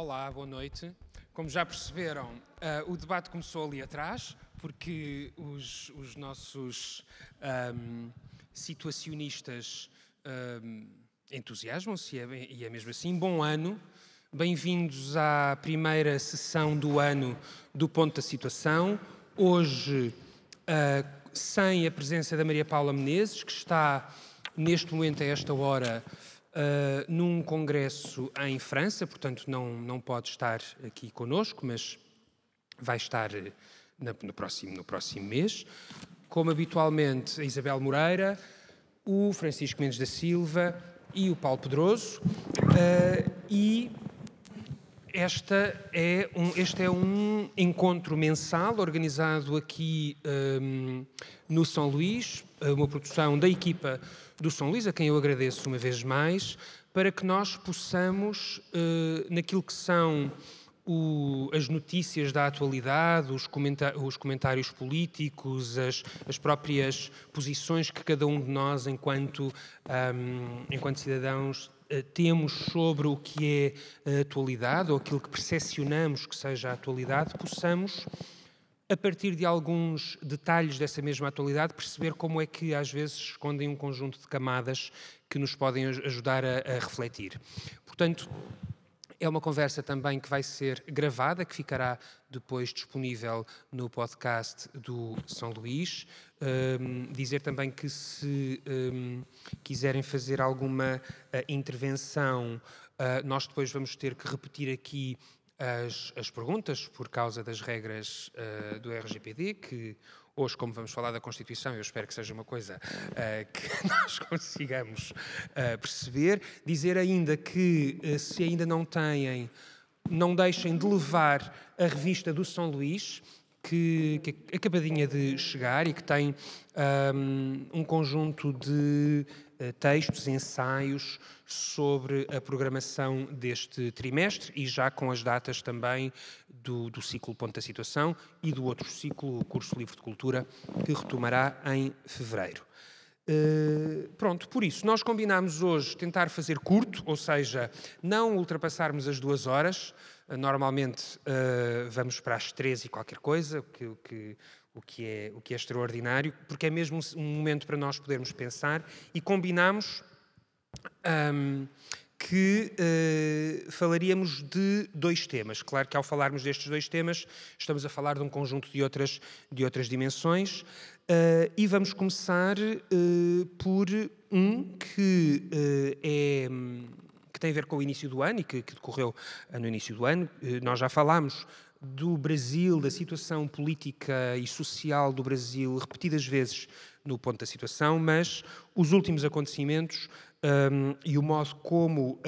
Olá, boa noite. Como já perceberam, uh, o debate começou ali atrás, porque os, os nossos um, situacionistas um, entusiasmam-se e, é, e é mesmo assim. Bom ano. Bem-vindos à primeira sessão do ano do Ponto da Situação. Hoje, uh, sem a presença da Maria Paula Menezes, que está neste momento, a esta hora, uh, num congresso em França, portanto não, não pode estar aqui conosco, mas vai estar eh, na, no, próximo, no próximo mês. Como habitualmente, a Isabel Moreira, o Francisco Mendes da Silva e o Paulo Pedroso. Uh, e esta é um, este é um encontro mensal organizado aqui um, no São Luís, uma produção da equipa do São Luís, a quem eu agradeço uma vez mais, para que nós possamos, uh, naquilo que são o, as notícias da atualidade, os, os comentários políticos, as, as, próprias posições que cada um de nós, enquanto, um, enquanto cidadãos, temos sobre o que é a atualidade, ou aquilo que percepcionamos que seja a atualidade, possamos a partir de alguns detalhes dessa mesma atualidade, perceber como é que às vezes escondem um conjunto de camadas que nos podem ajudar a, a refletir. Portanto, é uma conversa também que vai ser gravada, que ficará depois disponível no podcast do São Luís. Um, dizer também que se um, quiserem fazer alguma uh, intervenção, uh, nós depois vamos ter que repetir aqui as, as perguntas por causa das regras uh, do RGPD, que hoje, como vamos falar da Constituição, eu espero que seja uma coisa que nós consigamos perceber. Dizer ainda que, se ainda não têm, não deixem de levar a revista do São Luís, que, que acabadinha de chegar e que tem um, um conjunto de uh, textos, ensaios sobre a programação deste trimestre e já com as datas também do, do ciclo Ponto da Situação e do outro ciclo, o curso Livre de Cultura, que retomará em fevereiro. Uh, pronto, por isso, nós combinámos hoje tentar fazer curto, ou seja, não ultrapassarmos as duas horas. Uh, normalmente uh, vamos para as três e qualquer coisa, o que, que, o, que é, o que é extraordinário, porque é mesmo um momento para nós podermos pensar e combinámos um, que falaríamos de dois temas. Claro que ao falarmos destes dois temas, estamos a falar de um conjunto de outras, de outras dimensões. Uh, e vamos começar uh, por um que uh, é que tem a ver com o início do ano e que, que decorreu no início do ano. nós já falámos do Brasil, da situação política e social do Brasil repetidas vezes no ponto da situação, mas os últimos acontecimentos um, e o modo como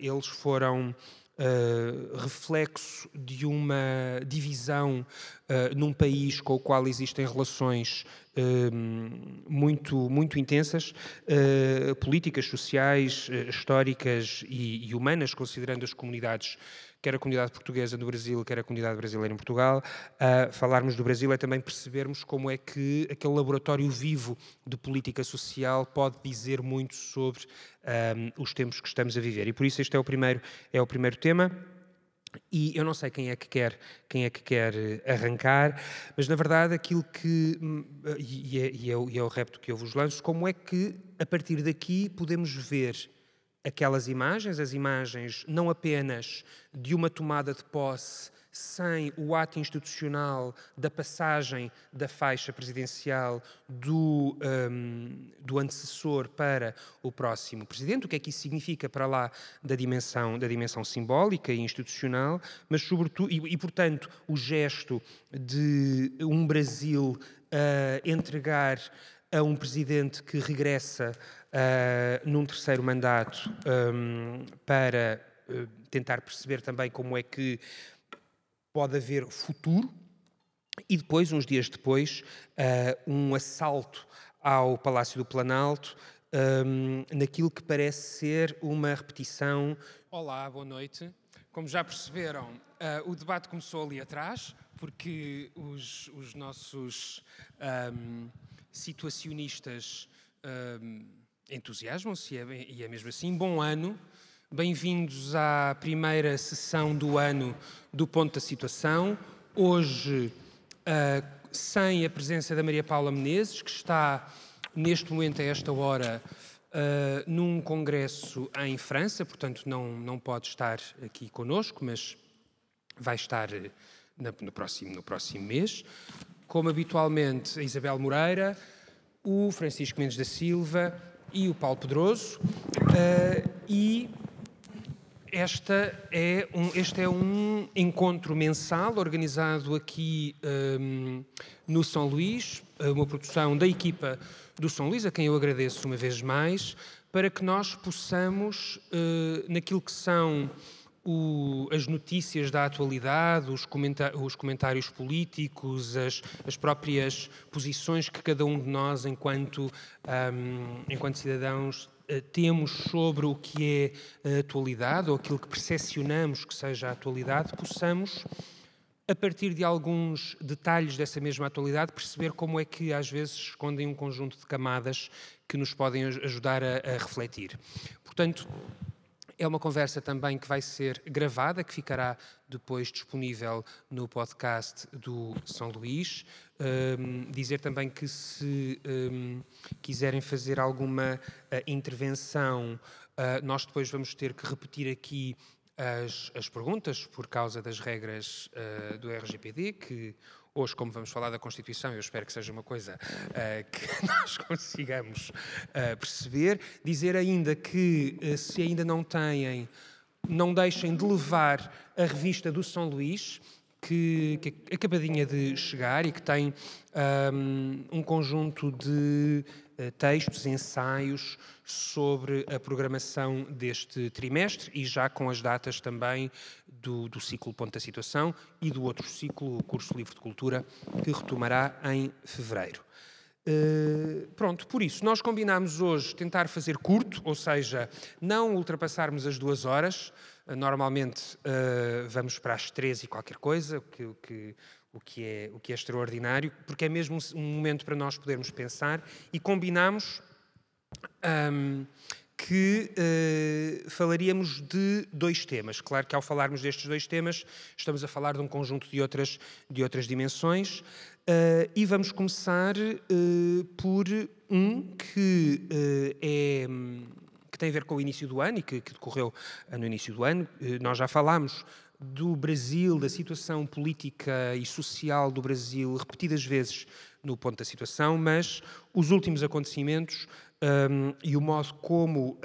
eles foram uh, reflexo de uma divisão uh, num país com o qual existem relações uh, muito, muito intensas, políticas, sociais, históricas e, e humanas, considerando as comunidades quer a comunidade portuguesa no Brasil, quer a comunidade brasileira em Portugal. Uh, falarmos do Brasil é também percebermos como é que aquele laboratório vivo de política social pode dizer muito sobre um, os tempos que estamos a viver. E por isso este é o primeiro, é o primeiro tema. E eu não sei quem é que quer quem é que quer arrancar, mas na verdade aquilo que hum, e é, e é, e é o repto que eu vos lanço, como é que a partir daqui podemos ver aquelas imagens, as imagens não apenas de uma tomada de posse sem o ato institucional da passagem da faixa presidencial do, um, do antecessor para o próximo presidente, o que é que isso significa para lá da dimensão, da dimensão simbólica e institucional, mas sobretudo, e, e portanto o gesto de um Brasil uh, entregar a um presidente que regressa uh, num terceiro mandato um, para uh, tentar perceber também como é que pode haver futuro e depois, uns dias depois, uh, um assalto ao Palácio do Planalto um, naquilo que parece ser uma repetição. Olá, boa noite. Como já perceberam, uh, o debate começou ali atrás, porque os, os nossos um, situacionistas um, entusiasmam-se e, é, e é mesmo assim. Bom ano, Bem-vindos à primeira sessão do ano do Ponto da Situação. Hoje, uh, sem a presença da Maria Paula Menezes, que está neste momento, a esta hora, uh, num congresso em França, portanto não, não pode estar aqui conosco, mas vai estar na, no, próximo, no próximo mês. Como habitualmente, a Isabel Moreira, o Francisco Mendes da Silva e o Paulo Pedroso. Uh, e esta é um, este é um encontro mensal organizado aqui um, no São Luís, uma produção da equipa do São Luís, a quem eu agradeço uma vez mais, para que nós possamos, uh, naquilo que são o, as notícias da atualidade, os, os comentários políticos, as, as, próprias posições que cada um de nós, enquanto, um, enquanto cidadãos, uh, temos sobre o que é a atualidade ou aquilo que percepcionamos que seja a atualidade, possamos a partir de alguns detalhes dessa mesma atualidade, perceber como é que às vezes escondem um conjunto de camadas que nos podem ajudar a, a refletir. Portanto, é uma conversa também que vai ser gravada, que ficará depois disponível no podcast do São Luís. Um, dizer também que se um, quiserem fazer alguma uh, intervenção, uh, nós depois vamos ter que repetir aqui as, as perguntas por causa das regras uh, do RGPD, que hoje, como vamos falar da Constituição, eu espero que seja uma coisa uh, que nós consigamos uh, perceber. Dizer ainda que, uh, se ainda não têm, não deixem de levar a revista do São Luís, que, que acabadinha de chegar e que tem um, um conjunto de textos, ensaios sobre a programação deste trimestre e já com as datas também do, do ciclo Ponto da Situação e do outro ciclo, o curso Livre de Cultura, que retomará em fevereiro. Uh, pronto, por isso, nós combinámos hoje tentar fazer curto, ou seja, não ultrapassarmos as duas horas. Uh, normalmente uh, vamos para as três e qualquer coisa, o que, que, o, que é, o que é extraordinário, porque é mesmo um momento para nós podermos pensar e combinámos. Um, que uh, falaríamos de dois temas. Claro que ao falarmos destes dois temas, estamos a falar de um conjunto de outras, de outras dimensões. Uh, e vamos começar uh, por um que é que tem a ver com o início do ano e que, que decorreu no início do ano. nós já falámos do Brasil, da situação política e social do Brasil repetidas vezes no ponto da situação, mas os últimos acontecimentos um, e o modo como uh,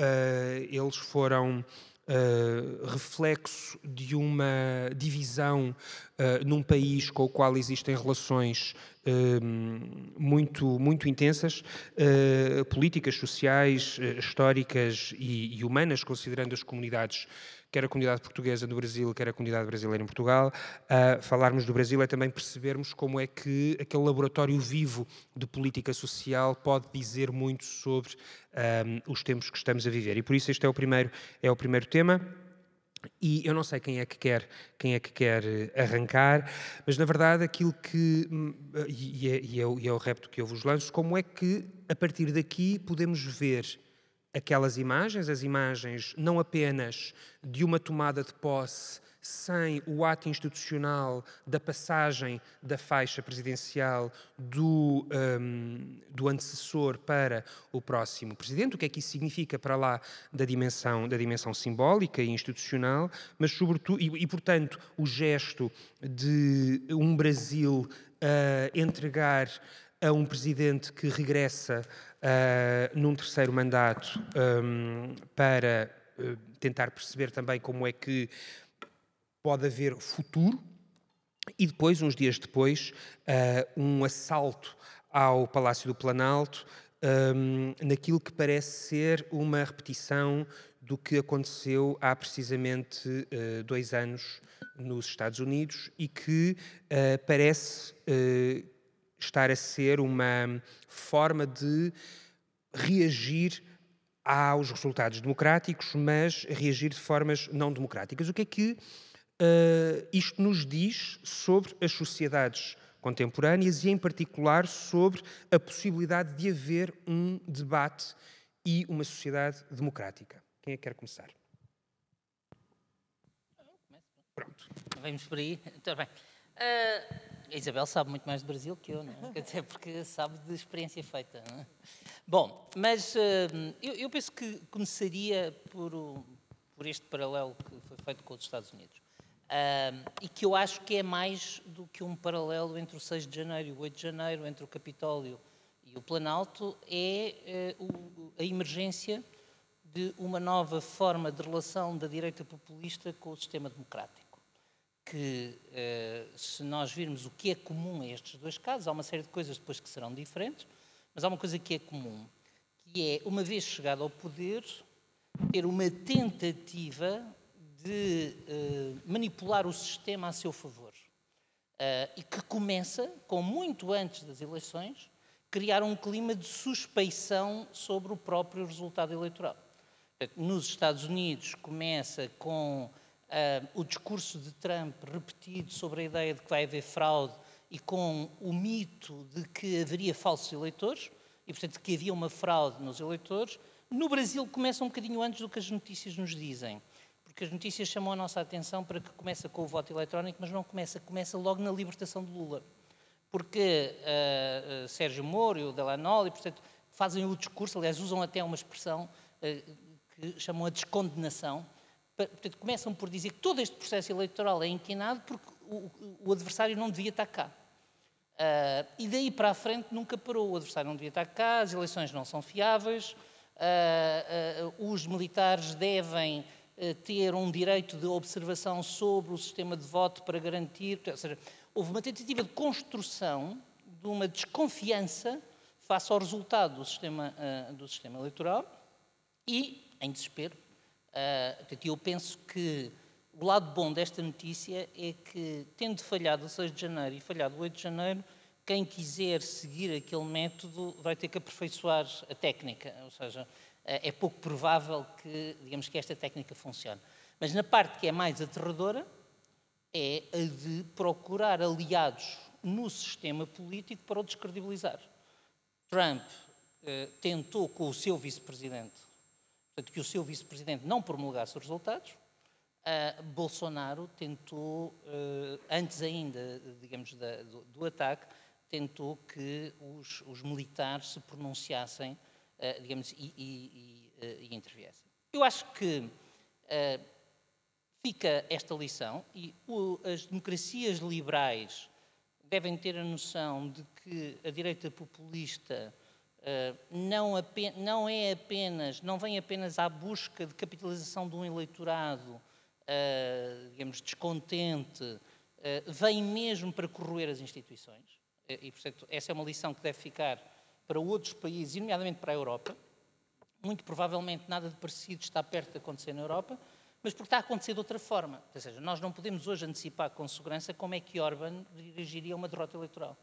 eles foram uh, reflexo de uma divisão uh, num país com o qual existem relações muito, muito intensas, políticas, sociais, históricas e, e humanas, considerando as comunidades quer a comunidade portuguesa no Brasil, quer a comunidade brasileira em Portugal. Uh, falarmos do Brasil é também percebermos como é que aquele laboratório vivo de política social pode dizer muito sobre um, os tempos que estamos a viver. E por isso este é o primeiro, é o primeiro tema. E eu não sei quem é que quer, quem é que quer arrancar, mas na verdade aquilo que hum, e é, e é, e é o repto que eu vos lanço, como é que a partir daqui podemos ver aquelas imagens, as imagens não apenas de uma tomada de posse sem o ato institucional da passagem da faixa presidencial do, um, do antecessor para o próximo presidente, o que é que isso significa para lá da dimensão, da dimensão simbólica e institucional, mas sobretudo, e, e portanto o gesto de um Brasil uh, entregar a um presidente que regressa uh, num terceiro mandato um, para uh, tentar perceber também como é que pode haver futuro. E depois, uns dias depois, uh, um assalto ao Palácio do Planalto um, naquilo que parece ser uma repetição do que aconteceu há precisamente uh, dois anos nos Estados Unidos e que uh, parece uh, estar a ser uma forma de reagir aos resultados democráticos, mas reagir de formas não democráticas. O que é que uh, isto nos diz sobre as sociedades contemporâneas e, em particular, sobre a possibilidade de haver um debate e uma sociedade democrática? Quem é que quer começar? Pronto. Vamos por aí. Então, bem. Uh, a Isabel sabe muito mais do Brasil que eu, não é? Até porque sabe de experiência feita. É? Bom, mas uh, eu, penso que começaria por, por este paralelo que foi feito com os Estados Unidos. Uh, e que eu acho que é mais do que um paralelo entre o 6 de janeiro e o 8 de janeiro, entre o Capitólio e o Planalto, é o, a emergência de uma nova forma de relação da direita populista com o sistema democrático. Que, uh, se nós virmos o que é comum a estes dois casos, há uma série de coisas depois que serão diferentes, mas há uma coisa que é comum, que é, uma vez chegado ao poder, ter uma tentativa de uh, manipular o sistema a seu favor. Uh, e que começa, com muito antes das eleições, criar um clima de suspeição sobre o próprio resultado eleitoral. Nos Estados Unidos começa com o discurso de Trump repetido sobre a ideia de que vai haver fraude e com o mito de que haveria falsos eleitores e, portanto, que havia uma fraude nos eleitores. No Brasil começa um bocadinho antes do que as notícias nos dizem porque as notícias chamam a nossa atenção para que começa com o voto eletrónico, mas não começa, começa logo na libertação de Lula. Porque uh, Sérgio Moro e o Delanol, portanto, fazem o discurso, aliás, usam até uma expressão uh, que chamam a descondenação. Portanto, começam por dizer que todo este processo eleitoral é inquinado porque o, o adversário não devia estar cá. Uh, e daí para a frente nunca parou. O adversário não devia estar cá, as eleições não são fiáveis, uh, uh, os militares devem ter um direito de observação sobre o sistema de voto para garantir. Ou seja, houve uma tentativa de construção de uma desconfiança face ao resultado do sistema, do sistema eleitoral e em desespero. Uh, eu penso que o lado bom desta notícia é que, tendo falhado o 6 de janeiro e falhado o 8 de janeiro, quem quiser seguir aquele método vai ter que aperfeiçoar a técnica, ou seja, é pouco provável que, digamos, que esta técnica funcione. Mas na parte que é mais aterradora é a de procurar aliados no sistema político para o descredibilizar. Trump eh, tentou com o seu vice-presidente portanto, que o seu vice-presidente não promulgasse os resultados. Uh, Bolsonaro tentou, uh, antes ainda, digamos, da, do, do, ataque, tentou que os, os militares se pronunciassem, uh, digamos, e, e, e, e, interviessem. Eu acho que fica esta lição e o, as democracias liberais devem ter a noção de que a direita populista não, não, é apenas, não vem apenas à busca de capitalização de um eleitorado, uh, digamos, descontente, uh, vem mesmo para corroer as instituições. E, portanto, essa é uma lição que deve ficar para outros países, e nomeadamente para a Europa. Muito provavelmente nada de parecido está perto de acontecer na Europa, mas porque está a acontecer de outra forma. Ou seja, nós não podemos hoje antecipar com segurança como é que Orban dirigiria uma derrota eleitoral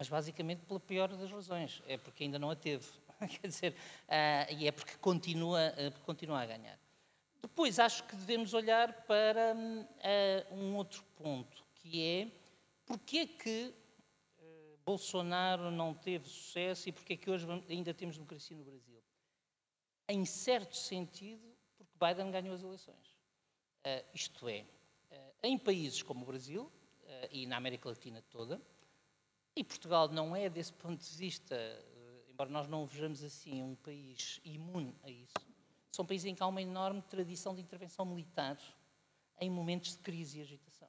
mas basicamente pela pior das razões, é porque ainda não a teve, quer dizer, uh, e é porque continua, uh, continua a ganhar. Depois acho que devemos olhar para uh, um outro ponto, que é porque é que Bolsonaro não teve sucesso e porque é que hoje ainda temos democracia no Brasil. Em certo sentido, porque Biden ganhou as eleições. isto é, em países como o Brasil e na América Latina toda, e Portugal não é, desse ponto de vista, eh, embora nós não o vejamos assim, um país imune a isso. São países em que há uma enorme tradição de intervenção militar em momentos de crise e agitação.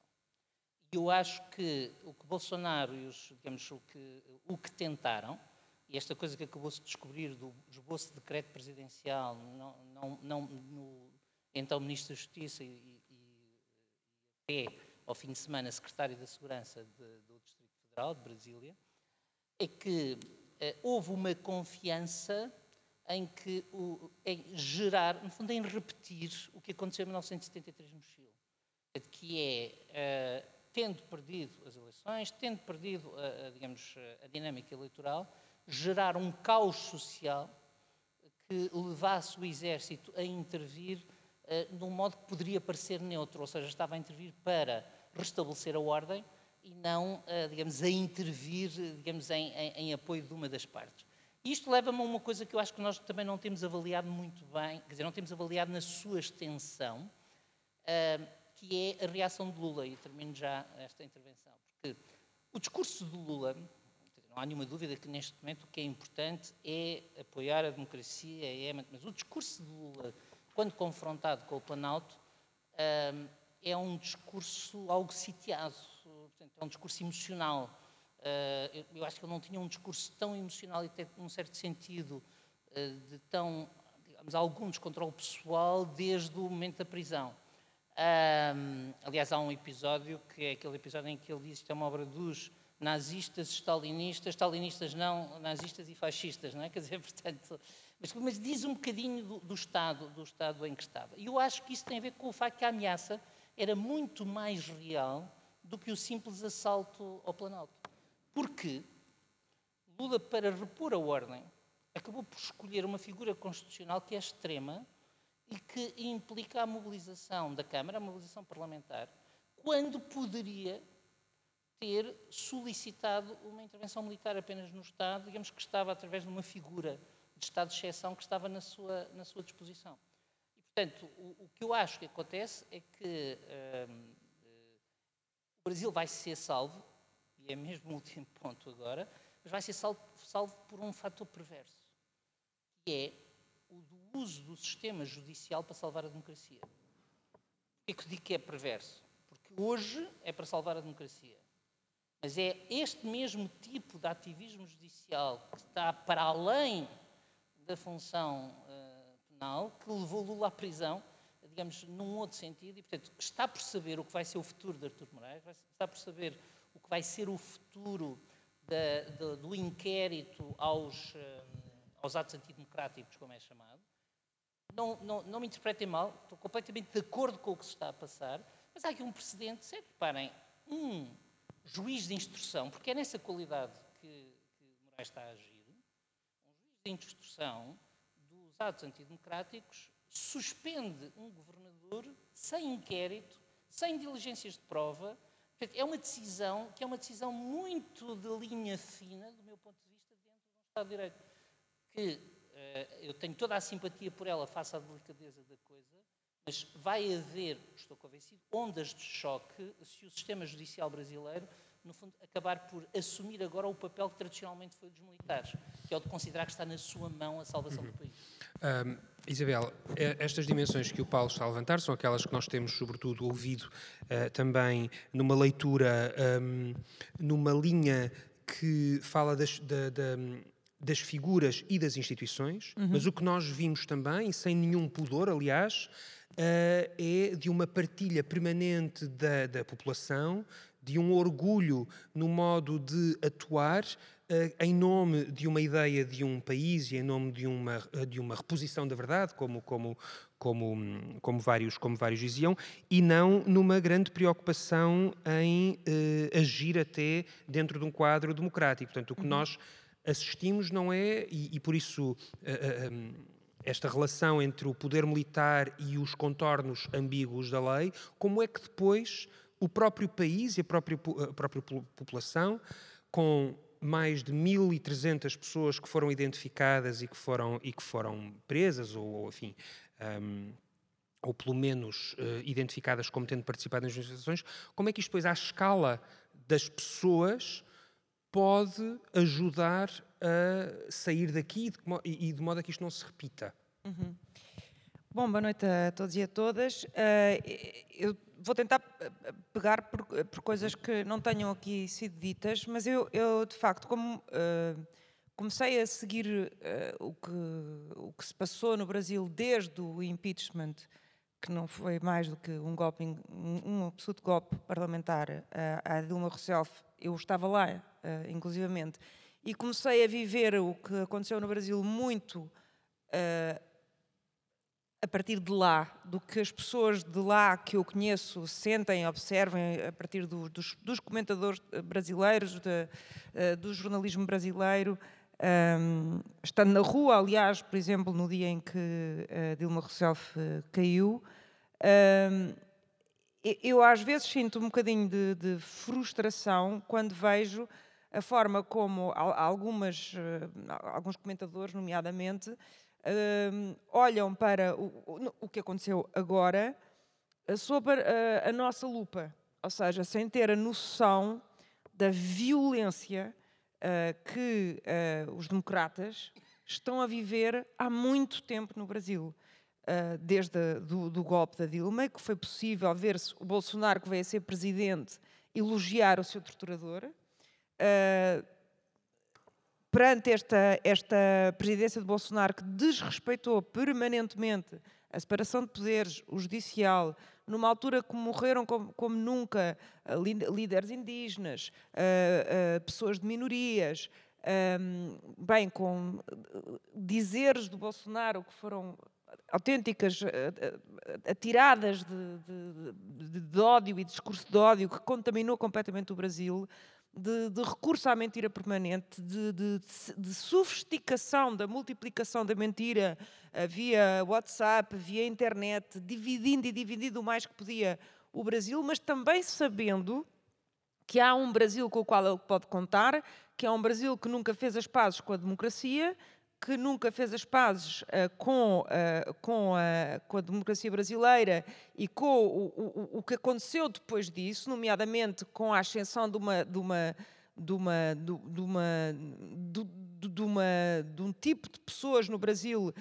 E eu acho que o que Bolsonaro e os, digamos, o que, o que tentaram, e esta coisa que acabou-se de descobrir do esboço de decreto presidencial, não, não, não, no, então Ministro da Justiça e, e, até ao fim de semana Secretário da Segurança de, do Federal de Brasília, é que eh, houve uma confiança em que o, em gerar, no fundo, em repetir o que aconteceu em 1973 no Chile, que é eh, tendo perdido as eleições, tendo perdido, a, digamos, a dinâmica eleitoral, gerar um caos social que levasse o exército a intervir uh, num modo que poderia parecer neutro, ou seja, estava a intervir para restabelecer a ordem, e não, eh, digamos, a intervir, digamos, em, em, em apoio de uma das partes. Isto leva-me a uma coisa que eu acho que nós também não temos avaliado muito bem, quer dizer, não temos avaliado na sua extensão, eh, que é a reação de Lula, e termino já esta intervenção, porque o discurso de Lula, não há nenhuma dúvida que neste momento o que é importante é apoiar a democracia, é, mas o discurso de Lula, quando confrontado com o Planalto, é um discurso algo sitiado, portanto, é um discurso emocional. Uh, eu acho que ele não tinha um discurso tão emocional e até num certo sentido uh, de tão, digamos, algum descontrole pessoal desde o momento da prisão. Um, aliás, há um episódio que é aquele episódio em que ele diz que é uma obra dos nazistas, stalinistas, stalinistas não, nazistas e fascistas, não é? Quer dizer, portanto, mas, mas diz um bocadinho do, do, estado, do estado em que estava. E eu acho que isso tem a ver com o facto que a ameaça era muito mais real do que o simples assalto ao Planalto. Porque Lula, para repor a ordem, acabou por escolher uma figura constitucional que é extrema e que implica a mobilização da Câmara, a mobilização parlamentar, quando poderia ter solicitado uma intervenção militar apenas no Estado, digamos que estava através de uma figura de estado de exceção que estava na sua, na sua disposição. E, portanto, o, o que eu acho que acontece é que hum, o Brasil vai ser salvo e é mesmo o último ponto agora, mas vai ser salvo, salvo por um fator perverso, que é o do uso do sistema judicial para salvar a democracia. Por que digo que é perverso? Porque hoje é para salvar a democracia. Mas é este mesmo tipo de ativismo judicial que está para além da função uh, penal que levou Lula à prisão, digamos, num outro sentido, e, portanto, está por saber o que vai ser o futuro de Artur Moraes, está por saber o que vai ser o futuro da, do, do, inquérito aos, eh, aos atos antidemocráticos, como é chamado. Não, não, não me interpretem mal, estou completamente de acordo com o que se está a passar, mas há aqui um precedente, certo? Reparem, um juiz de instrução, porque é nessa qualidade que, que Moraes está a agir, um juiz de instrução dos atos antidemocráticos suspende um governador sem inquérito, sem diligências de prova, é uma decisão que é uma decisão muito de linha fina, do meu ponto de vista, dentro de um Estado de Direito. Que uh, eu tenho toda a simpatia por ela face à delicadeza da coisa, mas vai haver, estou convencido, ondas de choque se o sistema judicial brasileiro, no fundo, acabar por assumir agora o papel que tradicionalmente foi dos militares, que é o de considerar que está na sua mão a salvação uhum. do país. Um Isabel, eh, estas dimensões que o Paulo está a levantar são aquelas que nós temos, sobretudo, ouvido uh, também numa leitura, um, numa linha que fala das, da, da, das figuras e das instituições, uhum. mas o que nós vimos também, sem nenhum pudor, aliás, uh, é de uma partilha permanente da, da população, de um orgulho no modo de atuar uh, em nome de uma ideia de um país e em nome de uma, uh, de uma reposição da verdade, como, como, como, como, vários, como vários diziam, e não numa grande preocupação em uh, agir até dentro de um quadro democrático. Portanto, o que uhum. nós assistimos não é, e, e por isso. Um, esta relação entre o poder militar e os contornos ambíguos da lei, como é que depois o próprio país e a própria, a própria população, com mais de 1.300 pessoas que foram identificadas e que foram, e que foram presas, ou, ou enfim, um, ou pelo menos uh, identificadas como tendo participado nas manifestações, como é que isto depois, à escala das pessoas, pode ajudar a sair daqui e de modo a que isto não se repita? Uhum. Bom, boa noite a todos e a todas. Uh, eu vou tentar eh, pegar por, eh, por, coisas que não tenham aqui sido ditas, mas eu, eu de facto, como uh, comecei a seguir uh, o, que, o que se passou no Brasil desde o impeachment, que não foi mais do que um golpe, um, um absoluto golpe parlamentar à Dilma Rousseff, eu estava lá, uh, inclusivamente, e comecei a viver o que aconteceu no Brasil muito a partir de lá, do que as pessoas de lá que eu conheço sentem, observem, a partir do, dos, dos, comentadores brasileiros, de, uh, do jornalismo brasileiro, um, estando na rua, aliás, por exemplo, no dia em que uh, Dilma Rousseff caiu, um, eu às vezes sinto um bocadinho de, de, frustração quando vejo a forma como algumas, alguns comentadores, nomeadamente, uh, olham para o, o, que aconteceu agora sob a, a nossa lupa, ou seja, sem ter a noção da violência uh, que uh, os democratas estão a viver há muito tempo no Brasil. Uh, desde a, do, do, golpe da Dilma, que foi possível ver-se o Bolsonaro, que veio a ser presidente, elogiar o seu torturador. Perante esta, esta presidência de Bolsonaro, que desrespeitou permanentemente a separação de poderes, o judicial, numa altura que morreram como, como nunca uh, líderes indígenas, uh, uh, pessoas de minorias, um, bem, com dizeres do Bolsonaro que foram autênticas atiradas de, de, de, de, ódio e discurso de ódio que contaminou completamente o Brasil, de, de recurso à mentira permanente, de, de, de, sofisticação da multiplicação da mentira uh, via WhatsApp, via internet, dividindo e dividindo o mais que podia o Brasil, mas também sabendo que há um Brasil com o qual ele pode contar, que é um Brasil que nunca fez as pazes com a democracia, que nunca fez as pazes uh, com, uh, com, a, com, a, democracia brasileira e com o, o, o, que aconteceu depois disso, nomeadamente com a ascensão de uma. De uma de uma, de uma, de, uma, de um tipo de pessoas no Brasil uh,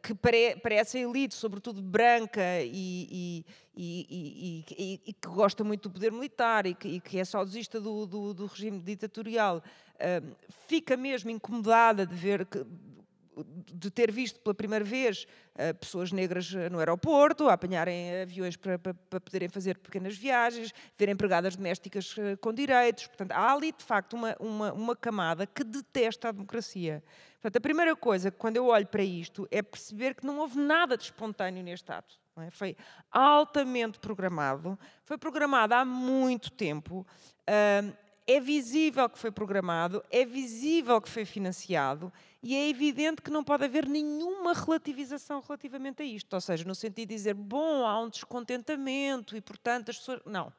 que parece a elite, sobretudo branca e, e, e, e, que gosta muito do poder militar e que, que é saudosista do, do, do regime ditatorial, fica mesmo incomodada de ver que, de ter visto pela primeira vez uh, pessoas negras eh, no aeroporto, a apanharem aviões para, para, para, poderem fazer pequenas viagens, ver empregadas domésticas uh, com direitos. Portanto, há ali, de facto, uma, uma, uma camada que detesta a democracia. Portanto, a primeira coisa, quando eu olho para isto, é perceber que não houve nada de espontâneo neste ato. É? Foi altamente programado, foi programado há muito tempo. É visível que foi programado, é visível que foi financiado e é evidente que não pode haver nenhuma relativização relativamente a isto. Ou seja, no sentido de dizer, bom, há um descontentamento e, portanto, as pessoas. Não.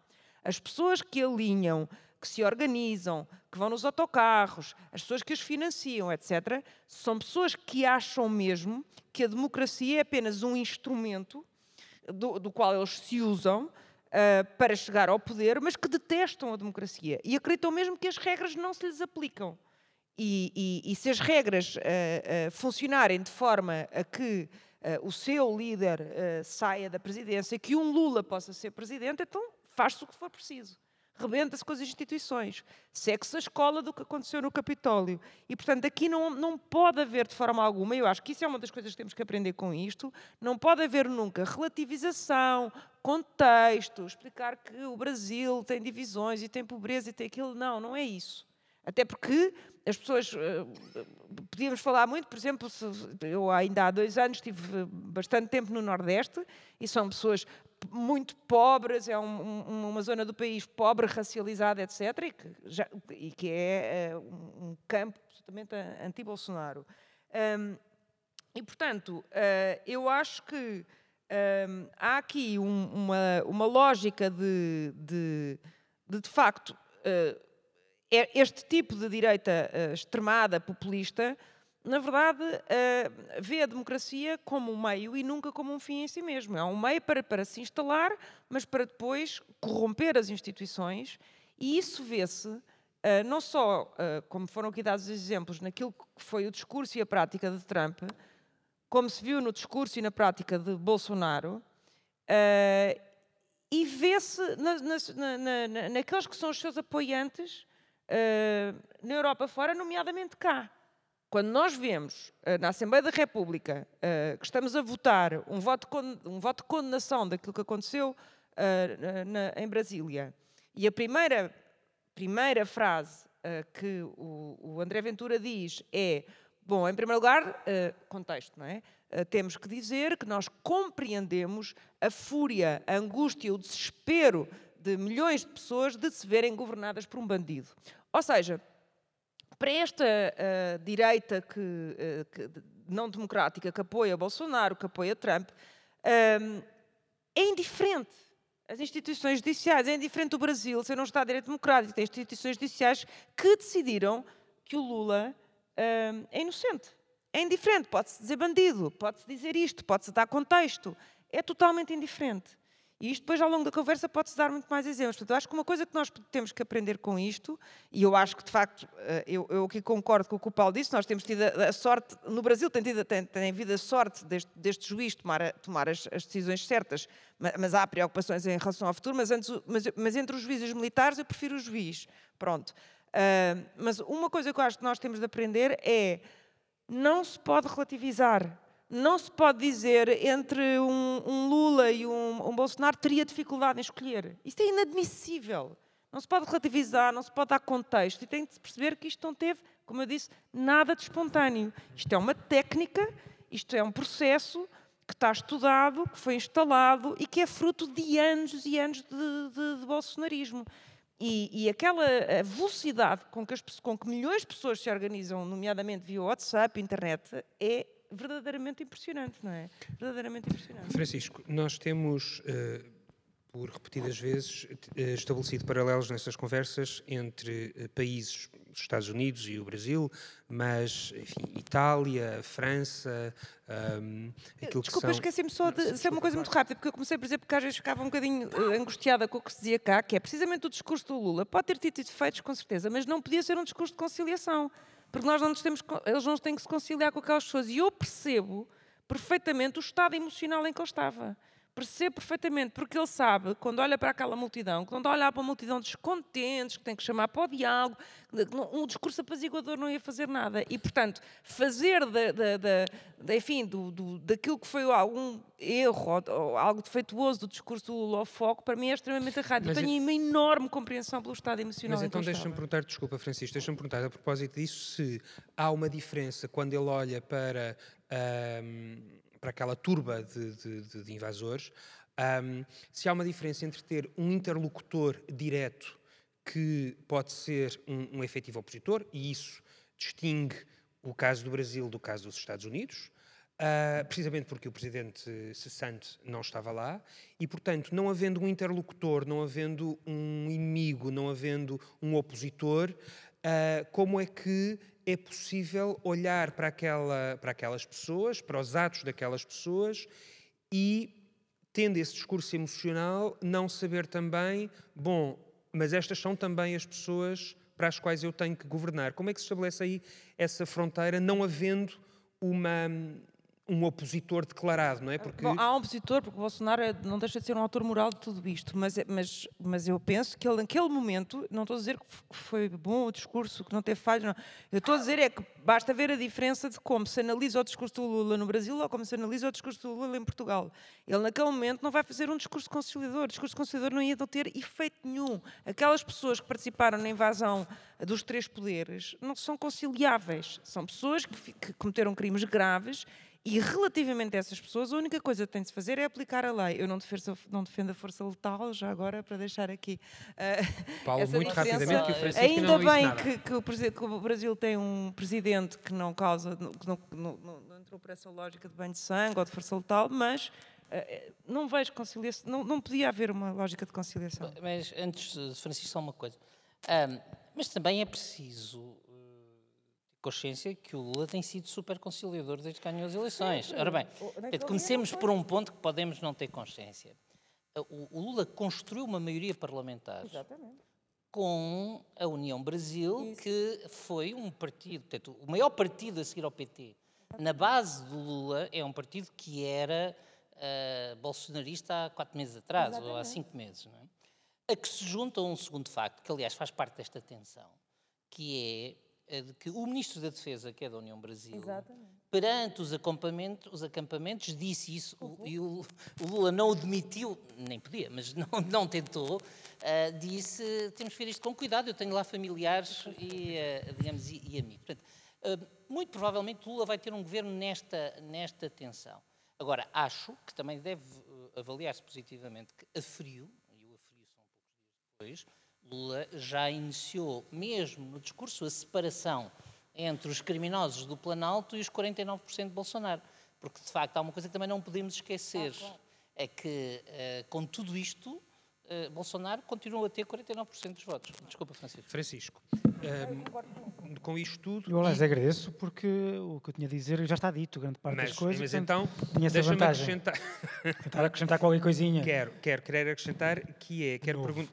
As pessoas que alinham, que se organizam, que vão nos autocarros, as pessoas que os financiam, etc., são pessoas que acham mesmo que a democracia é apenas um instrumento do, do qual eles se usam uh, para chegar ao poder, mas que detestam a democracia e acreditam mesmo que as regras não se lhes aplicam. E, e, e se as regras uh, funcionarem de forma a que o seu líder saia da presidência, que um Lula possa ser presidente, então faz-se o que for preciso rebenta-se com as instituições, segue-se a escola do que aconteceu no Capitólio. E, portanto, aqui não, não pode haver de forma alguma, eu acho que isso é uma das coisas que temos que aprender com isto, não pode haver nunca relativização, contexto, explicar que o Brasil tem divisões e tem pobreza e tem aquilo. Não, não é isso. Até porque as pessoas. Eh, podíamos falar muito, por exemplo, eu ainda há dois anos estive bastante tempo no Nordeste e são pessoas muito pobres, é um, um, uma zona do país pobre, racializada, etc., e que, já, e que é uh, um campo absolutamente anti-Bolsonaro. Um, e, portanto, uh, eu acho que um, há aqui uma, uma lógica de, de, de, de facto, uh, este tipo de direita extremada, populista, na verdade, uh, vê a democracia como um meio e nunca como um fim em si mesmo. É um meio para, para se instalar, mas para depois corromper as instituições, e isso vê-se uh, não só, como foram aqui dados exemplos, naquilo que foi o discurso e a prática de Trump, como se viu no discurso e na prática de Bolsonaro, e vê-se na, na, na, naqueles que são os seus apoiantes na Europa fora, nomeadamente cá. Quando nós vemos uh, na Assembleia da República uh, que estamos a votar um voto, um voto de condenação daquilo que aconteceu uh, na, em Brasília, e a primeira, primeira frase que o, o, André Ventura diz é: bom, em primeiro lugar, contexto, não é? temos que dizer que nós compreendemos a fúria, a angústia, o desespero de milhões de pessoas de se verem governadas por um bandido. Ou seja, para esta uh, direita que, uh, que, não democrática que apoia Bolsonaro, que apoia Trump, uh, é indiferente. As instituições judiciais, é indiferente o Brasil ser um Estado de direito democrático, tem instituições judiciais que decidiram que o Lula é inocente. É indiferente, pode-se dizer bandido, pode-se dizer isto, pode-se dar contexto. É totalmente indiferente. E isto depois, ao longo da conversa, pode-se dar muito mais exemplos. Portanto, eu acho que uma coisa que nós temos que aprender com isto, e eu acho que, de facto, eh, eu, eu aqui concordo com o que o Paulo disse, nós temos tido a, sorte, no Brasil tem, tido, tem, tem havido a sorte deste, deste juiz tomar, tomar as, as, decisões certas, mas, mas, há preocupações em relação ao futuro, mas, antes, mas, mas entre os juízes militares eu prefiro o juiz. Pronto. Uh, mas uma coisa que eu acho que nós temos de aprender é não se pode relativizar não se pode dizer entre um, um Lula e um, um, Bolsonaro teria dificuldade em escolher. Isto é inadmissível. Não se pode relativizar, não se pode dar contexto. E tem de se perceber que isto não teve, como eu disse, nada de espontâneo. Isto é uma técnica, isto é um processo que está estudado, que foi instalado e que é fruto de anos e anos de, de, de bolsonarismo. E, e, aquela velocidade com que, as, com que milhões de pessoas se organizam, nomeadamente via WhatsApp, internet, é verdadeiramente impressionante, não é? Verdadeiramente impressionante. Francisco, nós temos, uh, por repetidas vezes, uh, estabelecido paralelos nessas conversas entre uh, países, os Estados Unidos e o Brasil, mas, enfim, Itália, França, um, aquilo Desculpa, que são... esqueci-me só de dizer uma coisa muito rápida, porque eu comecei, por exemplo, porque às vezes ficava um bocadinho angustiada com o que se dizia cá, que é precisamente o discurso do Lula. Pode ter tido efeitos, com certeza, mas não podia ser um discurso de conciliação porque nós não nos temos, eles não têm que se conciliar com aquelas pessoas. E eu percebo perfeitamente o estado emocional em que ele estava. Percebo perfeitamente, porque ele sabe, quando olha para aquela multidão, quando olha para uma multidão descontentes, que tem que chamar para o diálogo, um discurso apaziguador não ia fazer nada. E, portanto, fazer da, da, da, enfim, do, do, daquilo que foi algum erro ou, algo defeituoso do discurso do Lula ao foco, para mim é extremamente errado. Mas eu tenho uma enorme compreensão pelo estado emocional. Mas então deixa-me perguntar, desculpa, Francisco, deixa-me perguntar a propósito disso, se há uma diferença quando ele olha para para aquela turba de, de, de invasores, um, se há uma diferença entre ter um interlocutor direto que pode ser um, um efetivo opositor, e isso distingue o caso do Brasil do caso dos Estados Unidos, uh, precisamente porque o presidente cessante não estava lá, e, portanto, não havendo um interlocutor, não havendo um inimigo, não havendo um opositor, uh, como é que é possível olhar para, aquela, para aquelas pessoas, para os atos daquelas pessoas e, tendo esse discurso emocional, não saber também, bom, mas estas são também as pessoas para as quais eu tenho que governar. Como é que se estabelece aí essa fronteira, não havendo uma, um opositor declarado, não é? Porque... Bom, há um opositor, porque o Bolsonaro é, não deixa de ser um autor moral de tudo isto, mas, é, mas, mas eu penso que ele, naquele momento, não estou a dizer que foi bom o discurso, que não teve falhas, não. Eu estou a dizer é que basta ver a diferença de como se analisa o discurso do Lula no Brasil ou como se analisa o discurso do Lula em Portugal. Ele, naquele momento, não vai fazer um discurso conciliador. O discurso conciliador não ia ter efeito nenhum. Aquelas pessoas que participaram na invasão dos três poderes não são conciliáveis. São pessoas que, que cometeram crimes graves e relativamente a essas pessoas, a única coisa que tem de se fazer é aplicar a lei. Eu não defendo, não defendo a força letal, já agora, para deixar aqui. Uh, Paulo, muito rapidamente, que o Francisco Ainda não bem que, que, o, que, o, Brasil tem um presidente que não causa, que não, não, não, não entrou por essa lógica de banho de sangue ou de força letal, mas uh, não vejo conciliação, não, não podia haver uma lógica de conciliação. Mas antes, Francisco, só uma coisa. Um, mas também é preciso consciência que o Lula tem sido super conciliador desde que ganhou as eleições. Ora bem, comecemos por um ponto que podemos não ter consciência. O, Lula construiu uma maioria parlamentar Exatamente. com a União Brasil, Isso. que foi um partido, portanto, o maior partido a seguir ao PT. Na base do Lula é um partido que era uh, bolsonarista há quatro meses atrás, Exatamente. ou há cinco meses. Não é? A que se junta um segundo facto, que aliás faz parte desta tensão, que é é de que o Ministro da Defesa, que é da União Brasil, Exatamente. perante os acampamentos, os acampamentos, disse isso uhum. e o, o, Lula não o demitiu, nem podia, mas não, não tentou, uh, disse temos que ver isto com cuidado, eu tenho lá familiares e, uh, digamos, e, e amigos. Portanto, uh, muito provavelmente Lula vai ter um governo nesta, nesta tensão. Agora, acho que também deve avaliar-se positivamente que a frio, e o a frio são poucos dias depois, Lula já iniciou, mesmo no discurso, a separação entre os criminosos do Planalto e os 49% de Bolsonaro. Porque, de facto, há uma coisa que também não podemos esquecer. Ah, é que, uh, com tudo isto, uh, Bolsonaro continua a ter 49% dos votos. Desculpa, Francisco. Francisco, um, ehm, com isto tudo. Eu, aliás, e- agradeço porque o que eu tinha a dizer já está dito, grande parte mas, das coisas. mas então, deixa-me acrescentar. Tentar acrescentar qualquer coisinha. Quero, quero, quero acrescentar que é, quero perguntar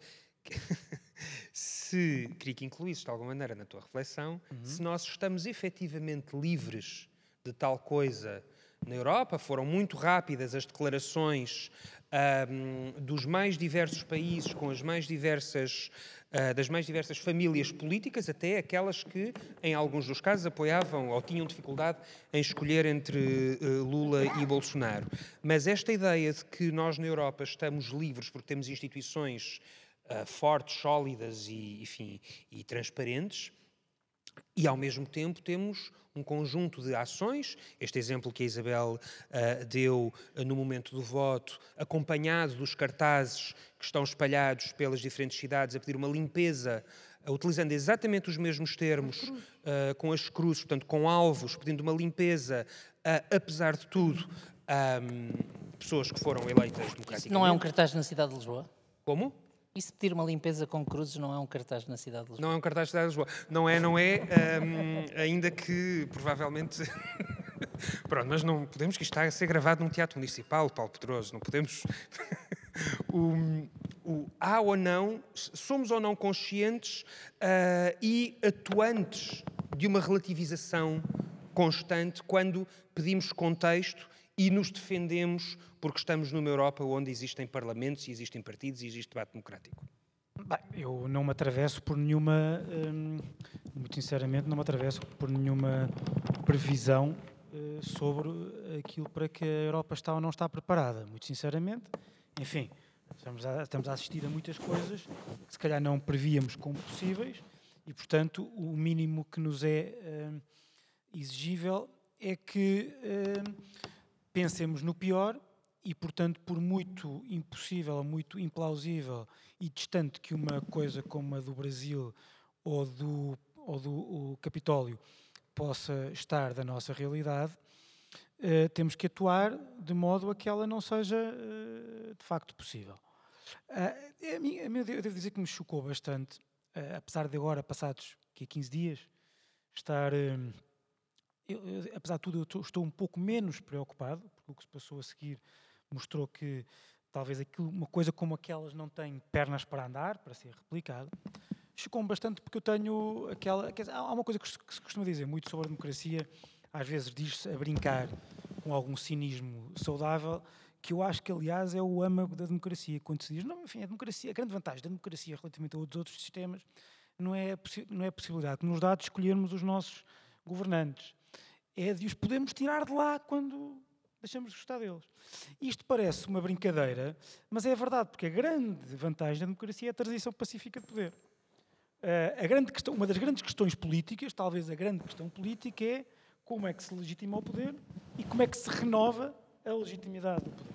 se queria que incluísse de alguma maneira na tua reflexão, Uhum. se nós estamos efetivamente livres de tal coisa na Europa, foram muito rápidas as declarações ahm, dos mais diversos países, com as mais diversas, ah, das mais diversas famílias políticas, até aquelas que, em alguns dos casos, apoiavam ou tinham dificuldade em escolher entre eh, Lula e Bolsonaro. Mas esta ideia de que nós na Europa estamos livres porque temos instituições ah, fortes, sólidas e, enfim, e transparentes, e ao mesmo tempo temos um conjunto de ações, este exemplo que a Isabel ah, deu ah, no momento do voto, acompanhado dos cartazes que estão espalhados pelas diferentes cidades a pedir uma limpeza, utilizando exatamente os mesmos termos, com as cruzes, portanto, com alvos, pedindo uma limpeza, apesar de tudo, ah, pessoas que foram eleitas democraticamente. Não é um cartaz na cidade de Lisboa? Como? E se pedir uma limpeza com cruzes não é um cartaz na cidade de Lisboa? Não é um cartaz de cidade de Lisboa. Não é, não é, hum, ainda que provavelmente. Pronto, mas não podemos que isto está a ser gravado num teatro municipal, Paulo Pedroso, não podemos. o, o há ou não, somos ou não conscientes ah, e atuantes de uma relativização constante quando pedimos contexto e nos defendemos porque estamos numa Europa onde existem parlamentos e existem partidos e existe debate democrático. Bem, eu não me atravesso por nenhuma, hum, muito sinceramente, não me atravesso por nenhuma previsão eh, sobre aquilo para que a Europa está ou não está preparada. Muito sinceramente, enfim, estamos a, estamos a assistir a muitas coisas que se calhar não prevíamos como possíveis e, portanto, o mínimo que nos é hum, exigível é que hum, pensemos no pior e, portanto, por muito impossível, muito implausível e distante que uma coisa como a do Brasil ou do, ou do Capitólio possa estar da nossa realidade, eh, temos que atuar de modo a que ela não seja eh, de facto possível. Ah, a mim, eu devo dizer que me chocou bastante, eh, apesar de agora, passados que 15 dias, estar. eh, eu- eu, apesar de tudo, eu estou- um pouco menos preocupado, porque o que se passou a seguir mostrou que talvez aquilo, uma coisa como aquelas não tem pernas para andar, para ser replicado. Chocou-me bastante porque eu tenho aquela. dizer, há uma coisa que se costuma dizer muito sobre a democracia, às vezes diz-se a brincar com algum cinismo saudável, que eu acho que, aliás, é o âmago da democracia. Quando se diz, não, enfim, a democracia, a grande vantagem da democracia relativamente a outros outros sistemas não é não é a possibilidade que nos dá de escolhermos os nossos governantes. É de os podermos tirar de lá quando deixamos de gostar deles. Isto parece uma brincadeira, mas é verdade, porque a grande vantagem da democracia é a transição pacífica de poder. Eh, a grande questão, uma das grandes questões políticas, talvez a grande questão política, é como é que se legitima o poder e como é que se renova a legitimidade do poder.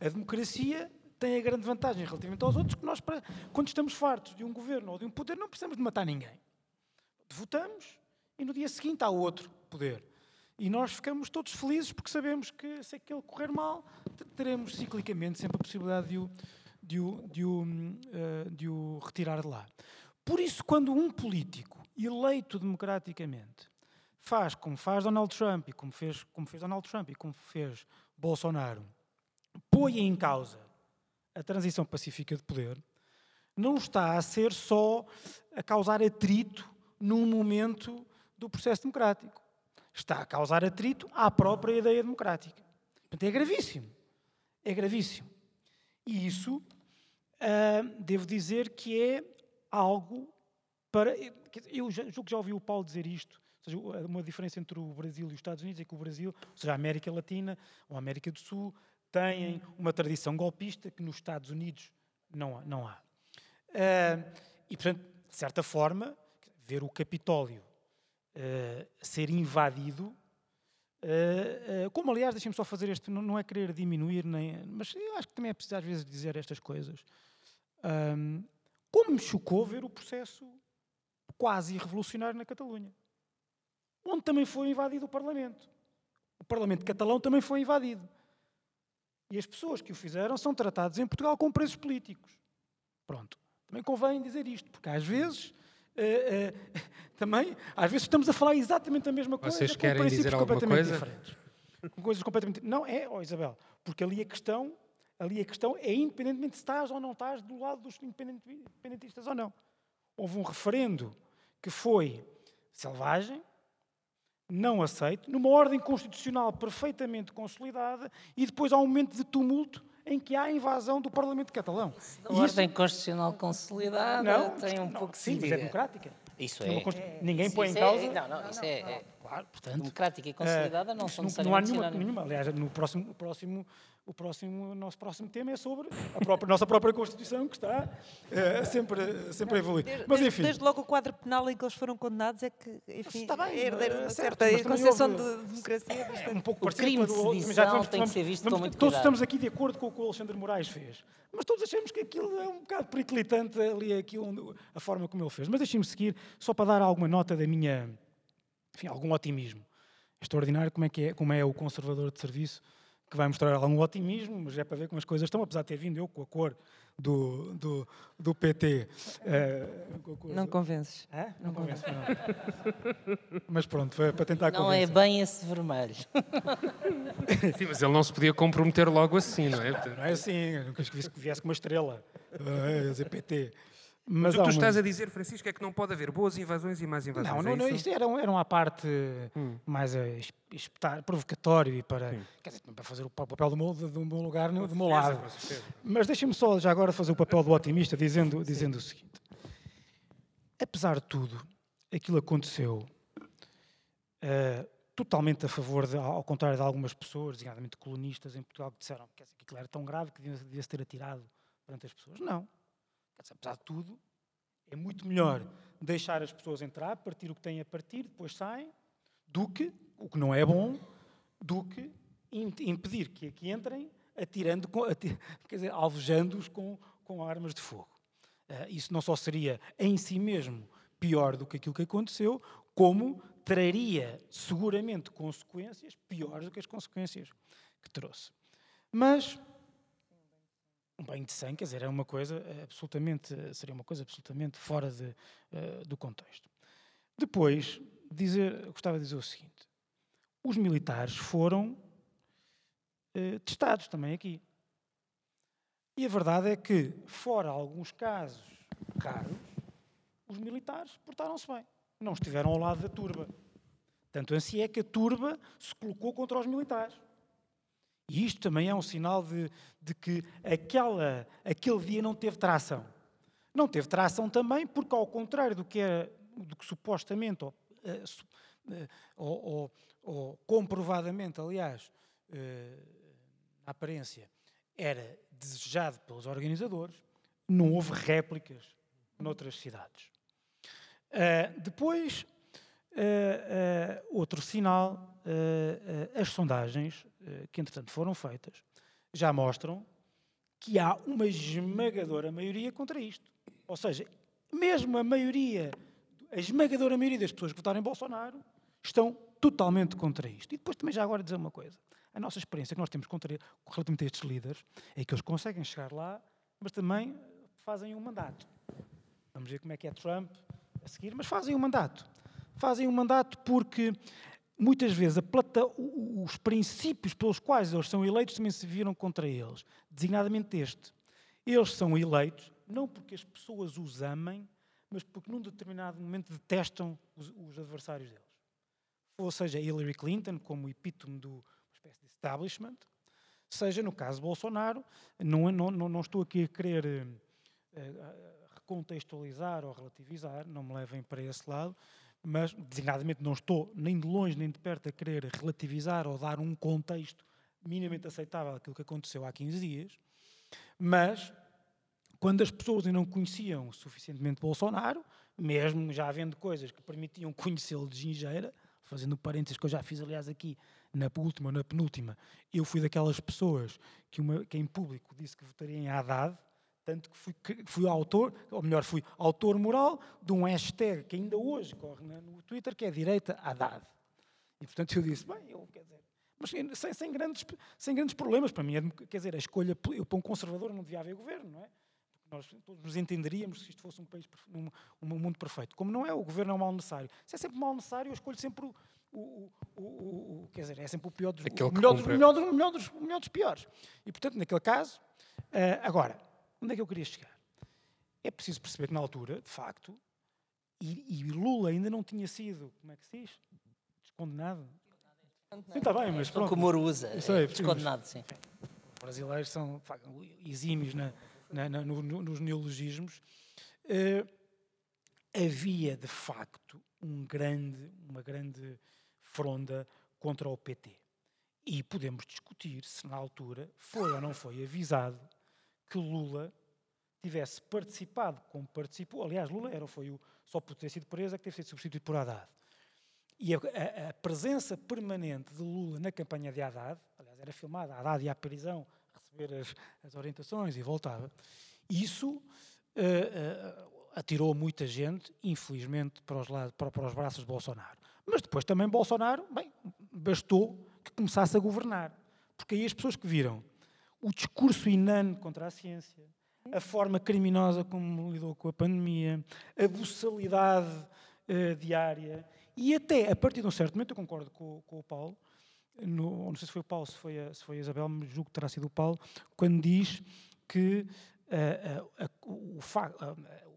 A democracia tem a grande vantagem relativamente aos outros que nós, quando estamos fartos de um governo ou de um poder, não precisamos de matar ninguém. Votamos e no dia seguinte há outro poder. E nós ficamos todos felizes porque sabemos que se aquele correr mal, te- teremos ciclicamente sempre a possibilidade de o, de o, de o, hum, eh, de o retirar de lá. Por isso, quando um político eleito democraticamente faz como faz Donald Trump e como fez, como fez Donald Trump e como fez Bolsonaro, põe em causa a transição pacífica de poder, não está a ser só a causar atrito num momento do processo democrático. Está a causar atrito à própria ideia democrática. Portanto, é gravíssimo. É gravíssimo. E isso, ah, devo dizer que é algo para. Eu julgo que já ouvi o Paulo dizer isto. Seja, uma diferença entre o Brasil e os Estados Unidos é que o Brasil, ou seja, a América Latina ou a América do Sul, têm uma tradição golpista que nos Estados Unidos não há. Não há. Ah, e, portanto, de certa forma, ver o Capitólio ah, ser invadido, ah, como aliás, deixem-me só fazer este, não, não é querer diminuir, nem, mas eu acho que também é preciso às vezes dizer estas coisas. Ahm, como me chocou ver o processo quase revolucionário na Catalunha, onde também foi invadido o Parlamento. O Parlamento catalão também foi invadido. E as pessoas que o fizeram são tratadas em Portugal com presos políticos. Pronto. Também convém dizer isto, porque às vezes eh, eh, também, às vezes estamos a falar exatamente a mesma coisa. Vocês com querem princípios dizer completamente coisa? diferentes. Com coisas completamente. Não é, ó Isabel, porque ali a questão, ali a questão é independentemente se estás ou não estás do lado dos independent- independentistas ou não. Houve um referendo que foi selvagem, não aceito, numa ordem constitucional perfeitamente consolidada e depois há um momento de tumulto em que há a invasão do Parlamento catalão. A E isso- ordem constitucional consolidada não, tem um não, pouco de sim, mas é democrática. Isso é. Ninguém põe em é- causa. Não, não, isso é, é Claro, portanto. democrática e consolidada não isso são não, não há necessariamente nenhuma, nenhuma. Aliás, no próximo, o próximo, o próximo, o nosso próximo tema é sobre a própria, nossa própria Constituição, que está eh, sempre, sempre a evoluir. Desde, Mas desde- enfim, desde logo o quadro penal em que eles foram condenados é que, enfim, Está bem, é herdeiro de uma eh, certo, certa concepção houve- de democracia é bastante. um pouco O crime de sedição vamos- tem que ser visto vamos- com muito Todos cuidado. estamos aqui de acordo com o que o Alexandre Moraes fez. Mas todos achamos que aquilo é um bocado periclitante ali, aquilo, a forma como ele fez. Mas deixem-me seguir, só para dar alguma nota da minha, enfim, algum otimismo. É extraordinário como é, que é, como é o conservador de serviço que vai mostrar algum otimismo, mas é para ver como as coisas estão, apesar de ter vindo eu com a cor do, do, do PT. eh, com a cor Não do- convences. Hã? Não não. Mas pronto, foi para tentar Não é convencer. bem esse vermelho. Sim, mas ele não se podia comprometer logo assim, não é? Não é assim, nunca que viesse com uma estrela. Uh, dizer PT. Mas Mas o que tu estás a dizer, Francisco, é que não pode haver boas invasões e más invasões. Não, é não, não, isso? isto era, era uma parte Hum. mais es- espetar, provocatório e para, Sim. quer dizer, para fazer o pa- papel do meu, do meu lugar, do meu certeza, lado. com certeza. Mas deixem-me só já agora fazer o papel do otimista, dizendo, dizendo o seguinte: apesar de tudo, aquilo aconteceu eh, totalmente a favor, de, ao contrário de algumas pessoas, designadamente colonistas em Portugal, que disseram que aquilo era tão grave que devia- devia-se ter atirado perante as pessoas. Não. Apesar de tudo, é muito melhor deixar as pessoas entrar, partir o que têm a partir, depois saem, do que, o que não é bom, do que im- impedir que aqui entrem atirando, com, ati- quer dizer, alvejando-os com, com armas de fogo. Eh, isso não só seria em si mesmo pior do que aquilo que aconteceu, como traria seguramente consequências piores do que as consequências que trouxe. Mas um banho de sangue, quer dizer, é uma coisa eh, absolutamente, seria uma coisa absolutamente fora de, eh, do contexto. Depois, dizer, gostava de dizer o seguinte: os militares foram eh, testados também aqui. E a verdade é que, fora alguns casos caros, os militares portaram-se bem. Não estiveram ao lado da turba. Tanto assim é que a turba se colocou contra os militares. E isto também é um sinal de, de que aquela, aquele dia não teve tração. Não teve tração também porque, ao contrário do que, era, do que supostamente, ou, eh, eh, ou- ou- ou comprovadamente, aliás, eh, na aparência, era desejado pelos organizadores, não houve réplicas noutras cidades. Depois, outro sinal, ah, as sondagens, que entretanto foram feitas, já mostram que há uma esmagadora maioria contra isto. Ou seja, mesmo a maioria, a esmagadora maioria das pessoas que votaram em Bolsonaro estão totalmente contra isto. E depois também já agora dizer uma coisa. A nossa experiência que nós temos contra, relativamente a estes líderes é que eles conseguem chegar lá, mas também fazem um mandato. Vamos ver como é que é Trump a seguir, mas fazem um mandato. Fazem um mandato porque muitas vezes plata, o- o- os princípios pelos quais eles são eleitos também se viram contra eles. Designadamente este. Eles são eleitos não porque as pessoas os amem, mas porque num determinado momento detestam os, os adversários deles. Ou seja, Hillary Clinton como epítome do uma espécie de establishment, seja no caso Bolsonaro, não, não, não, estou aqui a querer eh, eh, recontextualizar ou relativizar, não me levem para esse lado, mas designadamente não estou nem de longe nem de perto a querer relativizar ou dar um contexto minimamente aceitável àquilo que aconteceu há 15 dias, mas quando as pessoas ainda não conheciam suficientemente Bolsonaro, mesmo já havendo coisas que permitiam conhecê-lo de gingeira, fazendo parênteses que eu já fiz, aliás, aqui na última ou na penúltima, eu fui daquelas pessoas que, uma, que em público disse que votaria em Haddad, tanto que fui, fui autor, ou melhor, fui autor moral de um hashtag que ainda hoje corre no Twitter, que é direita Haddad. E, portanto, eu disse, bem, eu, quer dizer, mas sem, sem, grandes, sem grandes problemas para mim. é Quer dizer, a escolha, eu para um conservador não devia haver governo, não é? Porque nós todos nos entenderíamos se isto fosse um país, um, um mundo perfeito. Como não é, o governo é um mal necessário. Se é sempre mal necessário, eu escolho sempre o, o, o, o- quer dizer, é sempre o pior dos, melhor, dos, melhor, dos, melhor, dos, melhor dos piores. E, portanto, naquele caso, eh, agora, onde é que eu queria chegar? É preciso perceber que na altura, de facto, e, e Lula ainda não tinha sido, como é que se diz? Descondenado. Sim, está bem, mas Estou pronto. que o Moro usa. Sei, é mas- descondenado, sim. Os brasileiros são facto, exímios na- na- na- no- no- nos neologismos. Eh, havia, de facto, um grande, uma grande fronda contra o PT. E podemos discutir se, na altura, foi ou não foi avisado que Lula tivesse participado como participou. Aliás, Lula era, foi o, só por ter sido preso é que teve sido substituído por Haddad. E a, a- a presença permanente de Lula na campanha de Haddad, aliás, era filmada, Haddad ia à prisão receber as, as orientações e voltava, isso eh, eh, atirou muita gente, infelizmente, para os, lados, para, para os braços de Bolsonaro. Mas depois também Bolsonaro, bem, bastou que começasse a governar. Porque aí as pessoas que viram o discurso inane contra a ciência, a forma criminosa como lidou com a pandemia, a buçalidade eh, diária. E até, a partir de um certo momento, eu concordo com, com o Paulo, no- não sei se foi o Paulo, se foi a, se foi a Isabel, mas julgo que terá sido o Paulo, quando diz que ah, a- o,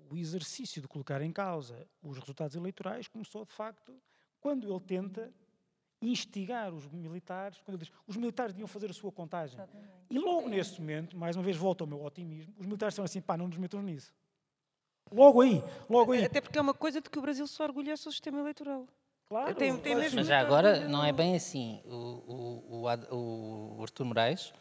o exercício de colocar em causa os resultados eleitorais começou, de facto, quando ele tenta instigar os militares, quando ele diz os militares deviam fazer a sua contagem. E logo nesse momento, mais uma vez volta ao meu otimismo, os militares estão assim, pá, não nos metam nisso. Logo aí, logo aí. Até porque é uma coisa de que o Brasil se orgulha é o seu sistema eleitoral. Claro, tem- tem mesmo- Mas já agora não é bem assim. O, o, o, o Artur Moraes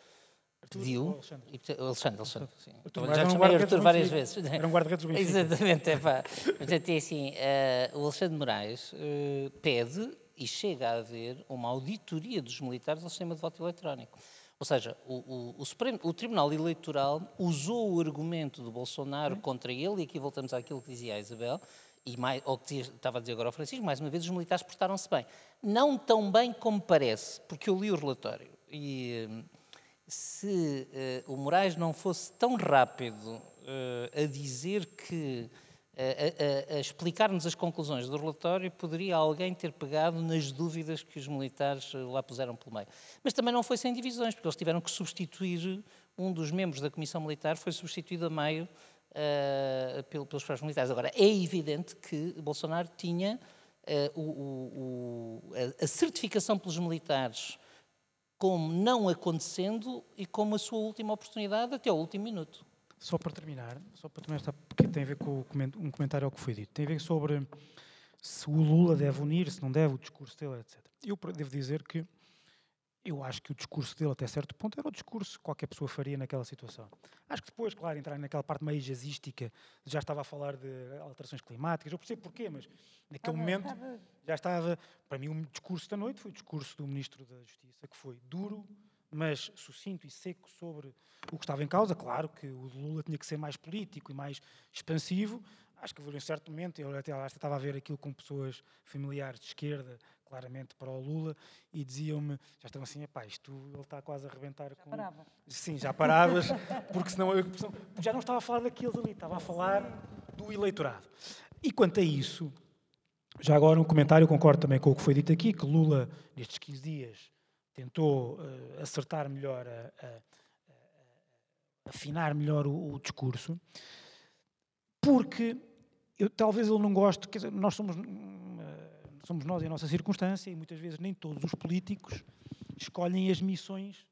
pediu. Alexandre? e Alexandre, Alexandre, sim. Artur Já um chamei Artur do várias vezes. Era um guarda-redes do. Exatamente, é pá. Portanto, é assim, eh, o Alexandre Moraes eh, pede e chega a haver uma auditoria dos militares ao sistema de voto eletrónico. Ou seja, o, o- o Supremo- o Tribunal Eleitoral usou o argumento do Bolsonaro contra ele, e aqui voltamos àquilo que dizia a Isabel, e mais, ou que estava a dizer agora o Francisco, mais uma vez os militares portaram-se bem. Não tão bem como parece, porque eu li o relatório e eh, se eh, o Moraes não fosse tão rápido eh, a dizer que a, a- explicar-nos as conclusões do relatório, poderia alguém ter pegado nas dúvidas que os militares eh, lá puseram pelo meio. Mas também não foi sem divisões, porque eles tiveram que substituir um dos membros da Comissão Militar, foi substituído a meio pelo- pelos próprios militares. Agora, é evidente que Bolsonaro tinha eh, o- o- o- a- certificação pelos militares como não acontecendo e como a sua última oportunidade até ao último minuto. Só para terminar, só para terminar, porque tem a ver com um comentário ao que foi dito. Tem a ver sobre se o Lula deve unir, se não deve, o discurso dele, etc. Eu devo dizer que eu acho que o discurso dele, até certo ponto, era o discurso que qualquer pessoa faria naquela situação. Acho que depois, claro, entrar naquela parte meio jazzística, já estava a falar de alterações climáticas, eu percebo porquê, mas naquele momento já estava. Para mim, o discurso da noite foi o discurso do Ministro da Justiça, que foi duro, mas sucinto e seco sobre o que estava em causa. Claro que o de Lula tinha que ser mais político e mais expansivo. Acho que em um certo momento, eu até que estava a ver aquilo com pessoas familiares de esquerda, claramente para o Lula, e diziam-me, já estavam assim, epá, isto ele está quase a arrebentar com... parava. Sim, já paravas, porque senão eu já não estava a falar daqueles ali, estava a falar do eleitorado. E quanto a isso, já agora um comentário, concordo também com o que foi dito aqui, que Lula, nestes 15 dias, tentou eh, acertar melhor, a- a- a- afinar melhor o, o discurso, porque eu, talvez ele não goste, quer dizer, nós somos, eh, somos nós e a nossa circunstância, e muitas vezes nem todos os políticos escolhem as missões,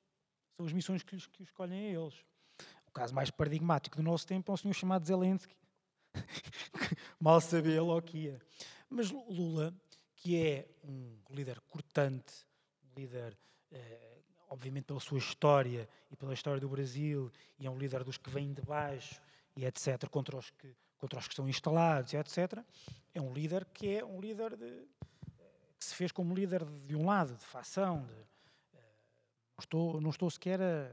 são as missões que, lhes- que escolhem a eles. O caso mais paradigmático do nosso tempo é um senhor chamado Zelensky, mal sabia ele ao que ia. Mas Lula, que é um líder cortante, um líder, obviamente pela sua história e pela história do Brasil, e é um líder dos que vêm de baixo e etc., contra os que, contra os que estão instalados e etc., é um líder que é um líder de, que se fez como líder de, de um lado, de facção, de, eh, não, estou, não estou sequer a,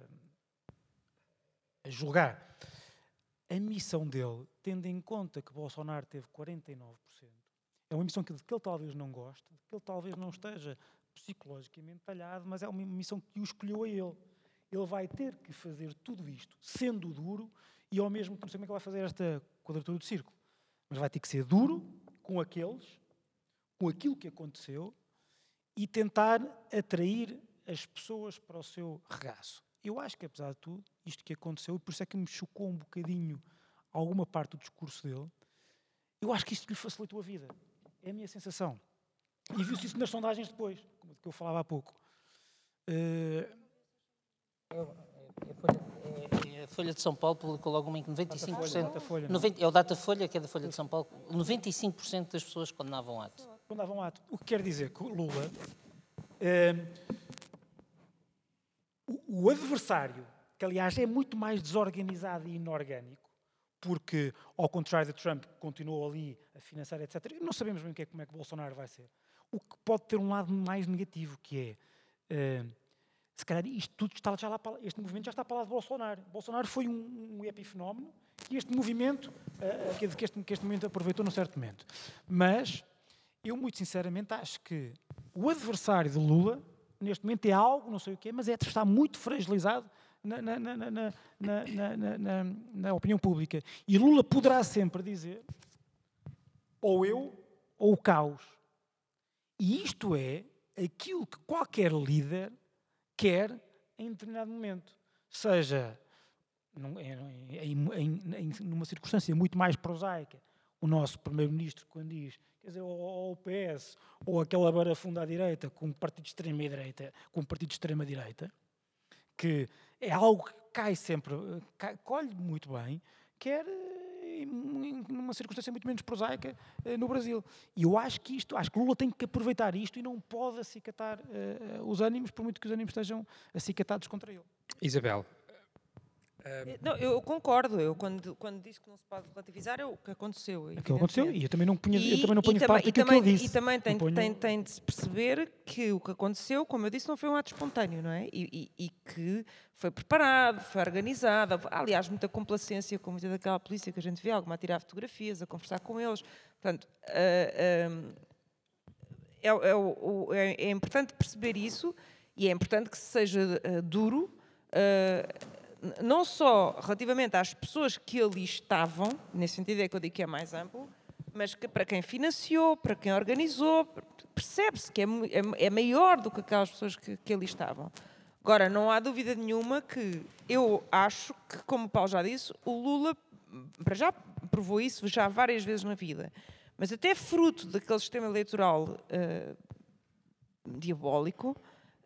a julgar. A missão dele, tendo em conta que Bolsonaro teve 49%, é uma missão que, de que ele talvez não goste, de que ele talvez não esteja psicologicamente talhado, mas é uma missão que o escolheu a ele. Ele vai ter que fazer tudo isto, sendo duro e ao mesmo tempo não sei como é que vai fazer esta quadratura do círculo. Mas vai ter que ser duro com aqueles, com aquilo que aconteceu e tentar atrair as pessoas para o seu regaço. Eu acho que, apesar de tudo, isto que aconteceu, e por isso é que me chocou um bocadinho alguma parte do discurso dele, eu acho que isto lhe facilitou a vida. É a minha sensação. E viu-se isso nas sondagens depois, que eu falava há pouco. Uh... É a Folha de São Paulo publicou logo uma em que 95%. Datafolha, 90, é o Datafolha, que é da Folha de São Paulo. 95% das pessoas condenavam ato. Condenavam o ato. O que quer dizer que Lula. Uh, o, adversário, que aliás é muito mais desorganizado e inorgânico, porque, ao contrário de Trump, que continuou ali a financiar, etc., não sabemos bem o que é, como é que Bolsonaro vai ser. O que pode ter um lado mais negativo, que é, uh, se calhar isto tudo está já lá este movimento já está para lá de Bolsonaro. Bolsonaro foi um, um epifenómeno e este movimento, uh, que, este, que este momento aproveitou num certo momento. Mas, eu muito sinceramente acho que o adversário de Lula, neste momento, é algo, não sei o quê, mas é, está muito fragilizado na, na, na, na, opinião pública. E Lula poderá sempre dizer ou eu ou o caos. E isto é aquilo que qualquer líder quer em determinado momento. Seja em, em, em, numa circunstância muito mais prosaica, o nosso Primeiro-Ministro, quando diz, quer dizer, ou o PS, ou aquela barafunda à direita, com um partido de extrema-direita, com um partido de extrema-direita, que é algo que cai sempre, cai, colhe muito bem, quer numa circunstância muito menos prosaica eh, no Brasil. E eu acho que isto, acho que Lula tem que aproveitar isto e não pode acicatar uh, os ânimos, por muito que os ânimos estejam acicatados contra ele. Isabel, eh, não, eu concordo. Eu, quando, quando disse que não se pode relativizar, é o que aconteceu. É que aconteceu e eu também não, punha, e, eu também não ponho de parte daquilo que ele disse. E também tem, ponho... tem, tem, de se perceber que o que aconteceu, como eu disse, não foi um ato espontâneo, não é? E, e, e que foi preparado, foi organizado. Aliás, muita complacência com muita daquela polícia que a gente vê, alguma a tirar fotografias, a conversar com eles. Portanto, uh, uh, é, é, é, importante perceber isso e é importante que seja uh, duro não só relativamente às pessoas que ali estavam, nesse sentido é que eu digo que é mais amplo, mas que para quem financiou, para quem organizou, percebe-se que é, é, é, maior do que aquelas pessoas que, que ali estavam. Agora, não há dúvida nenhuma que eu acho que, como o Paulo já disse, o Lula para já provou isso já várias vezes na vida, mas até fruto daquele sistema eleitoral uh, diabólico,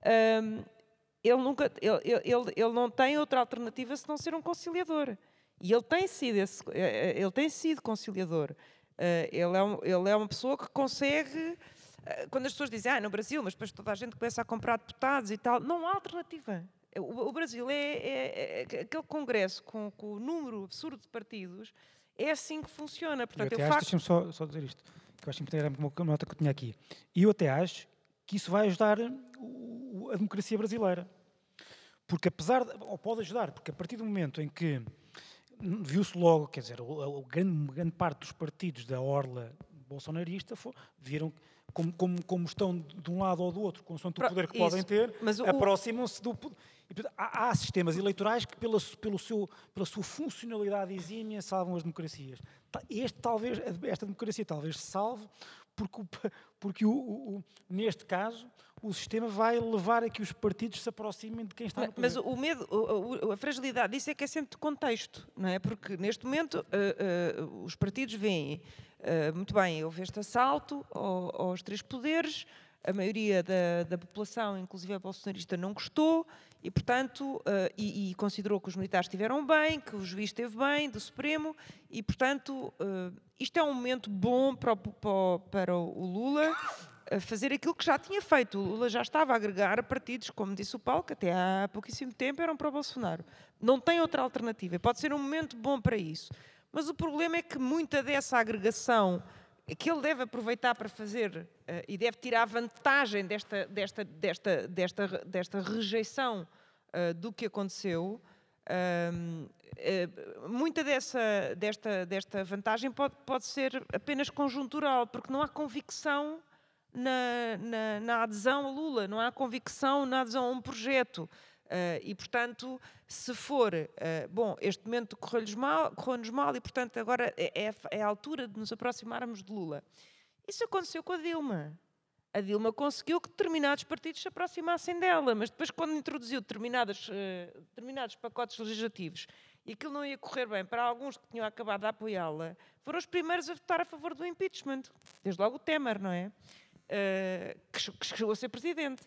uh, ele, nunca, ele, ele, ele não tem outra alternativa senão ser um conciliador. E ele tem sido, esse, eh, eh, ele tem sido conciliador. Uh, ele, é um, ele é uma pessoa que consegue. Quando as pessoas dizem, ah, no Brasil, mas depois toda a gente começa a comprar deputados e tal, não há alternativa. O, Brasil é, é, é, aquele congresso com, com, o número absurdo de partidos, é assim que funciona. Portanto, eu até acho, deixa-me só, só dizer isto, que eu acho importante, era uma nota que eu tinha aqui. E eu até acho que isso vai ajudar a democracia brasileira. Porque apesar, de, ou pode ajudar, porque a partir do momento em que viu-se logo, quer dizer, a, grande, grande, parte dos partidos da orla bolsonarista viram como, como, como, estão de um lado ou do outro, consoante o poder que Isso. podem ter, aproximam-se do há, há, sistemas eleitorais que, pela, pelo seu, pela sua funcionalidade exímia, salvam as democracias. Este, talvez, esta democracia talvez se salve porque, porque o, o, neste caso o sistema vai levar a que os partidos se aproximem de quem está no poder. Mas o medo, a fragilidade disso é que é sempre de contexto, não é? Porque neste momento uh, uh, os partidos veem, uh, muito bem, houve este assalto aos três poderes, a maioria da, da população, inclusive a bolsonarista, não gostou e, portanto, uh, e, e, considerou que os militares estiveram bem, que o juiz esteve bem, do Supremo, e, portanto, uh, isto é um momento bom para o, para o Lula fazer aquilo que já tinha feito. O Lula já estava a agregar partidos, como disse o Paulo, que até há pouquíssimo tempo eram para o Bolsonaro. Não tem outra alternativa. Pode ser um momento bom para isso. Mas o problema é que muita dessa agregação que ele deve aproveitar para fazer uh, e deve tirar vantagem desta, desta, desta, desta, desta rejeição uh, do que aconteceu. Uh, muita dessa, desta, desta vantagem pode, pode ser apenas conjuntural, porque não há convicção na, na, na, adesão a Lula, não há convicção na adesão a um projeto. Uh, e, portanto, se for, uh, bom, este momento correu-nos mal, correu mal e, portanto, agora é, é, é, a altura de nos aproximarmos de Lula. Isso aconteceu com a Dilma. A Dilma conseguiu que determinados partidos se aproximassem dela, mas depois, quando introduziu determinados, uh, determinados pacotes legislativos e aquilo não ia correr bem para alguns que tinham acabado de apoiá-la, foram os primeiros a votar a favor do impeachment. Desde logo o Temer, não é? Que, que chegou a ser presidente.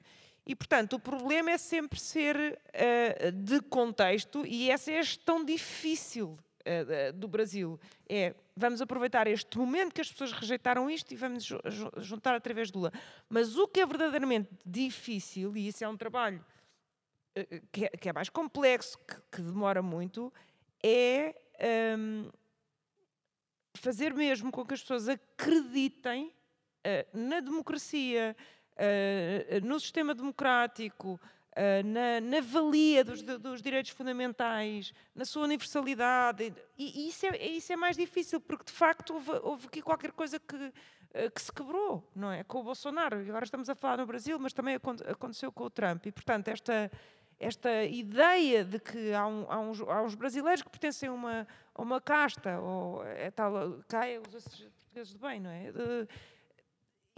E, portanto, o problema é sempre ser uh, de contexto e essa é a gestão difícil uh, do Brasil. É, vamos aproveitar este momento que as pessoas rejeitaram isto e vamos juntar através do Lula. Mas o que é verdadeiramente difícil, e isso é um trabalho uh, que, é, que, é, mais complexo, que, que demora muito, é um, ehm, fazer mesmo com que as pessoas acreditem na democracia, uh, no sistema democrático, na, na, valia dos, dos, direitos fundamentais, na sua universalidade. E, e isso, é, isso, é, mais difícil, porque de facto houve, houve aqui qualquer coisa que, que se quebrou, não é? Com o Bolsonaro. Agora estamos a falar no Brasil, mas também aconteceu com o Trump. E, portanto, esta esta ideia de que há, um, há, uns, há uns, brasileiros que pertencem a uma, a uma casta, ou é tal, caia os portugueses de bem, não é? De,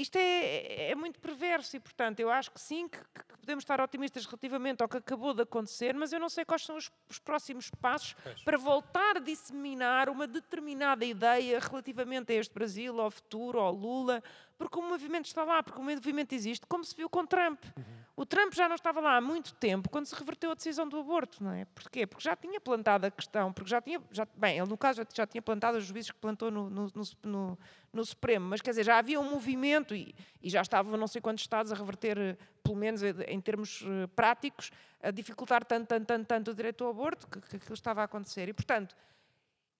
isto é, é, muito perverso e, portanto, eu acho que sim, que, que, podemos estar otimistas relativamente ao que acabou de acontecer, mas eu não sei quais são os, os próximos passos pois. para voltar a disseminar uma determinada ideia relativamente a este Brasil, ao futuro, ao Lula, porque o movimento está lá, porque o movimento existe, como se viu com Trump. Uhum. O Trump já não estava lá há muito tempo quando se reverteu a decisão do aborto, não é? Porquê? Porque já tinha plantado a questão, porque já tinha, já, bem, ele no caso já, já tinha plantado os juízes que plantou no, no, no, no, Supremo, mas quer dizer, já havia um movimento e, e já estavam não sei quantos Estados a reverter, eh, pelo menos eh, em termos uh, práticos, a dificultar tanto, tanto, tanto, tanto o direito ao aborto que, que aquilo estava a acontecer. E, portanto,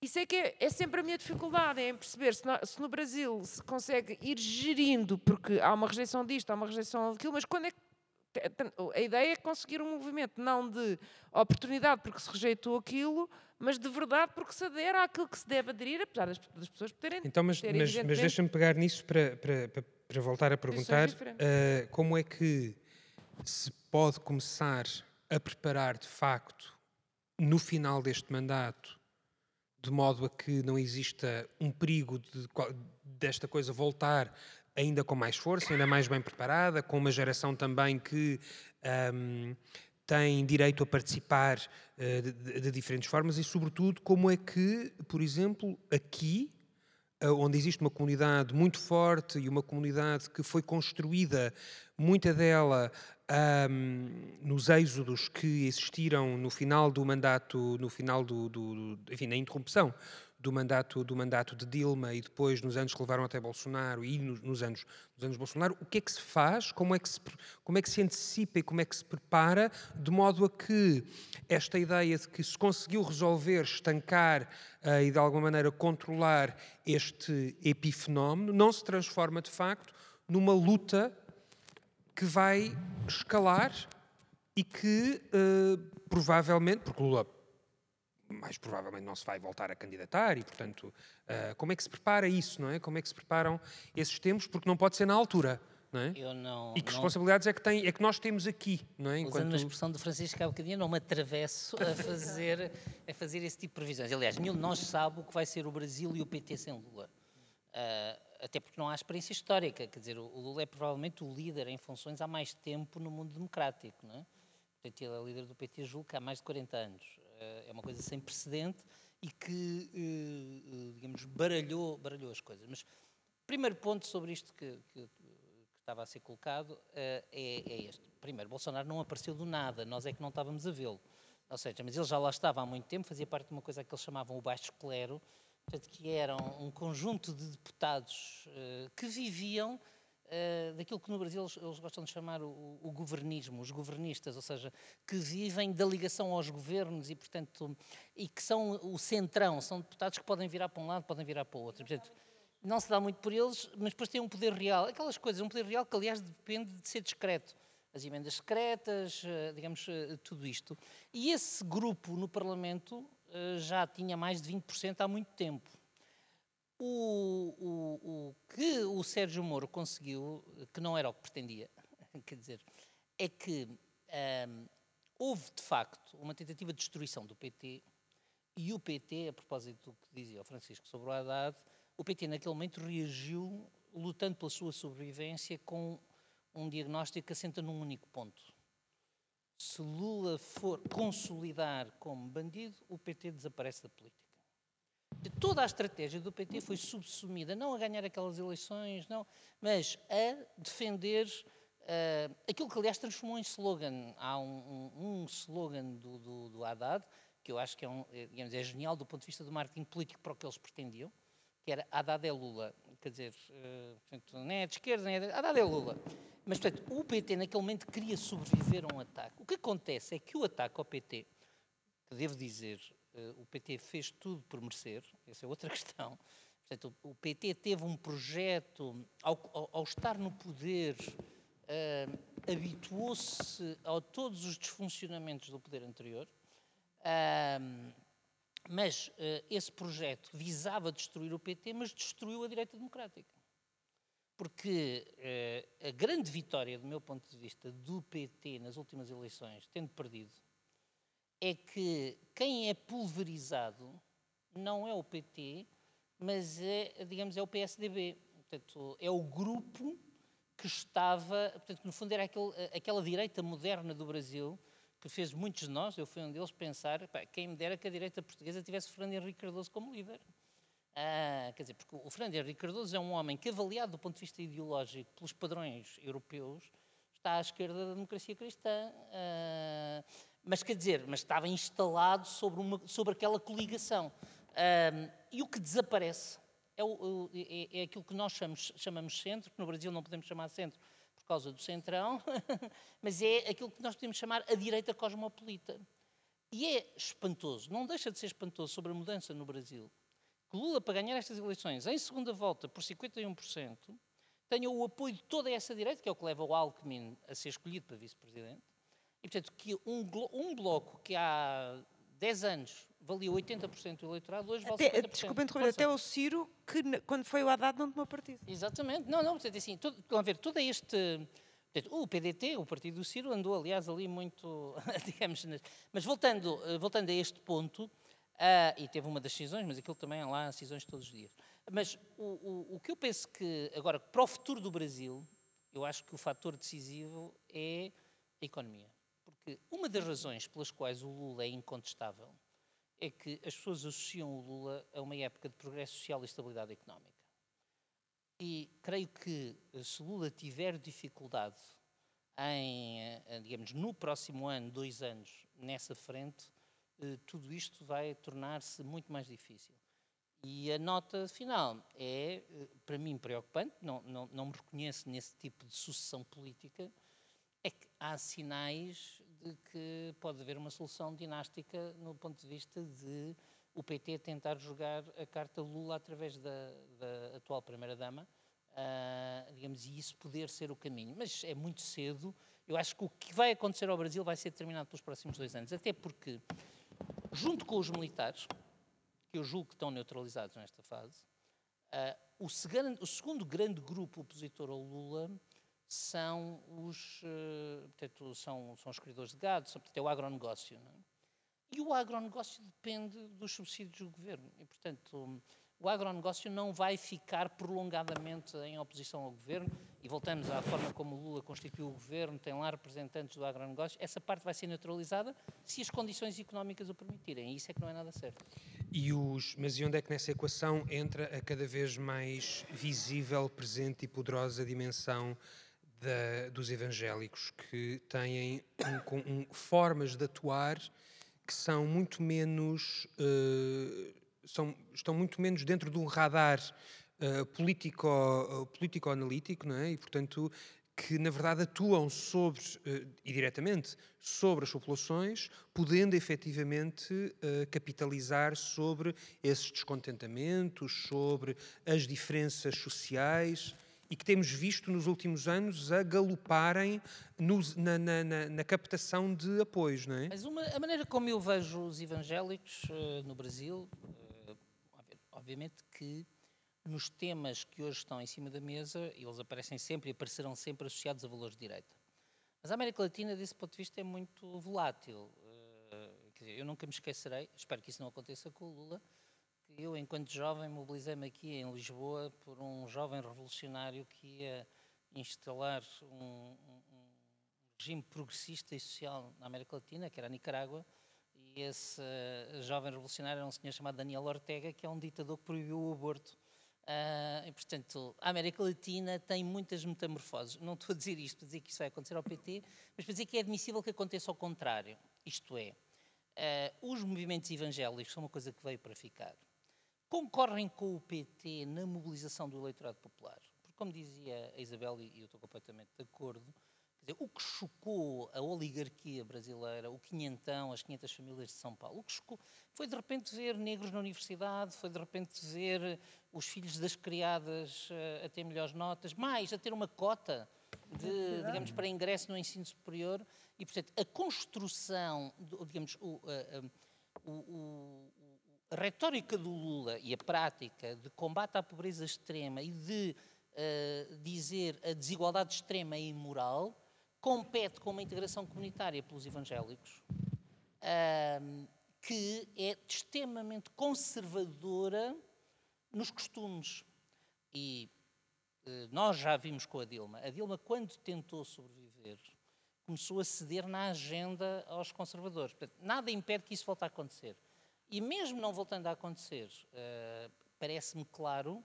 isso é que é, é, sempre a minha dificuldade, é em perceber se no, se no, Brasil se consegue ir gerindo, porque há uma rejeição disto, há uma rejeição daquilo, mas quando é que. A ideia é conseguir um movimento não de oportunidade porque se rejeitou aquilo, mas de verdade porque se adere àquilo que se deve aderir, apesar das, das pessoas poderem. Então, mas, ter, mas, mas deixa-me pegar nisso para, para, para, para voltar a perguntar uh, como é que se pode começar a preparar de facto, no final deste mandato, de modo a que não exista um perigo de, desta coisa voltar ainda com mais força, ainda mais bem preparada, com uma geração também que um, tem direito a participar uh, de, de, diferentes formas e, sobretudo, como é que, por exemplo, aqui, uh, onde existe uma comunidade muito forte e uma comunidade que foi construída, muita dela um, nos êxodos que existiram no final do mandato, no final do, do, do, enfim, na interrupção do mandato, do mandato de Dilma e depois nos anos que levaram até Bolsonaro e nos, nos, anos, nos anos Bolsonaro, o que é que se faz, como é que se, como é que se antecipa e como é que se prepara de modo a que esta ideia de que se conseguiu resolver, estancar uh, e de alguma maneira controlar este epifenómeno não se transforma de facto numa luta que vai escalar e que uh, provavelmente, porque Lula mais provavelmente não se vai voltar a candidatar e, portanto, uh, como é que se prepara isso, não é? Como é que se preparam esses tempos? Porque não pode ser na altura. Não é? não, e que responsabilidades é que, tem, é que nós temos aqui, não é? Enquanto... Usando a expressão do Francisco há bocadinho, não me atravesso a fazer, a fazer esse tipo de previsões. Aliás, nenhum de nós sabe o que vai ser o Brasil e o PT sem Lula. Uh, até porque não há experiência histórica. Quer dizer, o Lula é provavelmente o líder em funções há mais tempo no mundo democrático. Não é? Portanto, ele é líder do PT, julgo que há mais de 40 anos. Eh, é uma coisa sem precedente e que, eh, eh, digamos, baralhou, baralhou as coisas. Mas primeiro ponto sobre isto que, que, que estava a ser colocado é, é, este. Primeiro, Bolsonaro não apareceu do nada, nós é que não estávamos a vê-lo. Ou seja, mas ele já lá estava há muito tempo, fazia parte de uma coisa que eles chamavam o baixo clero, que eram um conjunto de deputados que viviam uh, daquilo que no Brasil eles, eles gostam de chamar o, o, governismo, os governistas, ou seja, que vivem da ligação aos governos e, portanto, e que são o centrão, são deputados que podem virar para um lado, podem virar para o outro. Portanto, não se dá muito por eles, mas depois têm um poder real. Aquelas coisas, um poder real que, aliás, depende de ser discreto as emendas secretas, eh, digamos, tudo isto. E esse grupo no Parlamento eh, já tinha mais de 20% há muito tempo. O, o, o, que o Sérgio Moro conseguiu, que não era o que pretendia, quer dizer, é que um, ehm, houve, de facto, uma tentativa de destruição do PT e o PT, a propósito do que dizia o Francisco sobre o Haddad, o PT naquele momento reagiu lutando pela sua sobrevivência com um diagnóstico que assenta num único ponto. Se Lula for consolidar como bandido, o PT desaparece da política. De toda a estratégia do PT foi subsumida não a ganhar aquelas eleições, não, mas a defender uh, aquilo que, aliás, transformou em slogan. Há um, um, um slogan do, do, do, Haddad, que eu acho que é, um, é, digamos, é genial do ponto de vista do marketing político para o que eles pretendiam, que era Haddad é Lula. Quer dizer, uh, portanto, nem é de esquerda, nem é de... Haddad é Lula. Mas, portanto, o PT naquele momento queria sobreviver a um ataque. O que acontece é que o ataque ao PT, que devo dizer, o PT fez tudo por merecer, essa é outra questão. Portanto, o, PT teve um projeto, ao, ao, estar no poder, uh, habituou-se a todos os desfuncionamentos do poder anterior. Uh, mas uh, esse projeto visava destruir o PT, mas destruiu a direita democrática. Porque a grande vitória, do meu ponto de vista, do PT nas últimas eleições, tendo perdido, é que quem é pulverizado não é o PT, mas é, digamos, é o PSDB. Portanto, é o grupo que estava, portanto, no fundo era aquele, aquela direita moderna do Brasil, que fez muitos de nós, eu fui um deles, pensar, pá, quem me dera que a direita portuguesa tivesse Fernando Henrique Cardoso como líder. Ah, quer dizer, porque o Fernando Henrique Cardoso é um homem que, avaliado do ponto de vista ideológico pelos padrões europeus, está à esquerda da democracia cristã. Ah, mas quer dizer, mas estava instalado sobre, uma, sobre aquela coligação. Ah, e o que desaparece é, o, é, é aquilo que nós chamamos, chamamos centro, que no Brasil não podemos chamar centro, causa do centrão, mas é aquilo que nós podemos chamar a direita cosmopolita. E é espantoso, não deixa de ser espantoso sobre a mudança no Brasil, que Lula, para ganhar estas eleições em segunda volta por 51%, tenha o apoio de toda essa direita, que é o que leva o Alckmin a ser escolhido para vice-presidente, e portanto que um, um bloco que há 10 anos valia 80% do eleitorado, hoje vale até, 50%. Desculpa interromper, até o Ciro, que quando foi o Haddad não tomou partido. Exatamente. Não, não, portanto, assim, todo, a ver, todo este... O PDT, o partido do Ciro, andou, aliás, ali muito, digamos... Mas voltando, eh, voltando a este ponto, uh, e teve uma das decisões, mas aquilo também há lá decisões todos os dias. Mas o, o, o que eu penso que, agora, para o futuro do Brasil, eu acho que o fator decisivo é a economia. Porque uma das razões pelas quais o Lula é incontestável é que as pessoas associam o Lula a uma época de progresso social e estabilidade económica. E creio que se Lula tiver dificuldade em, eh, digamos, no próximo ano, dois anos, nessa frente, eh, tudo isto vai tornar-se muito mais difícil. E a nota final é, eh, para mim, preocupante, não, não, não me reconheço nesse tipo de sucessão política, é que há sinais de que pode haver uma solução dinástica no ponto de vista de o PT tentar jogar a carta Lula através da, da atual Primeira-Dama, uh, digamos, e isso poder ser o caminho. Mas é muito cedo. Eu acho que o que vai acontecer ao Brasil vai ser determinado pelos próximos dois anos, até porque, junto com os militares, que eu julgo que estão neutralizados nesta fase, uh, o, segundo, o segundo grande grupo opositor ao Lula são os, uh, portanto, são, são os criadores de gado, são, portanto, é o agronegócio. É? E o agronegócio depende dos subsídios do governo. E, portanto, o agronegócio não vai ficar prolongadamente em oposição ao governo. E voltamos à forma como Lula constituiu o governo, tem lá representantes do agronegócio. Essa parte vai ser neutralizada se as condições económicas o permitirem. E isso é que não é nada certo. E os, mas e onde é que nessa equação entra a cada vez mais visível, presente e poderosa dimensão da, dos evangélicos, que têm um, um, formas de atuar que são muito menos. Uh, são, estão muito menos dentro de um radar uh, político, uh, político-analítico, não é? E, portanto, que na verdade atuam sobre, e diretamente, sobre as populações, podendo efetivamente capitalizar sobre esses descontentamentos, sobre as diferenças sociais e que temos visto nos últimos anos a galoparem na, na, na, na, captação de apoios, não é? Mas uma, a maneira como eu vejo os evangélicos uh, no Brasil, uh, obviamente que nos temas que hoje estão em cima da mesa, eles aparecem sempre e aparecerão sempre associados a valores de direita. Mas a América Latina, desse ponto de vista, é muito volátil. Dizer, eu nunca me esquecerei, espero que isso não aconteça com o Lula, eu, enquanto jovem, mobilizei-me aqui em Lisboa por um jovem revolucionário que ia instalar um, um, um, regime progressista e social na América Latina, que era a Nicarágua, e esse uh, jovem revolucionário era um senhor chamado Daniel Ortega, que é um ditador que proibiu o aborto. Uh, e, portanto, a América Latina tem muitas metamorfoses. Não estou a dizer isto para dizer que isso vai acontecer ao PT, mas para dizer que é admissível que aconteça ao contrário. Isto é, uh, os movimentos evangélicos são uma coisa que veio para ficar. Concorrem com o PT na mobilização do eleitorado popular. Porque, como dizia a Isabel, e eu estou completamente de acordo, dizer, o que chocou a oligarquia brasileira, o quinhentão, as 500 famílias de São Paulo, o que chocou foi de repente ver negros na universidade, foi de repente ver os filhos das criadas uh, a ter melhores notas, mais a ter uma cota de, digamos, para ingresso no ensino superior e, portanto, a construção, digamos, o, uh, o, o, a retórica do Lula e a prática de combate à pobreza extrema e de uh, dizer a desigualdade extrema é imoral, compete com uma integração comunitária pelos evangélicos, uh, que é extremamente conservadora nos costumes. E uh, nós já vimos com a Dilma. A Dilma, quando tentou sobreviver, começou a ceder na agenda aos conservadores. Portanto, nada impede que isso volte a acontecer. E mesmo não voltando a acontecer, uh, parece-me claro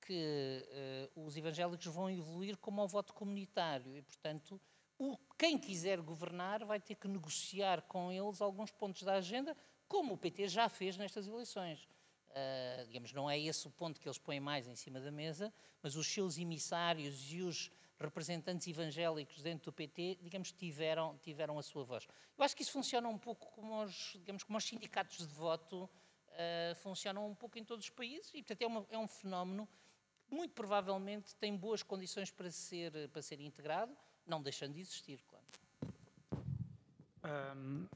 que uh, os evangélicos vão evoluir como ao voto comunitário e, portanto, o, quem quiser governar vai ter que negociar com eles alguns pontos da agenda, como o PT já fez nestas eleições. Uh, digamos, não é esse o ponto que eles põem mais em cima da mesa, mas os seus emissários e os representantes evangélicos dentro do PT, digamos, tiveram, tiveram a sua voz. Eu acho que isso funciona um pouco como os, digamos, como os sindicatos de voto uh, funcionam um pouco em todos os países e, portanto, é, uma, é um fenómeno que muito provavelmente tem boas condições para ser, para ser integrado, não deixando de existir, claro. Um,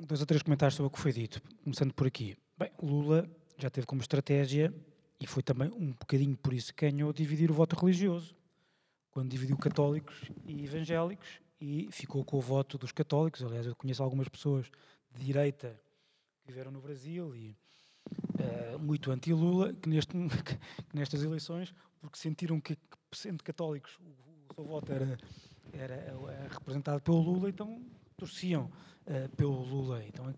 dois ou três comentários sobre o que foi dito, começando por aqui. Bem, Lula já teve como estratégia, e foi também um bocadinho por isso que ganhou, dividir o voto religioso quando dividiu católicos e evangélicos e ficou com o voto dos católicos. Aliás, eu conheço algumas pessoas de direita que viveram no Brasil e uh, muito anti-Lula, que, neste, que nestas eleições, porque sentiram que, sendo católicos, o, o seu voto era, era, era, representado pelo Lula, então torciam uh, pelo Lula. Então é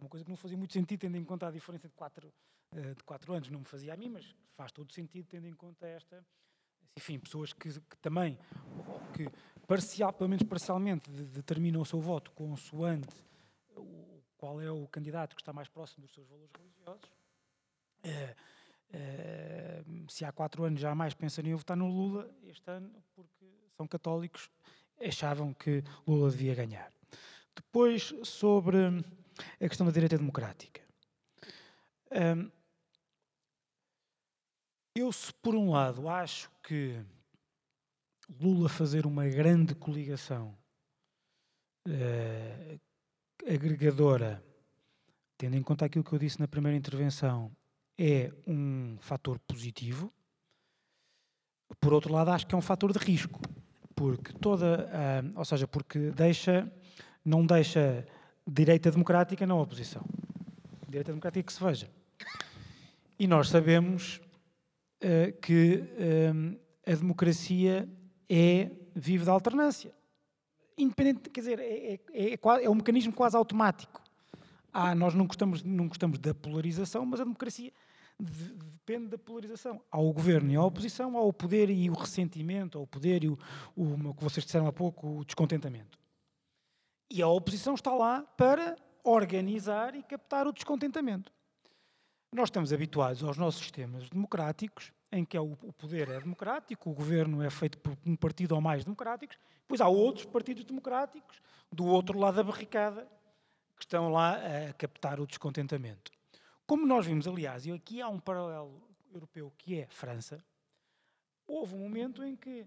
uma coisa que não fazia muito sentido, tendo em conta a diferença de quatro, uh, de quatro anos. Não me fazia a mim, mas faz todo sentido, tendo em conta esta enfim, pessoas que, que também, que parcial, pelo menos parcialmente, de, determinam o seu voto consoante o, qual é o candidato que está mais próximo dos seus valores religiosos. É, é, se há quatro anos jamais pensariam votar no Lula, este ano, porque são católicos, achavam que Lula devia ganhar. Depois, sobre a questão da direita democrática. Um, eu, se por um lado acho que Lula fazer uma grande coligação uh, agregadora, tendo em conta aquilo que eu disse na primeira intervenção, é um fator positivo. Por outro lado, acho que é um fator de risco, porque toda, ou seja, porque deixa, não deixa direita democrática na oposição. Direita democrática que se veja. E nós sabemos uh, que um, eh, a democracia é vive da alternância. Independente, quer dizer, é, é, é, é, um mecanismo quase automático. Ah, nós não gostamos, não gostamos da polarização, mas a democracia depende da polarização. Há o governo e a oposição, há o poder e o ressentimento, há o poder e o, o, o que vocês disseram há pouco, o descontentamento. E a oposição está lá para organizar e captar o descontentamento. Nós estamos habituados aos nossos sistemas democráticos, em que é o, poder é democrático, o governo é feito por um partido ou mais democráticos, depois há outros partidos democráticos do outro lado da barricada que estão lá a captar o descontentamento. Como nós vimos, aliás, e aqui há um paralelo europeu que é França, houve um momento em que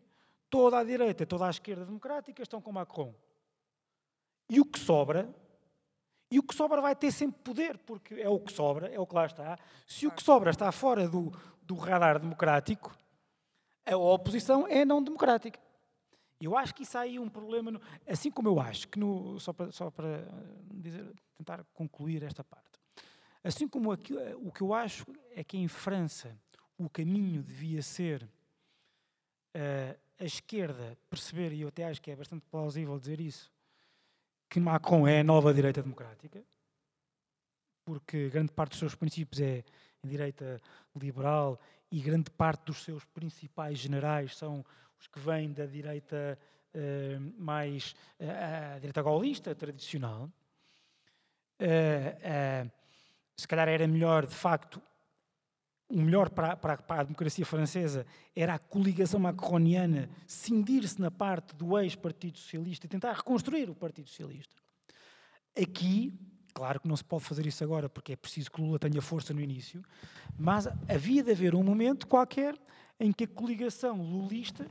toda a direita toda a esquerda democrática estão com Macron. E o que sobra e o que sobra vai ter sempre poder, porque é o que sobra, é o que lá está. Se o que sobra está fora do, do radar democrático, a oposição é não democrática. Eu acho que isso aí um problema, no, assim como eu acho que, no, só para, só para dizer, tentar concluir esta parte, assim como aqui, o que eu acho é que em França o caminho devia ser uh, a esquerda perceber, e eu até acho que é bastante plausível dizer isso, que Macron é a nova direita democrática, porque grande parte dos seus princípios é direita liberal e grande parte dos seus principais generais são os que vêm da direita uh, mais uh, a direita gaulista tradicional. Uh, se calhar era melhor, de facto, o melhor para, para, para, a democracia francesa era a coligação macroniana cindir-se na parte do ex-Partido Socialista e tentar reconstruir o Partido Socialista. Aqui, claro que não se pode fazer isso agora porque é preciso que Lula tenha força no início, mas havia de haver um momento qualquer em que a coligação lulista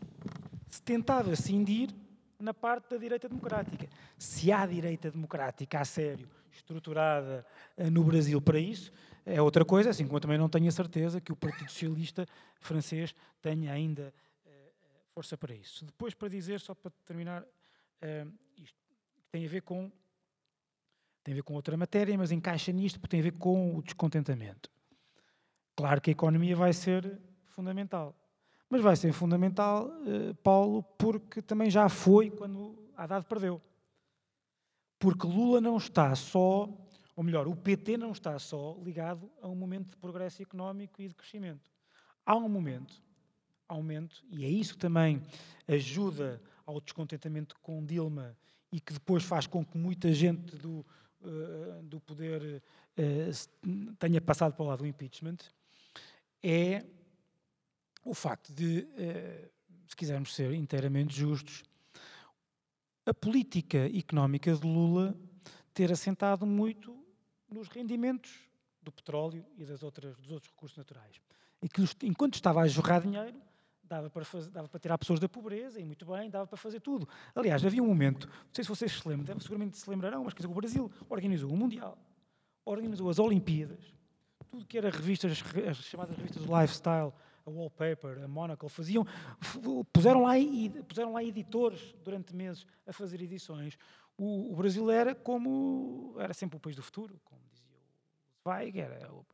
se tentava cindir na parte da direita democrática. Se há direita democrática a sério, estruturada eh, no Brasil para isso, é outra coisa, assim como eu também não tenho a certeza que o Partido Socialista francês tenha ainda uh, força para isso. Depois, para dizer, só para terminar, isto tem a ver com tem a ver com outra matéria, mas encaixa nisto porque tem a ver com o descontentamento. Claro que a economia vai ser fundamental. Mas vai ser fundamental, Paulo, porque também já foi quando Haddad perdeu. Porque Lula não está só, ou melhor, o PT não está só ligado a um momento de progresso económico e de crescimento. Há um momento, há um momento, e é isso que também ajuda ao descontentamento com Dilma e que depois faz com que muita gente do, uh, do poder uh, tenha passado para o lado do impeachment, é o facto de, eh, se quisermos ser inteiramente justos, a política económica de Lula ter assentado muito nos rendimentos do petróleo e das outras, dos outros recursos naturais. E que, enquanto estava a jorrar dinheiro, dava para, fazer, dava para tirar pessoas da pobreza, e muito bem, dava para fazer tudo. Aliás, havia um momento, não sei se vocês se lembram, seguramente se lembrarão, mas quer dizer, o Brasil organizou o Mundial, organizou as Olimpíadas, tudo que era revistas, as chamadas revistas do lifestyle, a Wallpaper, a Monocle, faziam, puseram lá, puseram lá editores durante meses a fazer edições. O, o, Brasil era como, era sempre o país do futuro, como dizia o Zweig, era o,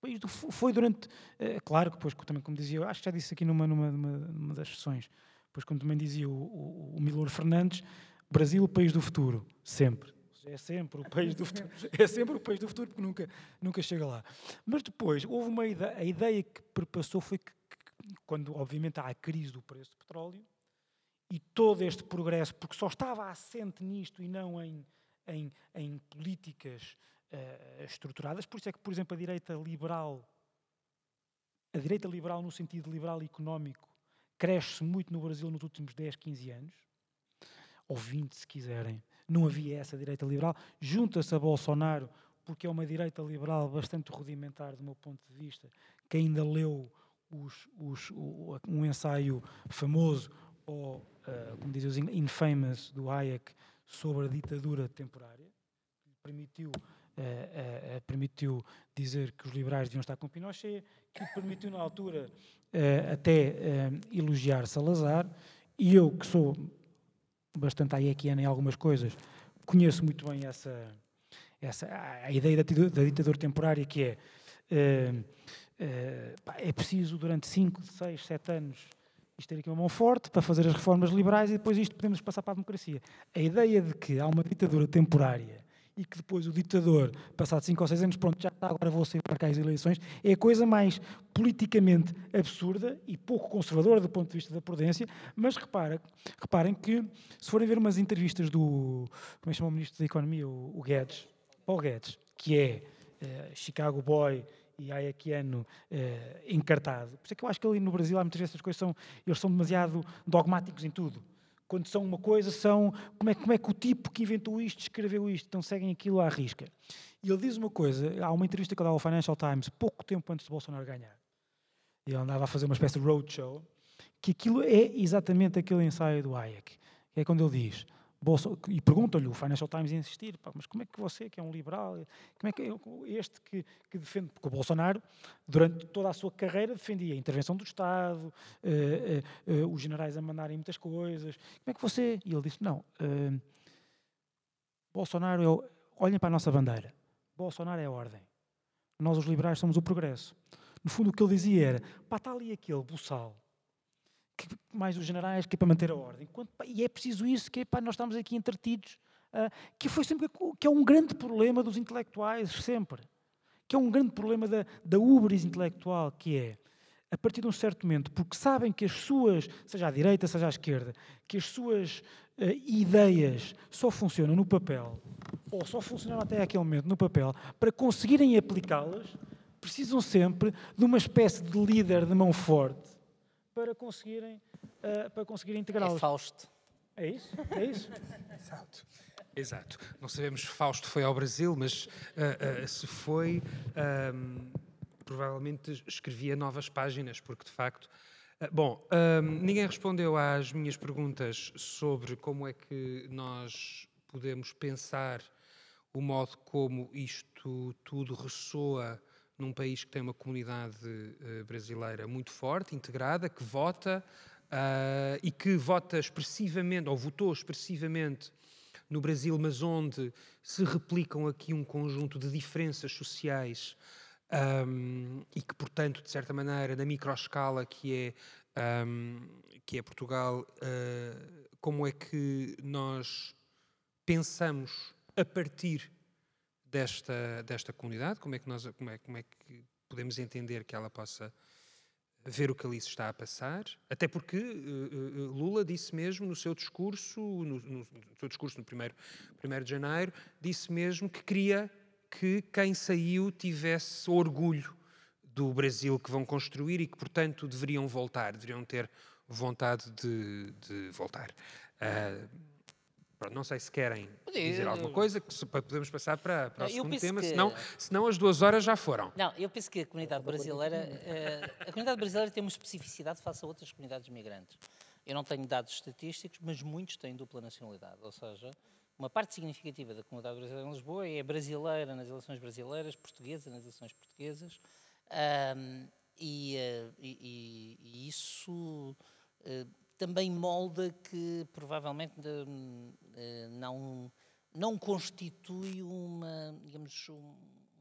país do, foi durante, é, claro que depois também como dizia, acho que já disse aqui numa, numa, numa, das sessões, depois como também dizia o, o, o Milor Fernandes, Brasil, o país do futuro, sempre é sempre o país do futuro, é sempre o país do futuro porque nunca, nunca chega lá. Mas depois houve uma ideia, a ideia que perpassou foi que, que, quando obviamente há a crise do preço do petróleo e todo este progresso, porque só estava assente nisto e não em, em, em políticas uh, estruturadas, por isso é que, por exemplo, a direita liberal, a direita liberal no sentido liberal económico, cresce muito no Brasil nos últimos 10, 15 anos, ou 20 se quiserem, não havia essa direita liberal. Junta-se a Bolsonaro, porque é uma direita liberal bastante rudimentar, do meu ponto de vista, que ainda leu os, os, o, um ensaio famoso, ou, uh, como dizem os infamous, do Hayek, sobre a ditadura temporária, que permitiu, uh, uh, permitiu dizer que os liberais deviam estar com Pinochet, que permitiu, na altura, até elogiar Salazar, e eu, que sou bastante hayekiana em algumas coisas, conheço muito bem essa, essa a ideia da, da ditadura temporária que é uh, uh, é preciso durante 5, 6, 7 anos isto ter aqui uma mão forte para fazer as reformas liberais e depois isto podemos passar para a democracia. A ideia de que há uma ditadura temporária e que depois o ditador, passado 5 ou 6 anos, pronto, já está, agora vou sair para cá as eleições, é a coisa mais politicamente absurda e pouco conservadora do ponto de vista da prudência, mas repara, reparem que, se forem ver umas entrevistas do, como é que chama o Ministro da Economia, o, o Guedes, Paul Guedes, que é uh, Chicago Boy e hayekiano uh, encartado, por isso é que eu acho que ali no Brasil há muitas vezes as coisas são, eles são demasiado dogmáticos em tudo quando são uma coisa, são como é, como é que o tipo que inventou isto escreveu isto, então seguem aquilo à risca. E ele diz uma coisa, há uma entrevista que ele dá ao Financial Times pouco tempo antes de Bolsonaro ganhar. Ele andava a fazer uma espécie de roadshow, que aquilo é exatamente aquele ensaio do Hayek, é quando ele diz, Bolso, e perguntam-lhe, o Financial Times insistir, pá, mas como é que você, que é um liberal, como é que é este que, que defende, porque o Bolsonaro, durante toda a sua carreira, defendia a intervenção do Estado, eh, eh, eh, os generais a mandarem muitas coisas, como é que você, e ele disse, não, Bolsonaro, é o, olhem para a nossa bandeira, Bolsonaro é a ordem, nós os liberais somos o progresso. No fundo o que ele dizia era, pá, está ali aquele buçal, mais os generais, que é para manter a ordem. E é preciso isso, que é, pá, nós estamos aqui entretidos, uh, que foi sempre que é um grande problema dos intelectuais, sempre. Que é um grande problema da, da ubris intelectual, que é, a partir de um certo momento, porque sabem que as suas, seja à direita, seja à esquerda, que as suas uh, ideias só funcionam no papel, ou só funcionaram até aquele momento no papel, para conseguirem aplicá-las, precisam sempre de uma espécie de líder de mão forte para conseguirem, uh, para conseguirem integrá-los. É Fausto. É isso? É isso? Exato. Exato. Não sabemos se Fausto foi ao Brasil, mas uh, uh, se foi, um, provavelmente escrevia novas páginas, porque de facto. bom, um, ninguém respondeu às minhas perguntas sobre como é que nós podemos pensar o modo como isto tudo ressoa num país que tem uma comunidade uh, brasileira muito forte, integrada, que vota uh, e que vota expressivamente, ou votou expressivamente no Brasil, mas onde se replicam aqui um conjunto de diferenças sociais um, e que, portanto, de certa maneira, na microescala que é, um, que é Portugal, uh, como é que nós pensamos a partir desta, desta comunidade, como é, que nós, como, é, como é que podemos entender que ela possa ver o que ali se está a passar, até porque uh, Lula disse mesmo no seu discurso, no, no, seu discurso no primeiro, primeiro de janeiro, disse mesmo que queria que quem saiu tivesse orgulho do Brasil que vão construir e que, portanto, deveriam voltar, deveriam ter vontade de, de voltar. Uh, Pronto, não sei se querem dizer alguma coisa, que podemos passar para, para o não, segundo tema, que... senão, senão as duas horas já foram. Não, eu penso que a comunidade brasileira, uh, a comunidade brasileira tem uma especificidade face a outras comunidades migrantes. Eu não tenho dados estatísticos, mas muitos têm dupla nacionalidade, ou seja, uma parte significativa da comunidade brasileira em Lisboa é brasileira nas eleições brasileiras, portuguesa nas eleições portuguesas, um, e, uh, e, e, isso uh, também molda que provavelmente eh, não, não constitui uma, digamos,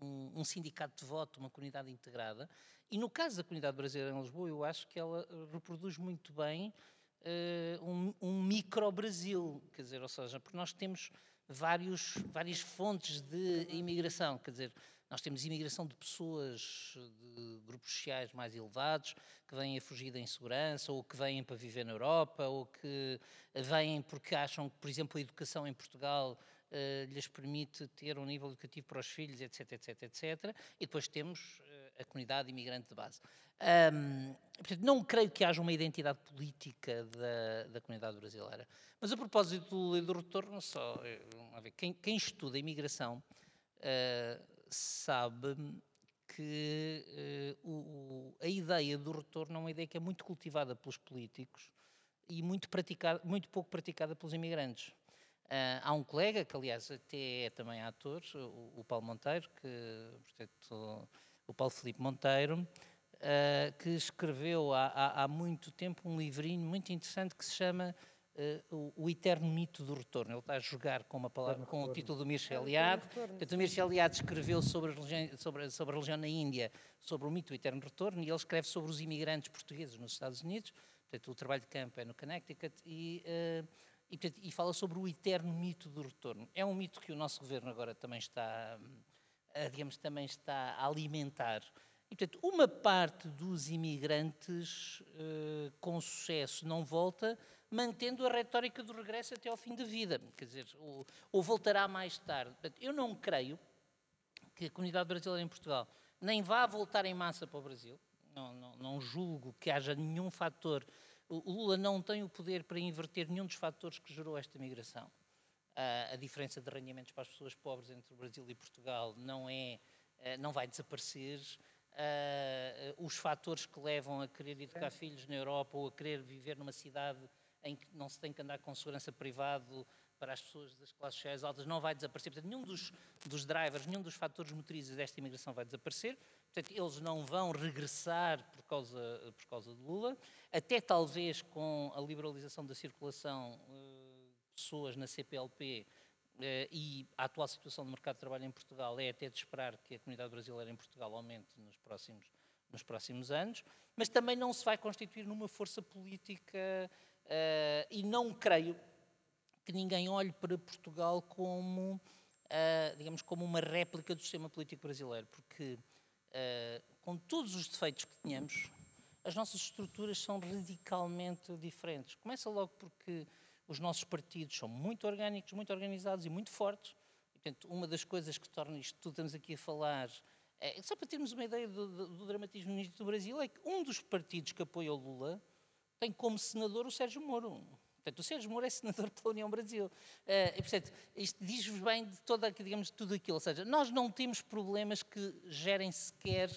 um, um, sindicato de voto, uma comunidade integrada. E no caso da comunidade brasileira em Lisboa, eu acho que ela reproduz muito bem uh, um, um micro-Brasil, quer dizer, ou seja, porque nós temos vários, várias fontes de imigração, quer dizer, nós temos imigração de pessoas de grupos sociais mais elevados que vêm a fugir da insegurança ou que vêm para viver na Europa ou que vêm porque acham que, por exemplo, a educação em Portugal uh, lhes permite ter um nível educativo para os filhos, etc, etc, etc. E depois temos uh, a comunidade imigrante de base. Um, portanto, não creio que haja uma identidade política da, da comunidade brasileira. Mas a propósito do, do retorno, só, eh, ver, quem, quem estuda a imigração uh, sabe que uh, o, a ideia do retorno é uma ideia que é muito cultivada pelos políticos e muito, praticada, muito pouco praticada pelos imigrantes. Uh, há um colega, que aliás até é também ator, o, o Paulo Monteiro, que, portanto, o Paulo Felipe Monteiro, uh, que escreveu há, há, há, muito tempo um livrinho muito interessante que se chama uh, o, o, eterno mito do retorno. Ele está a jogar com, uma palavra, com o título do Mircea Eliade. Portanto, o Mircea Eliade escreveu sobre a, religião, sobre, sobre a religião na Índia, sobre o mito do eterno retorno, e ele escreve sobre os imigrantes portugueses nos Estados Unidos. Portanto, o trabalho de campo é no Connecticut e, uh, e, portanto, e, fala sobre o eterno mito do retorno. É um mito que o nosso governo agora também está, uh, digamos, também está a alimentar. E, portanto, uma parte dos imigrantes uh, com sucesso não volta, mantendo a retórica do regresso até ao fim da vida, quer dizer, ou, ou voltará mais tarde. Eu não creio que a comunidade brasileira em Portugal nem vá voltar em massa para o Brasil, não, não, não julgo que haja nenhum fator, o Lula não tem o poder para inverter nenhum dos fatores que gerou esta migração. A diferença de rendimentos para as pessoas pobres entre o Brasil e Portugal não é, uh, não vai desaparecer. Uh, os fatores que levam a querer educar filhos na Europa ou a querer viver numa cidade em que não se tem que andar com segurança privado para as pessoas das classes sociais altas não vai desaparecer. Portanto, nenhum dos, dos drivers, nenhum dos fatores motrizes desta imigração vai desaparecer. Portanto, eles não vão regressar por causa, por causa de Lula. Até talvez com a liberalização da circulação uh, de pessoas na CPLP eh, e a atual situação do mercado de trabalho em Portugal, é até de esperar que a comunidade brasileira em Portugal aumente nos próximos, nos próximos anos. Mas também não se vai constituir numa força política uh, e não creio que ninguém olhe para Portugal como, uh, digamos, como uma réplica do sistema político brasileiro, porque uh, com todos os defeitos que tínhamos, as nossas estruturas são radicalmente diferentes. Começa logo porque os nossos partidos são muito orgânicos, muito organizados e muito fortes. E, portanto, uma das coisas que torna isto tudo estamos aqui a falar, é, só para termos uma ideia do, do, do dramatismo do Brasil, é que um dos partidos que apoia o Lula tem como senador o Sérgio Moro. Portanto, o Sérgio Moro é senador pela União Brasil. Uh, e, portanto, isto diz-vos bem de toda, digamos, tudo aquilo. Ou seja, nós não temos problemas que gerem sequer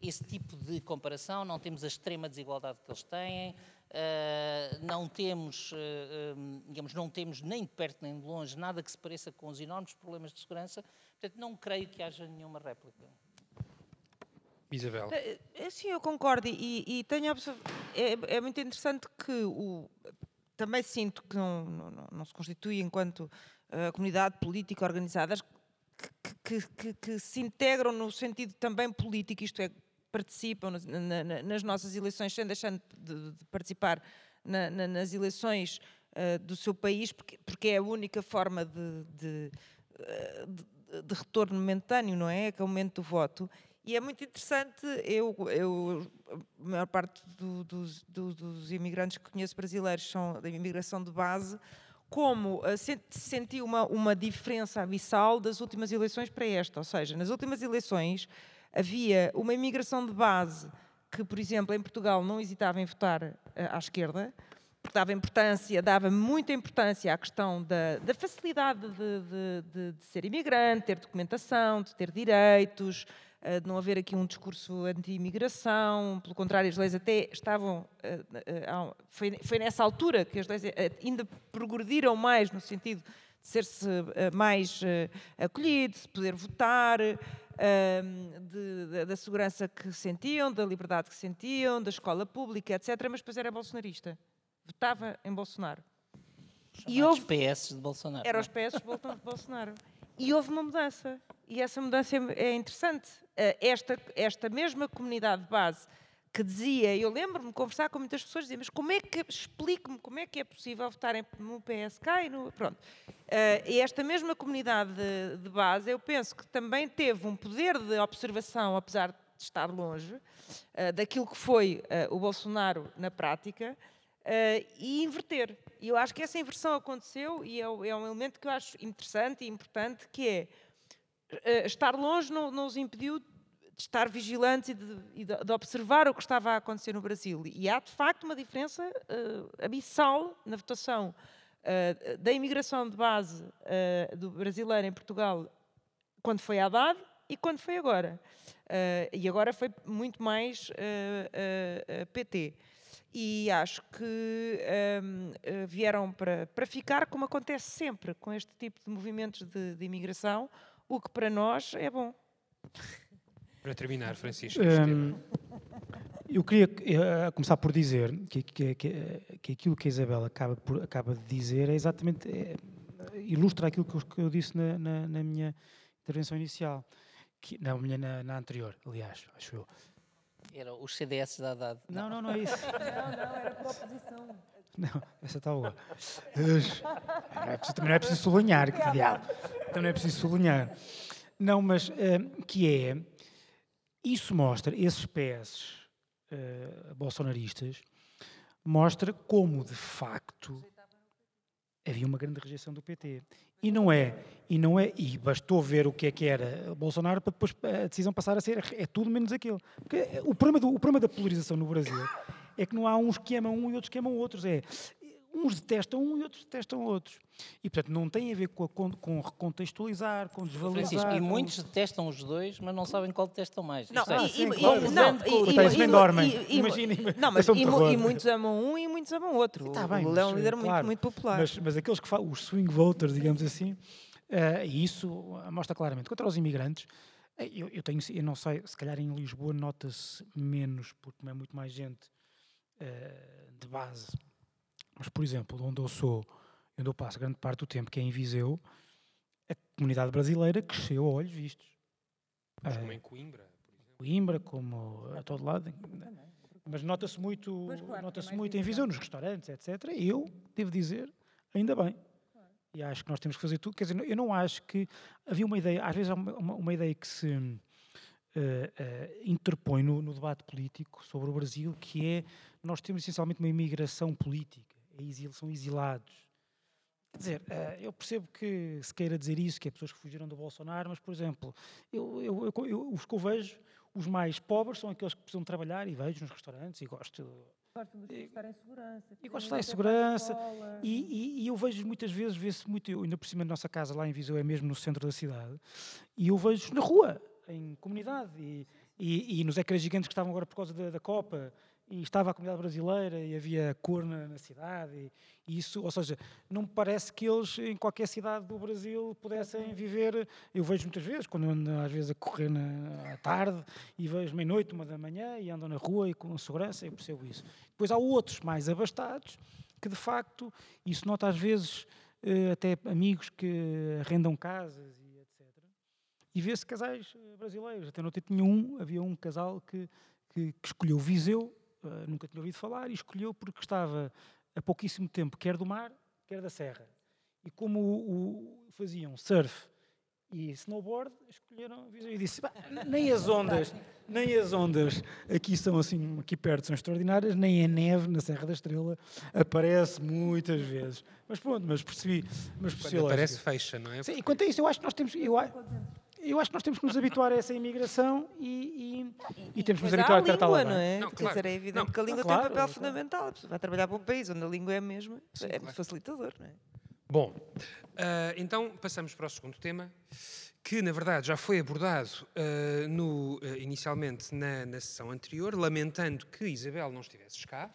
esse tipo de comparação, não temos a extrema desigualdade que eles têm, uh, não temos, um, digamos, não temos nem de perto nem de longe nada que se pareça com os enormes problemas de segurança. Portanto, não creio que haja nenhuma réplica. Isabel. É, sim, eu concordo e, e tenho é, é muito interessante que o, também sinto que não, não, não se constitui enquanto uh, comunidade política organizada que, que, que, que, se integram no sentido também político, isto é, participam na, na, nas nossas eleições sem deixando de, de participar na, nas eleições uh, do seu país, porque, porque, é a única forma de, de, uh, de, retorno momentâneo, não é? Que é o momento do voto. E é muito interessante, eu, eu a maior parte do, dos, do, dos imigrantes que conheço brasileiros são da imigração de base, como uh, senti uma, uma diferença abissal das últimas eleições para esta. Ou seja, nas últimas eleições havia uma imigração de base que, por exemplo, em Portugal não hesitava em votar uh, à esquerda, porque dava importância, dava muita importância à questão da, da facilidade de, de, de, de ser imigrante, ter documentação, de ter direitos, eh, de não haver aqui um discurso anti-imigração, pelo contrário, as leis até estavam. Eh, eh, foi, foi nessa altura que as leis ainda progrediram mais no sentido de ser-se mais acolhido, de poder votar, de, da segurança que sentiam, da liberdade que sentiam, da escola pública, etc. Mas depois era bolsonarista. Votava em Bolsonaro. Chamados e houve, PS de Bolsonaro. Era os PS de Bolsonaro. E houve uma mudança. E essa mudança é, é interessante. Eh, esta, esta mesma comunidade de base que dizia, eu lembro-me de conversar com muitas pessoas, dizia, mas como é que, explique-me como é que é possível votarem no PSK e no, pronto. Uh, e esta mesma comunidade de, de, base, eu penso que também teve um poder de observação, apesar de estar longe, uh, daquilo que foi o Bolsonaro na prática, e inverter. E eu acho que essa inversão aconteceu e é, é um elemento que eu acho interessante e importante, que é estar longe não, não os impediu de estar vigilantes e, de, e de, observar o que estava a acontecer no Brasil. E há, de facto, uma diferença uh, abissal na votação uh, da imigração de base do brasileiro em Portugal quando foi Haddad e quando foi agora. e agora foi muito mais PT e acho que um, vieram para, para ficar, como acontece sempre com este tipo de movimentos de, de imigração, o que para nós é bom. Para terminar, Francisco. Um, eu queria uh, começar por dizer que, que, que, que, aquilo que a Isabel acaba, por, acaba de dizer é exatamente. É, ilustra aquilo que eu, que eu disse na, na, na, minha intervenção inicial. Que, na, minha, na, na anterior, aliás, acho eu. Era os CDS da Haddad. Não, não, não é isso. não, não, era para a oposição. Não, essa está boa. Não é preciso, também não é preciso sublinhar, que diabo. Também não é preciso sublinhar. Não, mas uh, que é. Isso mostra, esses PS uh, bolsonaristas, mostra como, de facto, havia uma grande rejeição do PT. E não é, e não é, e bastou ver o que é que era Bolsonaro para depois a decisão passar a ser, é tudo menos aquilo. Porque o problema, do, o problema da polarização no Brasil é que não há uns que amam um e outros que amam outros. É, uns detestam um e outros detestam outros. E, portanto, não tem a ver com, a, com recontextualizar, com desvalorizar. Francisco, e com- muitos detestam os dois, mas não sabem qual detestam mais. Não, é, e- sim, e- claro. e- Vão não, e- e- nem dormem. Imaginem, Não, mas e, muitos amam um e muitos amam outro. Tá bem, o Leão é um líder muito, claro, muito popular. Mas, mas aqueles que falam, os swing voters, digamos assim, eh, e isso ah, mostra claramente. Quanto aos imigrantes, eh, eu, eu tenho, eu não sei, se calhar em Lisboa nota-se menos, porque não é muito mais gente eh, de base. Mas, por exemplo, onde eu sou, onde eu passo grande parte do tempo, que é em Viseu, a comunidade brasileira cresceu a olhos vistos. Mas como em Coimbra, por exemplo. Coimbra, como a todo lado. Mas nota-se muito, claro, nota-se muito em Viseu, nos restaurantes, etc. E eu devo dizer, ainda bem. E acho que nós temos que fazer tudo. Quer dizer, eu não acho que havia uma ideia, às vezes há uma, uma- ideia que se eh, eh, interpõe no, no debate político sobre o Brasil, que é nós temos essencialmente uma imigração política, é exil, são exilados. Quer dizer, eh, eu percebo que se queira dizer isso, que é pessoas que fugiram do Bolsonaro, mas, por exemplo, eu, eu, eu- eu- os que eu vejo, os mais pobres são aqueles que precisam trabalhar e vejo nos restaurantes e gosto. Gostam de estar em segurança. E gosto de estar em segurança. E, e- e eu vejo muitas vezes, vê-se muito, ainda por cima da nossa casa lá em Viseu, é mesmo no centro da cidade, e eu vejo na rua, em comunidade, e, e, e nos ecrãs gigantes que estavam agora por causa da, da Copa, e estava a comunidade brasileira, e havia cor na, na cidade, e, isso, ou seja, não me parece que eles em qualquer cidade do Brasil pudessem viver, eu vejo muitas vezes, quando ando às vezes a correr na, à tarde, e vejo meia-noite, uma da manhã, e andam na rua e com segurança, eu percebo isso. Depois há outros mais abastados, que de facto, isso nota às vezes eh, até amigos que arrendam casas e etc. E vê-se casais eh, brasileiros. Até não tinha um, havia um casal que, que, que escolheu Viseu, eh, nunca tinha ouvido falar, e escolheu porque estava a pouquíssimo tempo, quer do mar, quer da serra. E como o, o- faziam surf e snowboard, escolheram. E disse, "Bah, nem as ondas, nem as ondas aqui são assim, aqui perto são extraordinárias, nem a neve na Serra da Estrela aparece muitas vezes. Mas pronto, mas percebi, mas percebi Quando aparece, fecha, não é? Sim, e quanto a isso, eu acho que nós temos, eu, eu acho que nós temos que nos habituar a essa imigração e, e, e temos que nos habituar a a tratá-la língua, não é? Não, claro. dizer, é evidente Não, que a língua claro, tem um papel claro. fundamental. A pessoa vai trabalhar para um país onde a língua é a mesma, é claro. facilitador, não é? Bom, ah, então passamos para o segundo tema, que na verdade já foi abordado ah, no, ah, inicialmente na, na sessão anterior, lamentando que Isabel não estivesse cá.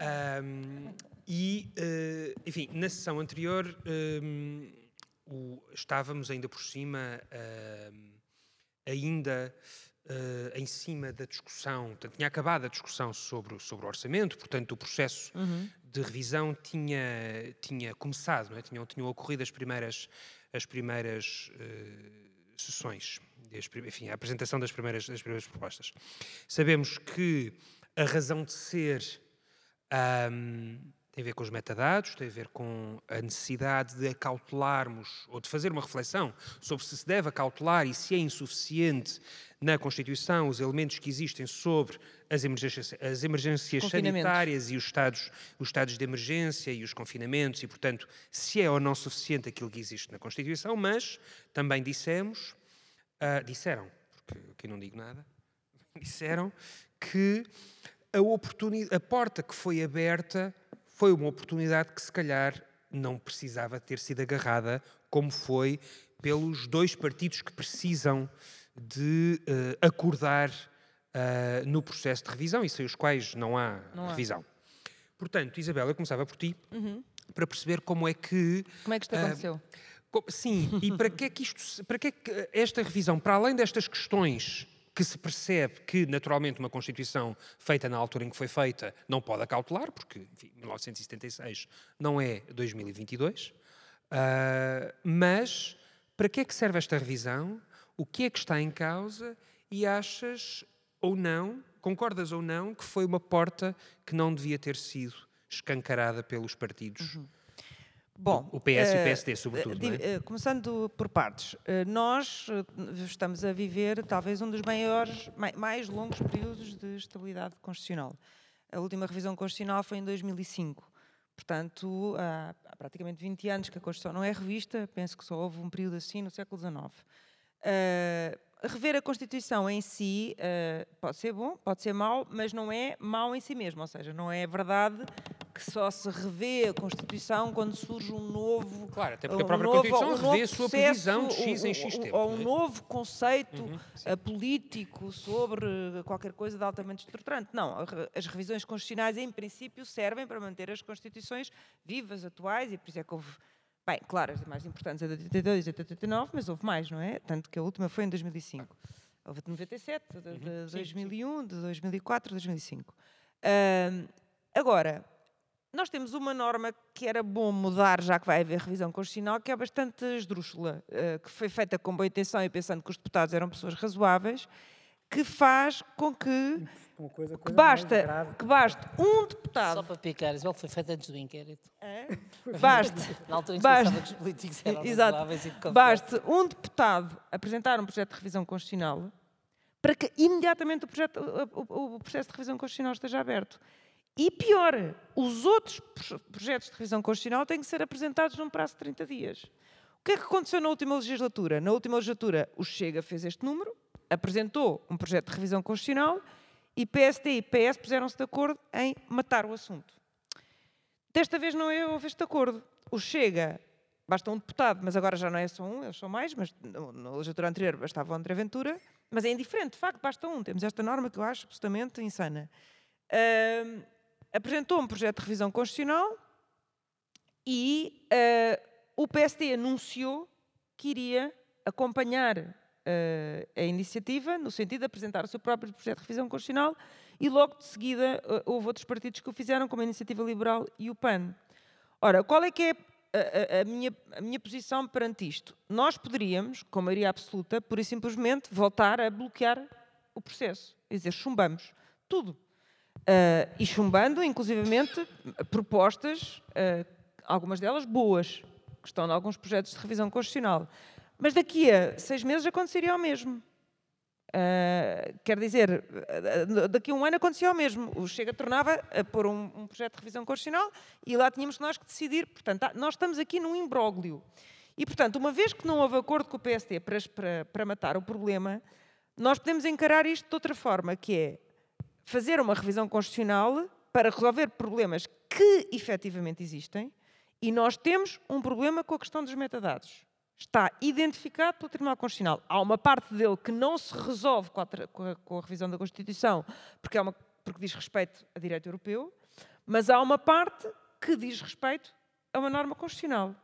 Ahm, e, eh, enfim, na sessão anterior ahm, o- estávamos ainda por cima, ahm, ainda eh, em cima da discussão, portanto, tinha acabado a discussão sobre, o- sobre o orçamento, portanto, o processo de revisão tinha, tinha começado, não é? tinham, tinham ocorrido as primeiras, as primeiras eh, sessões, enfim, a apresentação das primeiras, das primeiras propostas. Sabemos que a razão de ser ahm, tem a ver com os metadados, tem a ver com a necessidade de acautelarmos ou de fazer uma reflexão sobre se se deve acautelar e se é insuficiente na Constituição os elementos que existem sobre as emergências, as emergências sanitárias e os estados, os estados de emergência e os confinamentos e, portanto, se é ou não suficiente aquilo que existe na Constituição, mas também dissemos, ah, disseram, porque aqui não digo nada, disseram que a, oportuni- a porta que foi aberta foi uma oportunidade que se calhar não precisava ter sido agarrada, como foi pelos dois partidos que precisam de eh, acordar eh, no processo de revisão e sem os quais não há Não há. revisão. Portanto, Isabel, eu começava por ti para perceber como é que Como é que isto Ah, aconteceu? Co- Sim, e para que é que isto, para que é que esta revisão, para além destas questões que se percebe que, naturalmente, uma Constituição feita na altura em que foi feita não pode acautelar, porque, enfim, 1976 não é 2022, ah, mas para que é que serve esta revisão? O que é que está em causa? E achas ou não, concordas ou não, que foi uma porta que não devia ter sido escancarada pelos partidos? Bom, o PS e o eh, PSD, sobretudo, eh, é? eh, Começando por partes, nós estamos a viver talvez um dos maiores, mai- mais longos períodos de estabilidade constitucional. A última revisão constitucional foi em 2005. Portanto, há, praticamente 20 anos que a Constituição não é revista, penso que só houve um período assim no século XIX. Eh, rever a Constituição em si eh, pode ser bom, pode ser mau, mas não é mau em si mesmo, ou seja, não é verdade que só se revê a Constituição quando surge um novo. Claro, até porque a um própria novo- Constituição um revê a sua previsão de X em X tempo, Ou um é? novo conceito Uhum, eh, político sobre qualquer coisa de altamente estruturante. Não, a as revisões constitucionais, em princípio, servem para manter as constituições vivas, atuais, e por isso é que houve. Bem, claro, as mais importantes é de 82 e 89, mas houve mais, não é? Tanto que a última foi em 2005. Houve a de 97, de, de Uhum. sim, 2001, de 2004, 2005. Ahm, agora, nós temos uma norma que era bom mudar, já que vai haver revisão constitucional, que é bastante esdrúxula, eh, que foi feita com boa intenção e pensando que os deputados eram pessoas razoáveis, que faz com que, Uma coisa, que coisa mais basta, que baste um Só deputado, para picar, Isabel foi feito antes do inquérito. é? baste, Na altura em que Basta. que os políticos eram Exato. razoáveis e de confiança. baste um deputado apresentar um projeto de revisão constitucional para que imediatamente o, projeto- o- o- o processo de revisão constitucional esteja aberto. E pior, os outros pro- projetos de revisão constitucional têm que ser apresentados num prazo de 30 dias. O que é que aconteceu na última legislatura? Na última legislatura, o Chega fez este número, apresentou um projeto de revisão constitucional e PSD e PS puseram-se de acordo em matar o assunto. Desta vez não é- houve este acordo. O Chega, basta um deputado, mas agora já não é só um, eles são mais, mas na legislatura anterior bastava o André Ventura, mas é indiferente, de facto, basta um. Temos esta norma que eu acho absolutamente insana. Ahm, apresentou um projeto de revisão constitucional e ah, o PSD anunciou que iria acompanhar ah, a iniciativa no sentido de apresentar o seu próprio projeto de revisão constitucional e logo de seguida ah, houve outros partidos que o fizeram, como a Iniciativa Liberal e o PAN. Ora, qual é que é a, a- a minha, a minha posição perante isto? Nós poderíamos, com maioria absoluta, pura e simplesmente voltar a bloquear o processo. Quer dizer, chumbamos tudo. Ah, e chumbando, inclusivamente, propostas, ah, algumas delas boas, que estão em alguns projetos de revisão constitucional. Mas daqui a seis meses aconteceria o mesmo. Uh, quer dizer, uh, daqui a um ano acontecia o mesmo. O Chega tornava a pôr um, um projeto de revisão constitucional e lá tínhamos nós que decidir. Portanto, nós estamos aqui num imbróglio. E, portanto, uma vez que não houve acordo com o PSD para, para, para matar o problema, nós podemos encarar isto de outra forma, que é fazer uma revisão constitucional para resolver problemas que efetivamente existem e nós temos um problema com a questão dos metadados. Está identificado pelo Tribunal Constitucional. Há uma parte dele que não se resolve com a, com a- revisão da Constituição, porque, é uma, porque diz respeito a direito europeu, mas há uma parte que diz respeito a uma norma constitucional.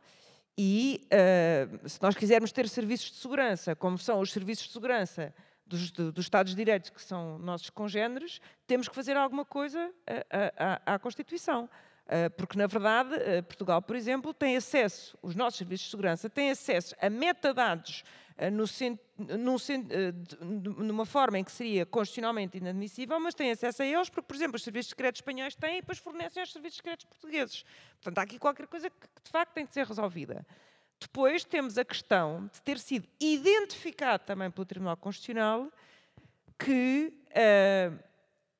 E eh, se nós quisermos ter serviços de segurança, como são os serviços de segurança dos, do- dos Estados de Direito, que são nossos congêneres, temos que fazer alguma coisa eh, à- à- à Constituição. Uh, porque, na verdade, uh, Portugal, por exemplo, tem acesso, os nossos serviços de segurança têm acesso a metadados no num numa forma em que seria constitucionalmente inadmissível, mas têm acesso a eles porque, por exemplo, os serviços secretos espanhóis têm e depois fornecem aos serviços secretos portugueses. Portanto, há aqui qualquer coisa que, de facto, tem de ser resolvida. Depois temos a questão de ter sido identificado também pelo Tribunal Constitucional que uh,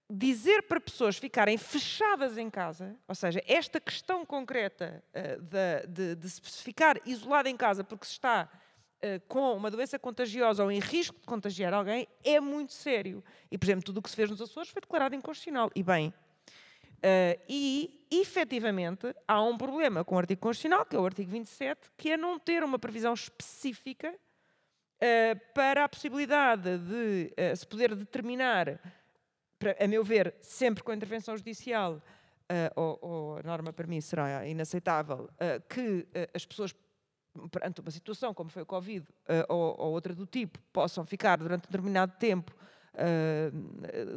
dizer para pessoas ficarem fechadas em casa, ou seja, esta questão concreta uh, da- de, de se ficar isolado em casa porque se está uh, com uma doença contagiosa ou em risco de contagiar alguém, é muito sério. E, por exemplo, tudo o que se fez nos Açores foi declarado inconstitucional. E bem, Uh, e, efetivamente, há um problema com o artigo constitucional, que é o artigo 27, que é não ter uma previsão específica uh, para a possibilidade de uh, se poder determinar, para- a meu ver, sempre com a intervenção judicial, ou, ou a norma para mim será inaceitável, que as pessoas, perante uma situação como foi o Covid ou, ou outra do tipo, possam ficar durante um determinado tempo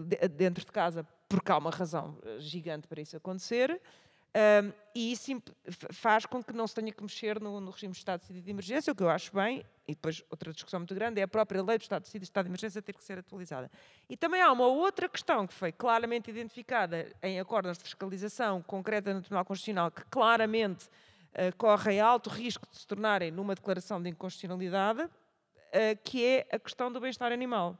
de- dentro de casa porque há uma razão uh, gigante para isso acontecer. um, e isso faz com que não se tenha que mexer no, no regime de estado de de emergência, o que eu acho bem, e depois outra discussão muito grande é a própria lei do estado de de estado de emergência ter que ser atualizada. E também há uma outra questão que foi claramente identificada em acordos de fiscalização concreta no Tribunal Constitucional, que claramente uh, correm alto risco de se tornarem numa declaração de inconstitucionalidade, uh, que é a questão do bem-estar animal.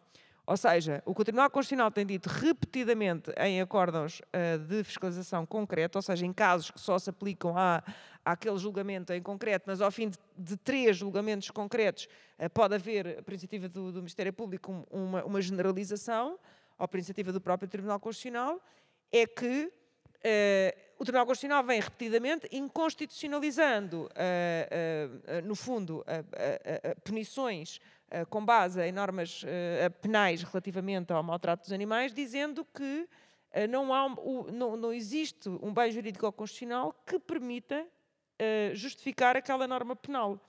Ou seja, o que o Tribunal Constitucional tem dito repetidamente em acórdãos eh, de fiscalização concreta, ou seja, em casos que só se aplicam a, àquele julgamento em concreto, mas ao fim de, de três julgamentos concretos eh, pode haver, por iniciativa do, do Ministério Público, um- uma, uma generalização, ou por iniciativa do próprio Tribunal Constitucional, é que eh, o Tribunal Constitucional vem repetidamente inconstitucionalizando, uh, uh, no fundo, punições com base em normas penais relativamente ao maltrato dos animais, dizendo que não, há, não, não existe um bem jurídico constitucional que permita justificar aquela norma penal.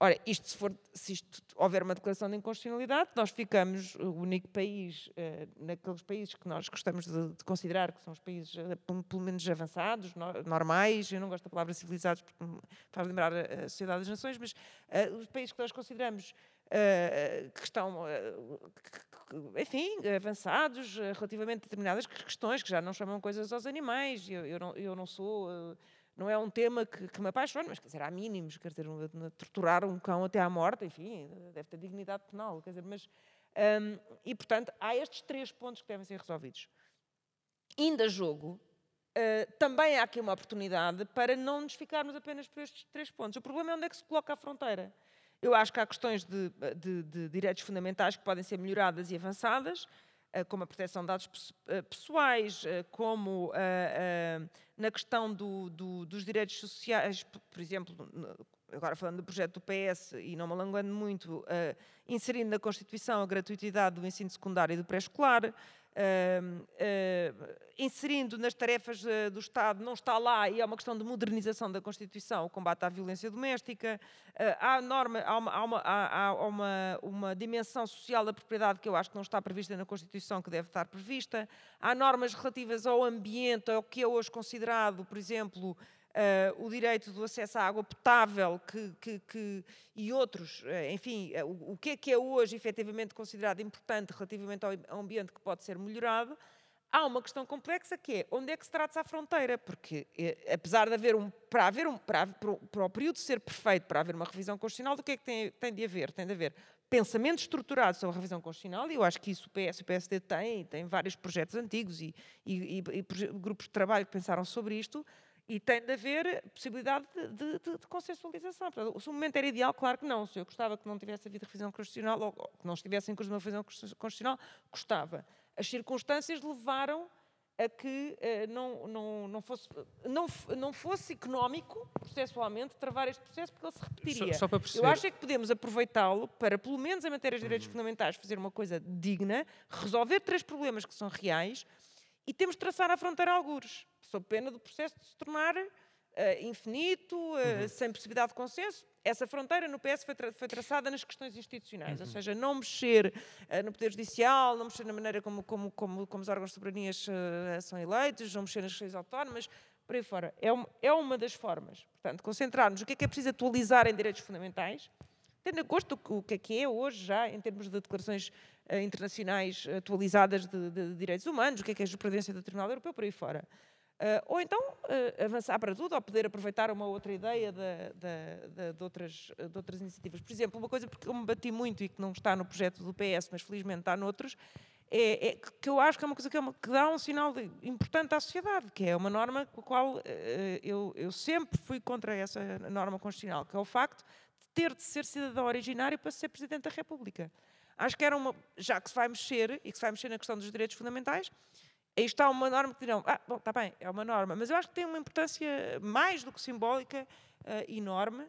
Ora, isto se, for, se isto houver uma declaração de inconstitucionalidade, nós ficamos o único país, naqueles países que nós gostamos de, de considerar que são os países pelo menos avançados, no, normais, eu não gosto da palavra civilizados porque faz lembrar a, Sociedade das Nações, mas os países que nós consideramos que estão, enfim, avançados relativamente a determinadas questões que já não chamam coisas aos animais. Eu, eu, não, eu não sou não é um tema que, que me apaixona, mas quer dizer, há mínimos, quer dizer, torturar um cão até à morte, enfim, deve ter dignidade penal, quer dizer, mas. Um, e, portanto, há estes três pontos que devem ser resolvidos. Ainda jogo, uh, também há aqui uma oportunidade para não nos ficarmos apenas por estes três pontos. O problema é onde é que se coloca a fronteira. Eu acho que há questões de, de, de direitos fundamentais que podem ser melhoradas e avançadas, uh, como a proteção de dados uh, pessoais, como na questão do, do, dos direitos sociais, por exemplo, agora falando do projeto do PS e não me alongando muito, inserindo na Constituição a gratuitidade do ensino secundário e do pré-escolar, inserindo nas tarefas do Estado, não está lá, e é uma questão de modernização da Constituição, o combate à violência doméstica. há, norma, há, uma, há, uma, há uma, uma, dimensão social da propriedade que eu acho que não está prevista na Constituição, que deve estar prevista. Há normas relativas ao ambiente, ao que é hoje considerado, por exemplo, Uh, o direito do acesso à água potável que, que, que e outros, uh, enfim, uh, o, o, que é que é hoje efetivamente considerado importante relativamente ao, ao, ambiente que pode ser melhorado, há uma questão complexa que é onde é que se trata a fronteira, porque apesar de haver um, para haver um, para, para, o período ser perfeito, para haver uma revisão constitucional, do que é que tem, tem de haver? Tem de haver pensamento estruturado sobre a revisão constitucional, e eu acho que isso o PS e o PSD têm, tem vários projetos antigos e, e, e, e grupos de trabalho que pensaram sobre isto, e tem de haver possibilidade de, de, de, de consensualização. Portanto, se o momento era ideal, claro que não. Se eu gostava que não tivesse havido revisão constitucional, ou, que não estivesse em curso uma revisão constitucional, gostava. As circunstâncias levaram a que eh, não, não, não, fosse, não, não fosse económico, processualmente, travar este processo, porque ele se repetiria. Só, só Eu acho é que podemos aproveitá-lo para, pelo menos em matéria de direitos uhum. fundamentais, fazer uma coisa digna, resolver três problemas que são reais e temos de traçar a fronteira a algures sob pena do processo de se tornar uh, infinito, uh, uhum. sem possibilidade de consenso. Essa fronteira no PS foi, tra foi traçada nas questões institucionais, uhum. ou seja, não mexer uh, no Poder Judicial, não mexer na maneira como, como, como, como os órgãos de soberanias são eleitos, não mexer nas questões autónomas, por aí fora. É uma, é uma das formas. Portanto, concentrar-nos no que é que é preciso atualizar em direitos fundamentais, tendo em conta o que é que é hoje já, em termos de declarações internacionais atualizadas de, de, de, direitos humanos, o que é que é a jurisprudência do Tribunal Europeu, por aí fora. Uh, ou então uh, avançar para tudo, ou poder aproveitar uma outra ideia de, de, de, de, outras, de outras iniciativas. Por exemplo, uma coisa que eu me bati muito e que não está no projeto do PS, mas felizmente está noutros, é, é que eu acho que é uma coisa que, é uma, que dá um sinal importante à sociedade, que é uma norma com a qual uh, eu, eu sempre fui contra essa norma constitucional, que é o facto de ter de ser cidadão originário para ser Presidente da República. Acho que era uma, já que se vai mexer, e que se vai mexer na questão dos direitos fundamentais, Aí está uma norma que dirão, ah, bom, está bem, é uma norma, mas eu acho que tem uma importância mais do que simbólica uh, enorme.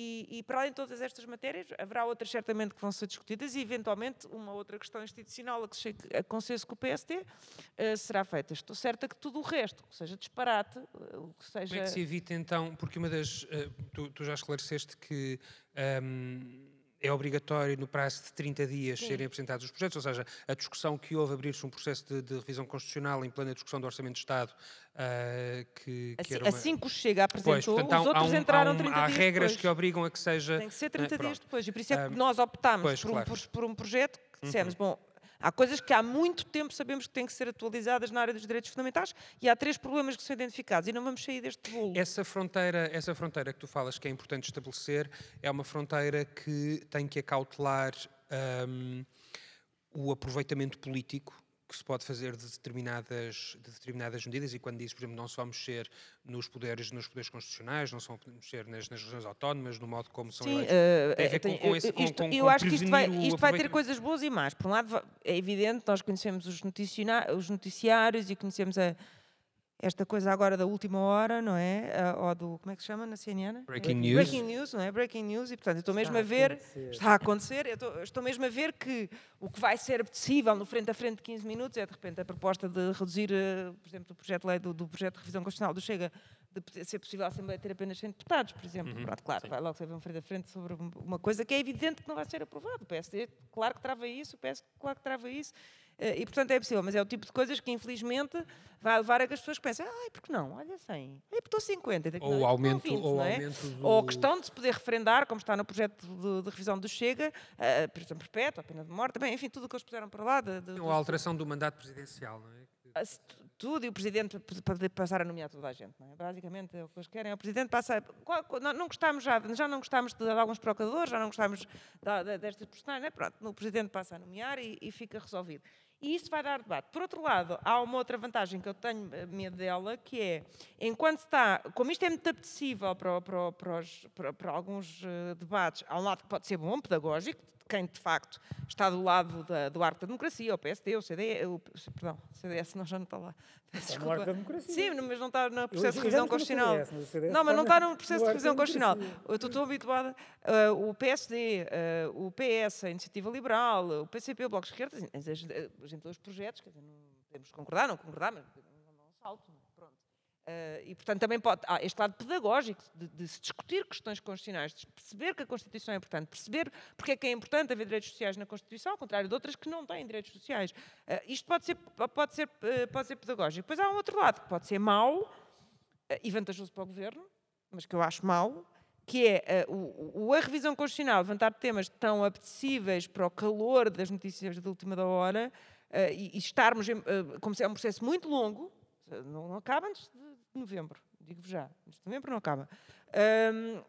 E, e, para além de todas estas matérias, haverá outras certamente que vão ser discutidas e, eventualmente, uma outra questão institucional a que chegue a consenso com o PSD uh, eh, será feita. Estou certa que tudo o resto, que seja disparate, uh, que seja... Como é que se evita, então, porque uma das... Uh, tu, tu, já esclareceste que... Um, ehm, é obrigatório no prazo de 30 dias Sim. serem apresentados os projetos, ou seja, a discussão que houve, abrir-se um processo de, de, revisão constitucional em plena discussão do Orçamento de Estado. Uh, que, assim, que uma... assim que o Chega apresentou, pois, portanto, os outros há um, entraram há um, 30 há dias Há regras depois. que obrigam a que seja... Tem que ser 30 uh, dias depois, e por isso é que uh, nós optámos pois, por, claro. um, por, por, um projeto que dissemos, uhum. bom, Há coisas que há muito tempo sabemos que têm que ser atualizadas na área dos direitos fundamentais e há três problemas que são identificados e não vamos sair deste bolo. Essa fronteira, essa fronteira que tu falas que é importante estabelecer é uma fronteira que tem que acautelar um, o aproveitamento político que se pode fazer de determinadas, de determinadas medidas e quando diz, por exemplo, não se vai mexer nos poderes, nos poderes constitucionais, não se vão mexer nas, nas regiões autónomas, no modo como são Sim, tem com, com esse, isto, com, com, Eu acho que isto vai, isto vai ter coisas boas e más. Por um lado, é evidente, nós conhecemos os, os noticiários e conhecemos a, esta coisa agora da última hora, não é? Ah, ou do, como é que se chama na CNN? Breaking news. Breaking news, não é? Breaking news, e portanto eu estou mesmo a ver, está a acontecer, eu estou, estou mesmo a ver que o que vai ser possível no frente a frente de 15 minutos é de repente a proposta de reduzir, eh, por exemplo, do projeto de lei do, do projeto de revisão constitucional do Chega, de ser possível a Assembleia ter apenas 100 deputados, por exemplo. Pronto, claro, vai logo ser um frente a frente sobre um- uma coisa que é evidente que não vai ser aprovado. O PSD, claro que trava isso, o PS, claro que trava isso. Eh, E, portanto, é possível, mas é o tipo de coisas que, infelizmente, vai levar a que as pessoas pensem ai, por que não? Olha 100. Ai, porque estou 50. e daqui Ou não, porque aumento, 20, ou é? aumento do... Ou a questão de se poder referendar, como está no projeto de, de revisão do Chega, a prisão perpétua, a pena de morte, bem, enfim, tudo o que eles puseram para lá. De, de- Ou a alteração do mandato presidencial, não é? A- se tu- tudo e o Presidente para passar a nomear toda a gente. É? Basicamente, é o que eles querem é o Presidente qual- não, gostamos já, já não gostamos de, alguns procuradores, já não da- destas personagens, né? pronto, o Presidente passa a nomear e, e fica resolvido. E isso vai dar debate. Por outro lado, há uma outra vantagem que eu tenho eh, medo dela, que é, enquanto está, como isto é muito apetecível para, para, para os- para- alguns eh, debates, há um lado que pode ser bom, pedagógico, quem de facto está do lado da- do arco da democracia, o PSD, o CDS, o, perdão, o CDS não, já não está lá. Está no arco da democracia. Sim, mas não está no processo de revisão estou constitucional. CDS, mas CDS Não, mas não está no- processo de revisão constitucional. Eu estou tão habituada. ah, o PSD, ah, o PS, a Iniciativa Liberal, o PCP, o Bloco de Esquerda, exemplo, os projetos, quer dizer, não podemos concordar, não concordar, mas não, não salto. Ah, e, portanto, também pode. Há este lado pedagógico de, de se discutir questões constitucionais, de perceber que a Constituição é importante, perceber porque é que é importante haver direitos sociais na Constituição, ao contrário de outras que não têm direitos sociais. Ah, isto pode ser, pode, ser, ah, pode ser pedagógico. Depois há um outro lado que pode ser mau ah, e vantajoso para o governo, mas que eu acho mau, que é o, a revisão constitucional, levantar temas tão apetecíveis para o calor das notícias da última da hora e, estarmos, em, como se é um processo muito longo, não, não acaba antes de novembro, digo-vos já, antes de novembro não acaba. Ahm,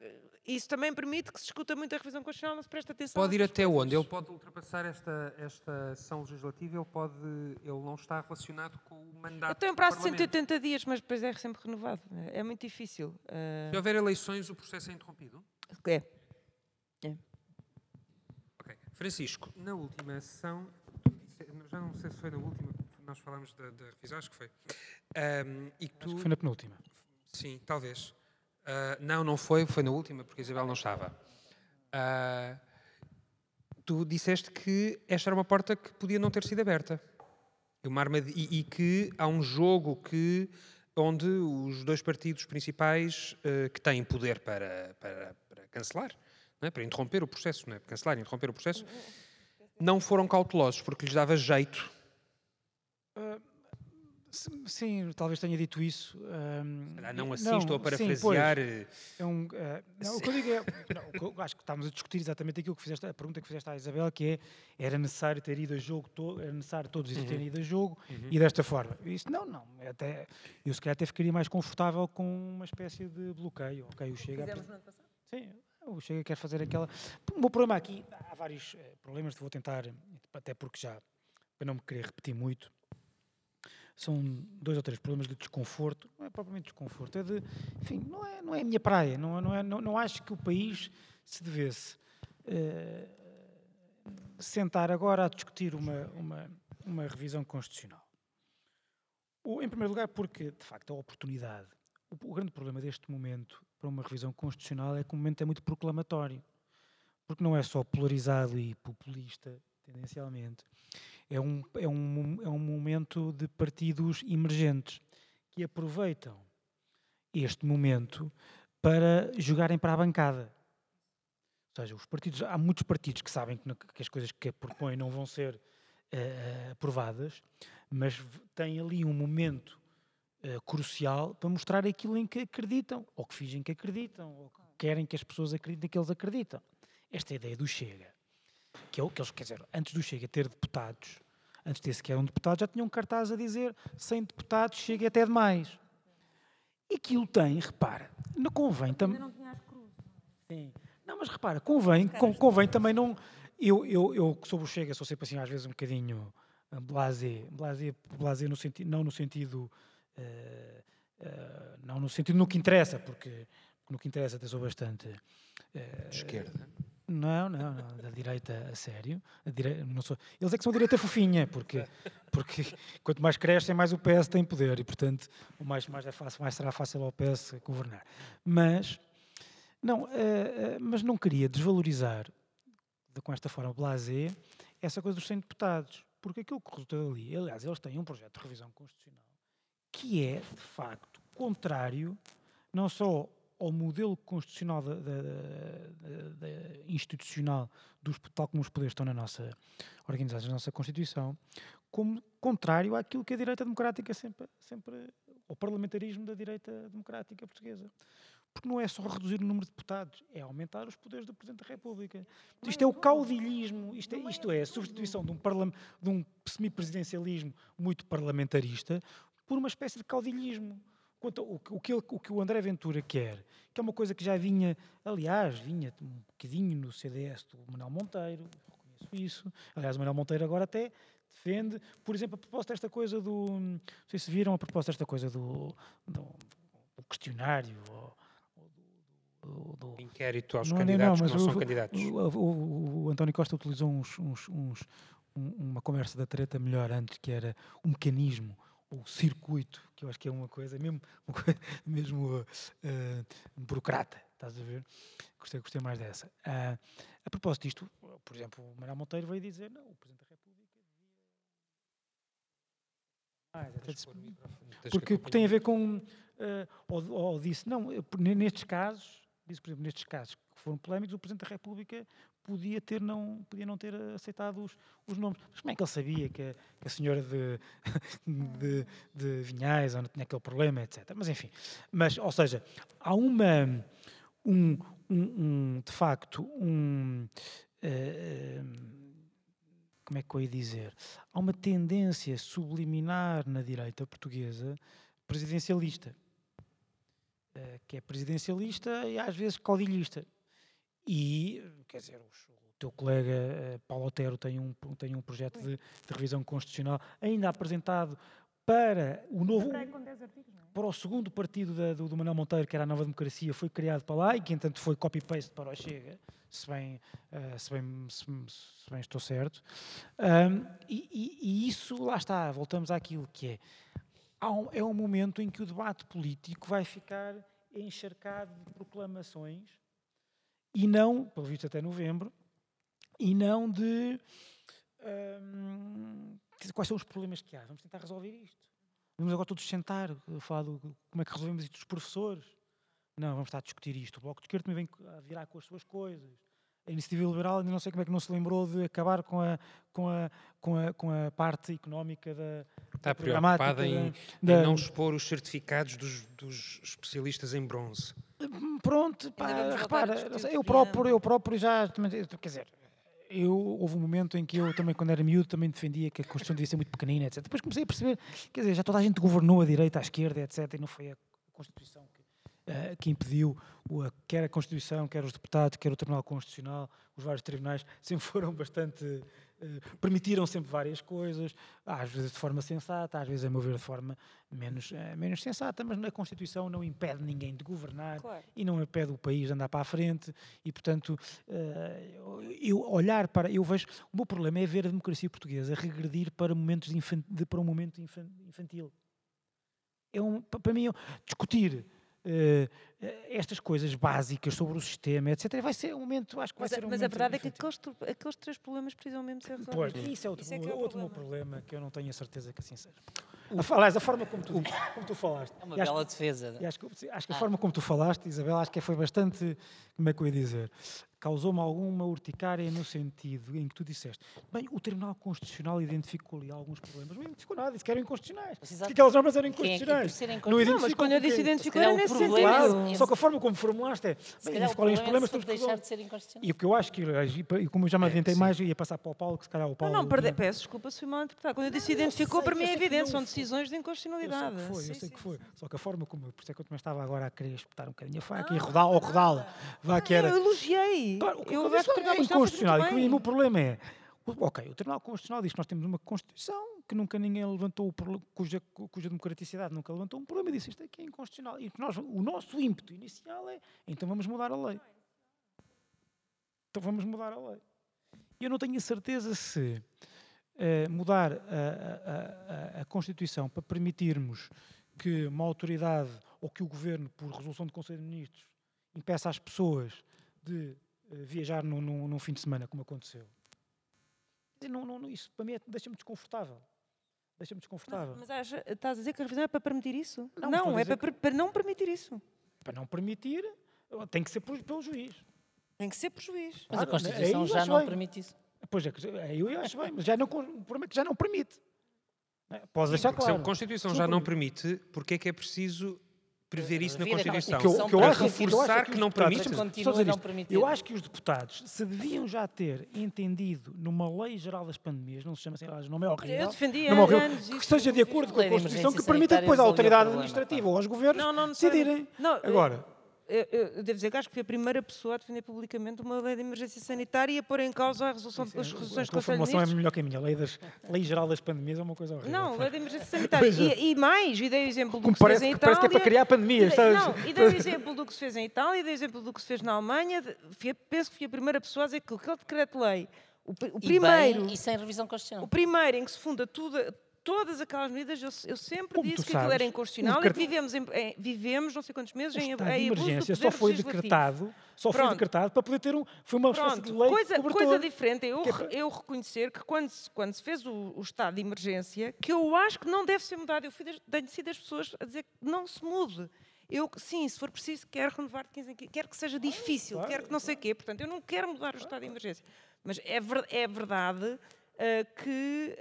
isso também permite que se discuta muito a revisão constitucional, não se presta atenção. a Pode ir até coisas. onde? Ele pode ultrapassar esta, esta ação legislativa, ele, pode, ele não está relacionado com o mandato Eu tenho um prazo de Parlamento. 180 dias, mas depois é sempre renovado. É muito difícil. Ah, Se houver eleições, o processo é interrompido? é. Ok. Francisco, na última sessão, já não sei se foi na última, nós falámos da, da revisão, acho que foi. Ahm, e que Acho tu, que foi na penúltima. Sim, talvez. Ah, não, não foi, foi na última, porque a Isabel não estava. Ah, tu disseste que esta era uma porta que podia não ter sido aberta. E, uma armad- e- e que há um jogo que, onde os dois partidos principais ah, que têm poder para, para, para cancelar, é? para interromper o processo, não é? cancelar e interromper o processo, não foram cautelosos, porque lhes dava jeito. S- Sim, talvez tenha dito isso. Ah, não assim, estou a sim, parafrasear. pois. eh, É um, eh, não, o que eu digo é, não, eu acho que estamos a discutir exatamente aquilo que fizeste, a pergunta que fizeste à Isabel, que é, era necessário ter ido a jogo, to, era necessário todos eles terem ido a jogo e desta forma. Isso não, não, é até, eu se calhar até ficaria mais confortável com uma espécie de bloqueio, ok, o Chega... Fizemos pre- no ano passado. Sim, o Chega quer fazer aquela... O meu problema aqui, há vários eh, problemas, vou tentar, até porque já, para não me querer repetir muito, são dois ou três problemas de desconforto, não é propriamente desconforto, é de, enfim, não é, não é a minha praia, não, não, é, não, não acho que o país se devesse eh, sentar agora a discutir uma, uma, uma revisão constitucional. O- em primeiro lugar, porque, de facto, a oportunidade, o, o grande problema deste momento para uma revisão constitucional é que o momento é muito proclamatório, porque não é só polarizado e populista, tendencialmente, é um, é um, é um momento de partidos emergentes que aproveitam este momento para jogarem para a bancada. Ou seja, os partidos, há muitos partidos que sabem que, as coisas que propõem não vão ser eh, aprovadas, mas têm ali um momento eh, crucial para mostrar aquilo em que acreditam, ou que fingem que acreditam, ou que querem que as pessoas acreditem que eles acreditam. Esta é a ideia do Chega que é o que eles, quer dizer, antes do Chega ter deputados, antes de ter sequer um deputado, já tinham um cartaz a dizer 100 deputados, chega até demais. E aquilo tem, repara, não convém também. não tinha as cruzes. Sim. Não, mas repara, convém, con- convém também não. Eu, eu, eu que sou o Chega, sou sempre assim, às vezes um bocadinho ah, blasé, blasé, blasé no sentido, não no sentido, eh, eh, não no sentido no que interessa, porque no que interessa até sou bastante eh, de esquerda. Não, não, não. Da direita a sério. A sou- Eles é que são a direita fofinha, porque, porque quanto mais crescem, mais o PS tem poder e, portanto, mais, mais, é fácil, mais será fácil ao PS governar. Mas, não, eh, eh, mas não queria desvalorizar, de- com esta forma blasé, essa coisa dos 100 deputados. Porque aquilo que resultou ali, aliás, eles têm um projeto de revisão constitucional que é, de facto, contrário não só ao modelo constitucional da, da- da- institucional, dos, tal como os poderes estão na nossa organizados na nossa Constituição, como contrário àquilo que a direita democrática sempre, sempre ao parlamentarismo da direita democrática portuguesa. Porque não é só reduzir o número de deputados, é aumentar os poderes do Presidente da República. Isto é o caudilhismo, isto é, isto é a substituição de um, de um semipresidencialismo muito parlamentarista por uma espécie de caudilhismo. Quanto ao- o, que- o, ele- o que o André Ventura quer, que é uma coisa que já vinha, aliás, vinha um bocadinho no CDS do Manuel Monteiro, reconheço isso. Aliás, o Manuel Monteiro agora até defende, por exemplo, a proposta desta coisa do. Não sei se viram a proposta desta coisa do, do, do questionário. Ou, do, do- Inquérito aos Não, não, candidatos mas que não o- são candidatos. o, o- o António Costa utilizou uns- uns- uns- um- uma conversa da treta melhor antes, que era um mecanismo, ou circuito, que eu acho que é uma coisa mesmo, uma coisa mesmo eh, burocrata, estás a ver? Gostei, gostei mais dessa. Ah, a propósito disto, por exemplo, o Manuel Monteiro veio dizer, não, o Presidente da República devia... Ah, porque, porque tem a ver com. eh, ou, ou disse, não, nestes casos, disse, por exemplo, nestes casos que foram polémicos, o Presidente da República podia, ter não, podia não ter aceitado os, os nomes. Mas como é que ele sabia que a, que a senhora de, de, de Vinhais não tinha aquele problema, etc. Mas enfim. Mas, ou seja, há uma. Um, um- um, de facto, um. eh, como é que eu ia dizer? Há uma tendência subliminar na direita portuguesa presidencialista, eh, que é presidencialista e às vezes caudilhista. E, quer dizer, os- o teu colega eh, Paulo Otero tem um, tem um projeto de, de revisão constitucional ainda apresentado para o novo para o segundo partido da- do, do Manuel Monteiro, que era a Nova Democracia, foi criado para lá e que, entanto, foi copy-paste para o Chega, se bem, eh, se bem, se, se bem estou certo. Ahm, e, e- e isso, lá está, voltamos àquilo que é. Há um- é um momento em que o debate político vai ficar encharcado de proclamações e não, pelo visto até novembro, e não de dizer, quais são os problemas que há. Vamos tentar resolver isto. Vamos agora todos sentar, falar do, como é que resolvemos isto dos professores. Não, vamos estar a discutir isto. O Bloco de Esquerda também vem a virar com as suas coisas. A Iniciativa Liberal ainda não sei como é que não se lembrou de acabar com a, com a, com a, com a parte económica da, Está da preocupada em, da- em não expor os certificados dos, dos especialistas em bronze. Pronto, pá, repara, eu próprio, eu próprio já, quer dizer, eu, houve um momento em que eu também, quando era miúdo, também defendia que a Constituição devia ser muito pequenina, etc. Depois comecei a perceber, quer dizer, já toda a gente governou a direita, à esquerda, etc. E não foi a Constituição que, eh, que impediu, o- a- quer a Constituição, quer os deputados, quer o Tribunal Constitucional, os vários tribunais, sempre foram bastante. Eh, permitiram sempre várias coisas, às vezes de forma sensata, às vezes, a meu ver, de forma menos, eh, menos sensata, mas a Constituição não impede ninguém de governar Claro. e não impede o país de andar para a frente e, portanto, eh, eu olhar para... Eu vejo... O meu problema é ver a democracia portuguesa regredir para, momentos de para um momento infan- infantil. É um, pa- para mim, é discutir estas coisas básicas sobre o sistema, etc., vai ser um momento, acho que vai Mas, a- ser um mas a verdade é que aqueles, aqueles três problemas precisam mesmo ser Pois, resolvidos. isso é outro, Isso é que é o outro meu problema. problema, que eu não tenho a certeza que assim seja. Aliás, a forma como tu, como tu falaste. É uma e acho bela defesa. E acho acho que a Ah. forma como tu falaste, Isabel, acho que foi bastante, como é que eu ia dizer, causou-me alguma urticária no sentido em que tu disseste, bem, o Tribunal Constitucional identificou ali alguns problemas. Não identificou nada, disse que eram inconstitucionais. Exato. aquelas normas eram Quem é que inconstitucionais. serem Não? Não, mas quando eu disse Se identificou era nesse problema é sentido. esse. Só que a forma como formulaste é, bem, identificou ali os problema é problemas que deixar de ser inconstitucional. E o que eu acho que, e como eu já me É, adiantei sim. mais, ia passar para o Paulo, que se calhar o Não, Paulo... não, perde, peço desculpa se fui mal interpretado. Quando eu disse identificou, para mim é que evidente, não são decisões de Eu sei inconstitucionalidade. que foi, eu sei que foi. Só que a forma como, por isso é que eu também estava agora a querer espetar um bocadinho a faca e rodar ou rodá-la. Vá que era. Eu elogiei. Claro, o- eu mas acho que o Tribunal é Constitucional E o meu problema é. Ok, o Tribunal Constitucional diz que nós temos uma Constituição que nunca ninguém levantou, cuja, cuja democraticidade nunca levantou um problema e disse isto aqui é inconstitucional. E que nós, o nosso ímpeto inicial é então vamos mudar a lei. Então vamos mudar a lei. E eu não tenho a certeza se eh, mudar a, a- a- a Constituição para permitirmos que uma autoridade ou que o Governo, por resolução do Conselho de Ministros, impeça às pessoas de viajar num, num- num fim de semana, como aconteceu. Não, não, isso para mim é- deixa-me desconfortável. Deixa-me desconfortável. Mas acha- estás a dizer que a revisão é para permitir isso? Não, Não, é para, para não permitir isso. Para não permitir, tem que ser por- pelo juiz. Tem que ser por juiz. Mas a Claro, Constituição já não bem. permite isso. Pois é, eu acho bem, mas já não, o problema é que já não permite. É, Pode deixar Se a claro. Constituição Sim, já não permite, porque é que é preciso prever isso na Constituição? O que eu, acho, o que eu acho reforçar é que os não deputados- permite? não. Eu acho que os deputados se deviam já ter entendido numa lei geral das pandemias, não se chama assim, aliás, o nome é horrível, Eu defendi nome há horrível, anos que seja de acordo com a Constituição, que permita depois à autoridade problema, administrativa ou aos governos Não, não decidirem. Não, Agora, Eu, eu- devo dizer que acho que fui a primeira pessoa a defender publicamente uma lei de emergência sanitária e a pôr em causa a resolução isso das é- resoluções do tua Conselho de é melhor que a minha. A lei, das, lei geral das pandemias é uma coisa horrível. Não, lei de emergência sanitária. É. E, e mais, e dei o exemplo do Como que se fez em Itália. parece que é para criar pandemias, E sabes? Não, e dei o exemplo do que se fez em Itália, e dei o exemplo do que se fez na Alemanha. fui a- penso que fui a primeira pessoa a dizer que aquele decreto-lei, o, o E primeiro, bem, e sem revisão o constitucional. primeiro em que se funda tudo, todas aquelas medidas, eu, eu sempre Como disse que aquilo era inconstitucional e que vivemos, em, em- vivemos não sei quantos meses O em, estado de em abuso do emergência só foi decretado, só foi Pronto. decretado para poder ter um, foi uma espécie de Pronto, lei coisa, coisa diferente é eu, é para- eu reconhecer que quando se, quando se fez o, o estado de emergência, que eu acho que não deve ser mudado. Eu fui tenho sido das pessoas a dizer que não se mude. Eu, sim, se for preciso, quero renovar de 15 em 15, quero que seja difícil, claro, quero que não sei o quê. Portanto, eu não quero mudar o estado de emergência. Mas é, ver- é verdade ah, que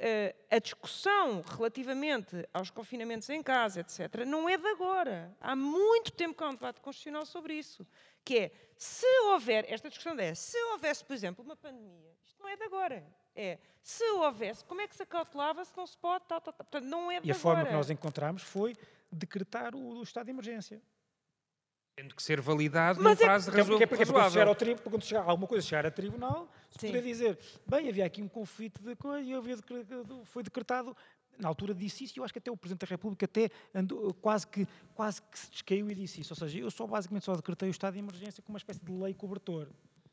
ah, a discussão relativamente aos confinamentos em casa, etc., não é de agora. Há muito tempo que há um debate constitucional sobre isso. Que é, se houver, esta discussão é, se houvesse, por exemplo, uma pandemia, isto não é de agora. É, se houvesse, como é que se acautelava se não se pode, tal, tal, tal. Portanto, não é de E a agora. forma que nós encontramos foi decretar o, o estado de emergência. Tendo que ser validado Mas num é prazo é porque, razo- porque, porque quando chegar ao quando chegar alguma coisa chegar a tribunal, se Sim. poder dizer, bem, havia aqui um conflito de coisa e havia foi decretado. Na altura disse isso e eu acho que até o Presidente da República até andou, quase, que, quase que se descaiu e disse isso. Ou seja, eu só basicamente só decretei o estado de emergência como uma espécie de lei cobertor.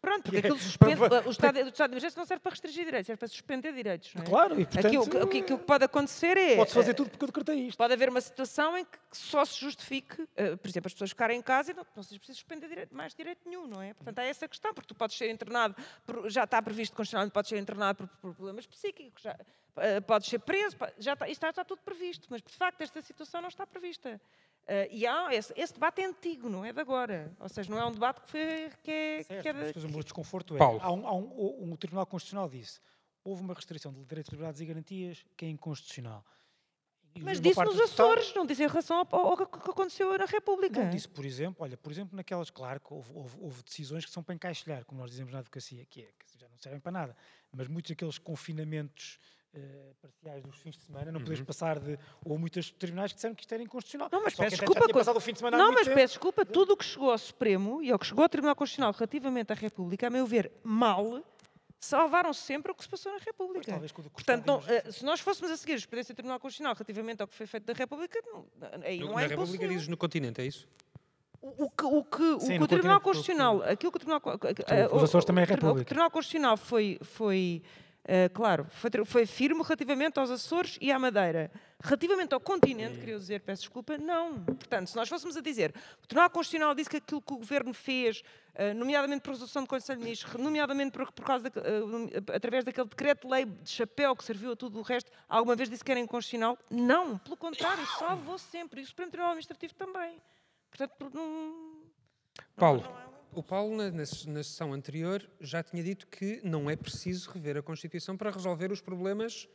Pronto, porque Que aquilo suspende, o, estado, o estado de emergência não serve para restringir direitos, serve para suspender direitos. É? Claro, e portanto, aquilo, o que- aquilo que pode acontecer é. pode-se fazer eh, tudo porque eu decretei isto. Pode haver uma situação em que só se justifique, eh, por exemplo, as pessoas ficarem em casa e não, não seja preciso suspender direito, mais direito nenhum, não é? Portanto, há essa questão, porque tu podes ser internado, por- já está previsto constitucionalmente, podes ser internado por, por problemas psíquicos, já, eh, podes ser preso, já está, isto está, está tudo previsto, mas de facto esta situação não está prevista. Eh, e há, esse, esse debate é antigo, não é de agora. Ou seja, não é um debate que, foi, que é. Certo, que é mas de- depois o meu desconforto é. Paulo. Há um, há um, o- um Tribunal Constitucional disse houve uma restrição de direitos, liberdades e garantias que é inconstitucional. E mas disse nos Açores, não disse em relação ao, ao que que aconteceu na República. Não disse, por exemplo, olha, por exemplo, naquelas, claro que houve, houve- houve decisões que são para encaixilhar, como nós dizemos na advocacia, que, é, que já não servem para nada, mas muitos daqueles confinamentos eh, parciais dos fins de semana, não podes passar de. Houve muitos tribunais que disseram que isto era inconstitucional. Não, mas Só que peço desculpa. passado o fim de semana não, mas tempo. peço desculpa. Tudo o que chegou ao Supremo e ao que chegou ao Tribunal Constitucional relativamente à República, a meu ver, mal, salvaram sempre o que se passou na República. o do Portanto, não, eh, se nós fôssemos a seguir a experiência do Tribunal Constitucional relativamente ao que foi feito na República, não, aí No- não na é impulso República nenhum. dizes no continente, é isso? O o que o, que, o, Sim, que no o Tribunal Constitucional, aquilo que o Tribunal, os Açores o- também é o República. O Tribunal Constitucional foi, foi eh, claro, foi, foi firme relativamente aos Açores e à Madeira. Relativamente ao continente, queria dizer, peço desculpa, não. Portanto, se nós fôssemos a dizer, o Tribunal Constitucional disse que aquilo que o Governo fez, eh, nomeadamente por resolução do Conselho de Ministros, nomeadamente por, por causa da- eh, através daquele decreto-lei de chapéu que serviu a tudo o resto, alguma vez disse que era inconstitucional? Não, pelo contrário, salvou sempre. E o Supremo Tribunal Administrativo também. Portanto, não... Paulo, o Paulo, na, na, se- na sessão anterior, já tinha dito que não é preciso rever a Constituição para resolver os problemas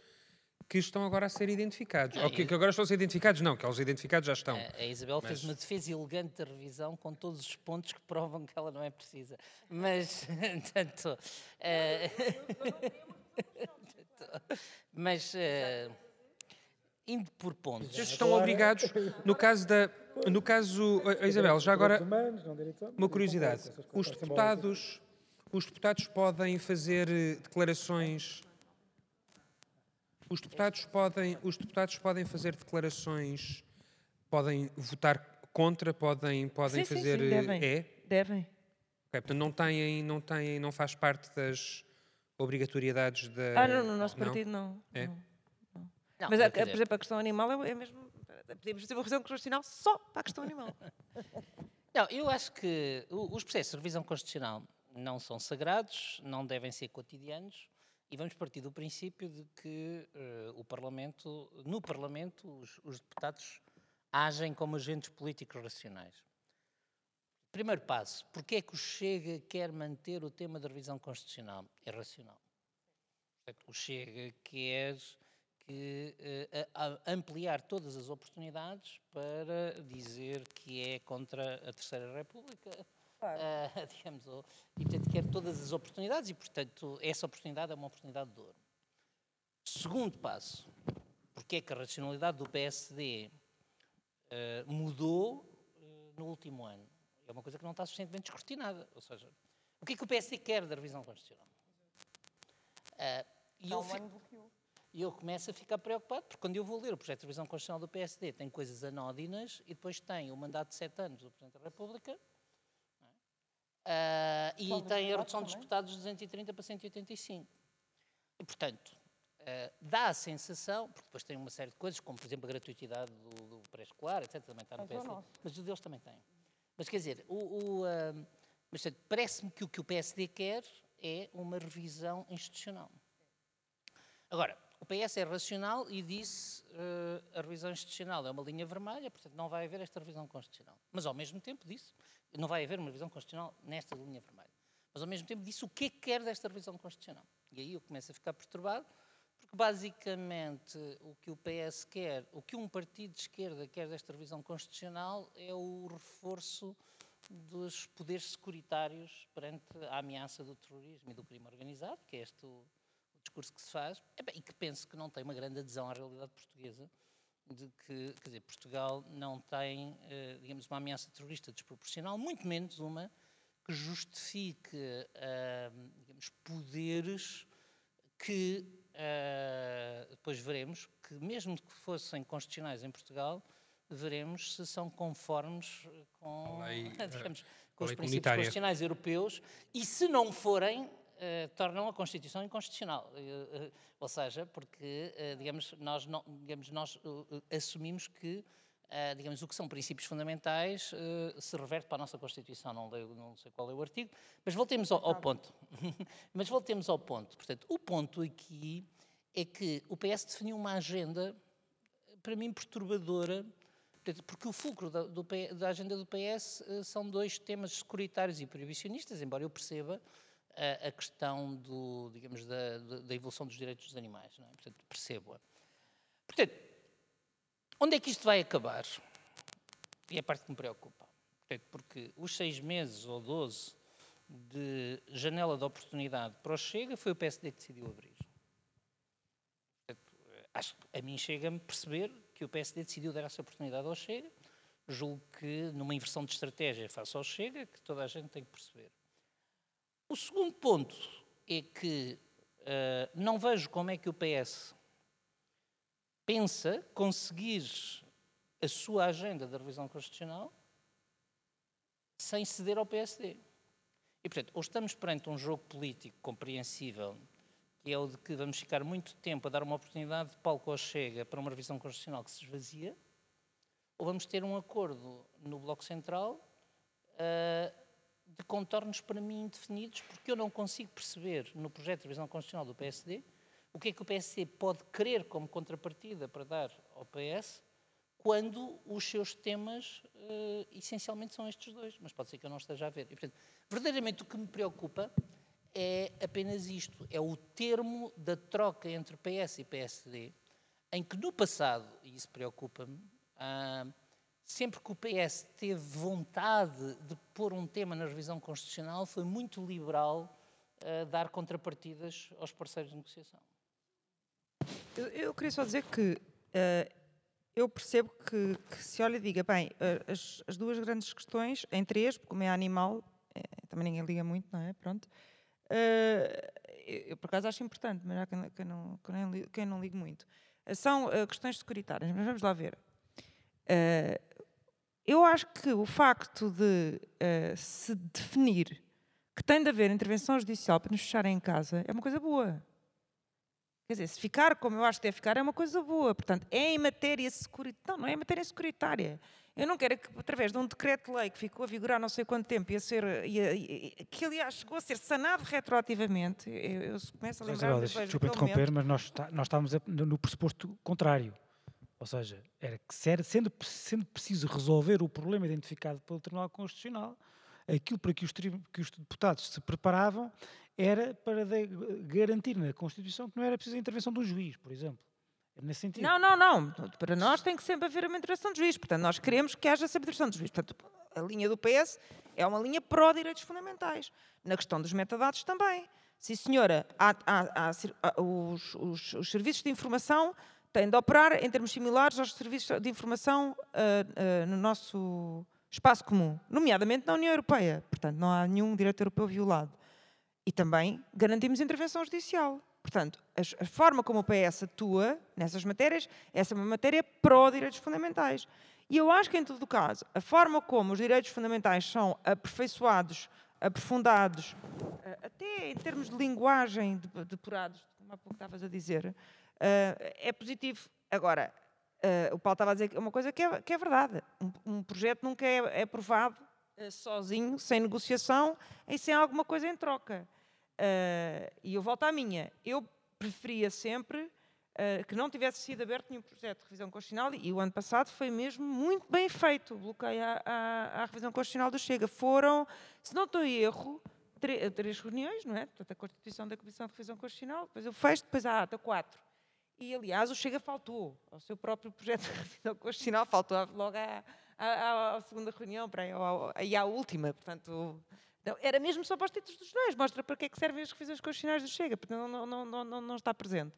que estão agora a ser identificados. Ou que, que agora estão a ser identificados, não, que eles identificados já estão. A a Isabel fez uma defesa elegante da revisão com todos os pontos que provam que ela não é precisa. Mas, tanto. eh, mas, eh, indo por pontos. Vocês estão obrigados, no caso da. No caso, a- Isabel, já agora, uma curiosidade. Os deputados, os deputados podem fazer eh, declarações. Os deputados podem, os deputados podem fazer declarações, podem votar contra, podem, podem Sim, sim, fazer. sim, eh, devem. É? Devem. Ok, portanto, não têm, não têm, não faz parte das obrigatoriedades da. Ah, não, no nosso partido não. É? não, não. Não, Mas, por exemplo, a questão animal é, é mesmo. Podíamos ter uma revisão constitucional só para a questão animal. Não, eu acho que os processos de revisão constitucional não são sagrados, não devem ser cotidianos e vamos partir do princípio de que eh, o Parlamento, no Parlamento, os, os deputados agem como agentes políticos racionais. Primeiro passo, porque é que o Chega quer manter o tema da revisão constitucional? É racional. O Chega quer ampliar todas as oportunidades para dizer que é contra a Terceira República, ah, digamos, ou- e portanto quer todas as oportunidades e portanto essa oportunidade é uma oportunidade de ouro. Segundo passo, porque é que a racionalidade do PSD eh, mudou eh, no último ano? É uma coisa que não está suficientemente descortinada, ou seja, o que é que o PSD quer da revisão constitucional? Ah, e eu fi- e eu começo a ficar preocupado, porque quando eu vou ler o projeto de revisão constitucional do PSD, tem coisas anódinas e depois tem o mandato de sete anos do Presidente da República é? Ah, e tem a redução dos deputados de 230 para 185. E, portanto, ah, dá a sensação, porque depois tem uma série de coisas, como, por exemplo, a gratuitidade do, do pré-escolar, etc., também está no PSD, mas o deles também tem. Mas, quer dizer, o, o, mas, portanto, parece-me que o que o PSD quer é uma revisão institucional. Agora, o PS é racional e disse eh, a revisão institucional é uma linha vermelha, portanto não vai haver esta revisão constitucional. Mas ao mesmo tempo disse, não vai haver uma revisão constitucional nesta linha vermelha. Mas ao mesmo tempo disse o que é que quer desta revisão constitucional. E aí eu começo a ficar perturbado, porque basicamente o que o PS quer, o que um partido de esquerda quer desta revisão constitucional é o reforço dos poderes securitários perante a ameaça do terrorismo e do crime organizado, que é este o discurso que se faz, e, bem, e que penso que não tem uma grande adesão à realidade portuguesa, de que, quer dizer, Portugal não tem, eh, digamos, uma ameaça terrorista desproporcional, muito menos uma que justifique, ah, digamos, poderes que ah, depois veremos que, mesmo que fossem constitucionais em Portugal, veremos se são conformes com, lei, eh, digamos, com os princípios comunitária. constitucionais europeus e, se não forem, eh, tornam a Constituição inconstitucional. Eh, eh, ou seja, porque, digamos, nós, não, digamos, nós assumimos que, digamos, o que são princípios fundamentais se reverte para a nossa Constituição. Não, leio- não sei qual é o artigo, mas voltemos ao, ao ponto. mas voltemos ao ponto. Portanto, o ponto aqui é que o PS definiu uma agenda, para mim, perturbadora, porque o fulcro da, do da agenda do PS são dois temas securitários e proibicionistas, embora eu perceba eh, a questão do, digamos, da, da- evolução dos direitos dos animais. É? Portanto, percebo-a. Portanto, onde é que isto vai acabar? E é a parte que me preocupa. Portanto, porque os seis meses ou doze de janela de oportunidade para o Chega foi o PSD que decidiu abrir. Portanto, acho que a mim chega-me perceber que o PSD decidiu dar essa oportunidade ao Chega. Julgo que numa inversão de estratégia face ao Chega, que toda a gente tem que perceber. O segundo ponto é que eh, não vejo como é que o PS pensa conseguir a sua agenda da revisão constitucional sem ceder ao PSD. E, portanto, ou estamos perante um jogo político compreensível, que é o de que vamos ficar muito tempo a dar uma oportunidade de palco ao Chega para uma revisão constitucional que se esvazia, ou vamos ter um acordo no Bloco Central ah, de contornos para mim indefinidos, porque eu não consigo perceber no projeto de revisão constitucional do PSD o que é que o PSD pode querer como contrapartida para dar ao PS quando os seus temas eh, essencialmente são estes dois, mas pode ser que eu não esteja a ver. E, portanto, verdadeiramente o que me preocupa é apenas isto, é o termo da troca entre PS e PSD, em que no passado, e isso preocupa-me, ah, sempre que o PS teve vontade de pôr um tema na revisão constitucional, foi muito liberal a dar contrapartidas aos parceiros de negociação. Eu, eu queria só dizer que eh, eu percebo que, que se olha e diga, bem, eh, as, as duas grandes questões, em três, porque como é animal, eh, também ninguém liga muito, não é? Pronto. Eh, eu, por acaso acho importante, mas há quem, quem não, quem, não, quem não muito. Eh, São eh, questões securitárias, mas vamos lá ver. Eh, eu acho que o facto de eh, se definir que tem de haver intervenção judicial para nos fecharem em casa é uma coisa boa. Quer dizer, se ficar como eu acho que deve ficar é uma coisa boa. Portanto, é em matéria securitária. Não, não é em matéria securitária. Eu não quero que, através de um decreto-lei que ficou a vigorar não sei quanto tempo, ia ser, ia, ia, que aliás chegou a ser sanado retroativamente, eu, eu começo a lembrar... Desculpa interromper, mas nós, nós estávamos no pressuposto contrário. Ou seja, era que sendo, sendo preciso resolver o problema identificado pelo Tribunal Constitucional, aquilo para que os, que os deputados se preparavam era para garantir na Constituição que não era preciso a intervenção um juiz, por exemplo. É nesse sentido. Não, não, não. Para nós tem que sempre haver uma intervenção de juiz. Portanto, nós queremos que haja sempre intervenção de juiz. Portanto, a linha do PS é uma linha pró-direitos fundamentais. Na questão dos metadados também. Sim, senhora, há, há, há, os, os, os serviços de informação têm de operar em termos similares aos serviços de informação uh, uh, no nosso espaço comum, nomeadamente na União Europeia. Portanto, não há nenhum direito europeu violado. E também garantimos intervenção judicial. Portanto, a, a forma como o PS atua nessas matérias, essa é uma matéria pró-direitos fundamentais. E eu acho que, em todo caso, a forma como os direitos fundamentais são aperfeiçoados, aprofundados, uh, até em termos de linguagem depurados, como há pouco estavas a dizer, uh, é positivo. Agora, uh, o Paulo estava a dizer uma coisa que é, que é verdade. Um, um, projeto nunca é, é aprovado uh, sozinho, sem negociação e sem alguma coisa em troca. e eu volto à minha. Eu preferia sempre que não tivesse sido aberto nenhum projeto de revisão constitucional e o ano passado foi mesmo muito bem feito o bloqueio à, à, à revisão constitucional do Chega. Foram, se não estou em erro, três reuniões, não é? Portanto, a Constituição da Comissão de Revisão Constitucional, depois eu fecho, depois ata, quatro. E, aliás, o Chega faltou ao seu próprio projeto de revisão constitucional, faltou logo à, à, à segunda reunião, para, e à última. Portanto, não, era mesmo só para os títulos dos dois, mostra para que é que servem as revisões constitucionais do Chega, porque não, não, não, não, não está presente.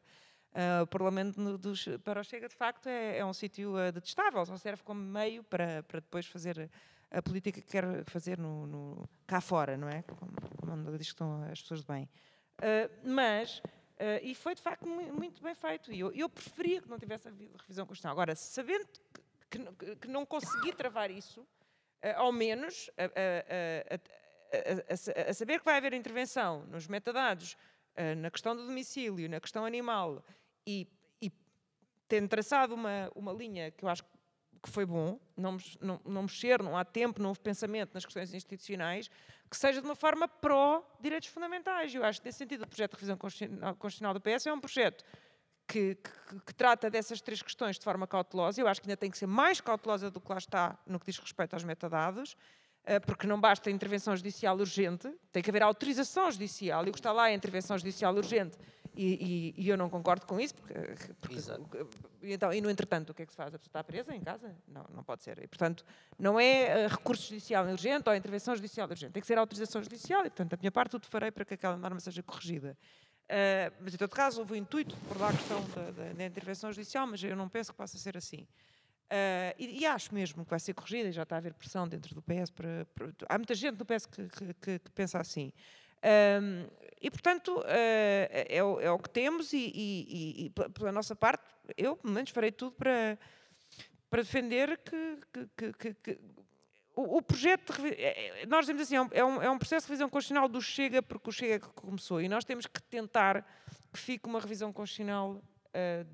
Uh, o Parlamento dos, para o Chega, de facto, é, é um sítio uh, detestável, só serve como meio para, para depois fazer a política que quer fazer no, no cá fora, não é? Como, como diz que estão as pessoas de bem. Uh, mas Uh, e foi, de facto, muito bem feito. E eu, eu preferia que não tivesse havido revisão constitucional. Agora, sabendo que, que, que não consegui travar isso, uh, ao menos a, a, a, a, saber que vai haver intervenção nos metadados, uh, na questão do domicílio, na questão animal, e, e tendo traçado uma, uma linha que eu acho que foi bom, não, não, não mexer, não há tempo, não houve pensamento nas questões institucionais, que seja de uma forma pró-direitos fundamentais. Eu acho que, nesse sentido, o projeto de revisão constitucional do PS é um projeto que, que, que, trata dessas três questões de forma cautelosa. Eu acho que ainda tem que ser mais cautelosa do que lá está no que diz respeito aos metadados, eh, porque não basta intervenção judicial urgente, tem que haver autorização judicial, e o que está lá é intervenção judicial urgente e, e, e, eu não concordo com isso, porque, porque então, e no entretanto, o que é que se faz? A pessoa está presa em casa? Não, não pode ser. E, portanto, não é uh, recurso judicial urgente ou intervenção judicial urgente, tem que ser autorização judicial e, portanto, da minha parte, tudo farei para que aquela norma seja corrigida. Uh, mas, em todo caso, houve o intuito de por a questão da, da, da, intervenção judicial, mas eu não penso que possa ser assim. Uh, e, e, acho mesmo que vai ser corrigida, e já está a haver pressão dentro do PS. Para, para há muita gente no PS que, que, que, que pensa assim. Um, e, portanto, uh, é, o, é, o, que temos, e, e, e, pela nossa parte, eu, pelo menos, farei tudo para, para defender que, que, que, que o, o, projeto. De, é, é, nós dizemos assim, é um, é um processo de revisão constitucional do Chega, porque o Chega que começou, e nós temos que tentar que fique uma revisão constitucional uh,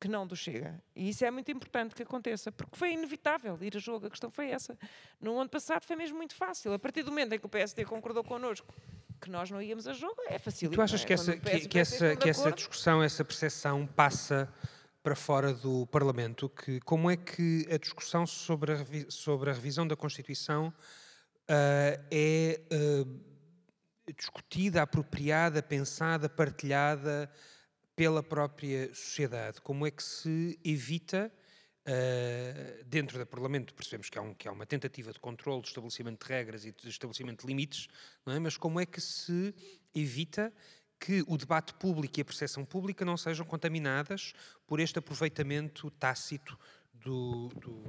que não do Chega. E isso é muito importante que aconteça, porque foi inevitável ir a jogo. A questão foi essa. No ano passado foi mesmo muito fácil. A partir do momento em que o PSD concordou connosco que nós não íamos a jogo, é fácil. Tu achas é? que, essa, que, que, essa, que essa discussão, essa percepção passa para fora do Parlamento? Que, como é que a discussão sobre a, sobre a revisão da Constituição uh, é uh, discutida, apropriada, pensada, partilhada pela própria sociedade? Como é que se evita Uh, dentro do Parlamento percebemos que há, um, que há, uma tentativa de controle, de estabelecimento de regras e de estabelecimento de limites, é? mas como é que se evita que o debate público e a percepção pública não sejam contaminadas por este aproveitamento tácito do, do,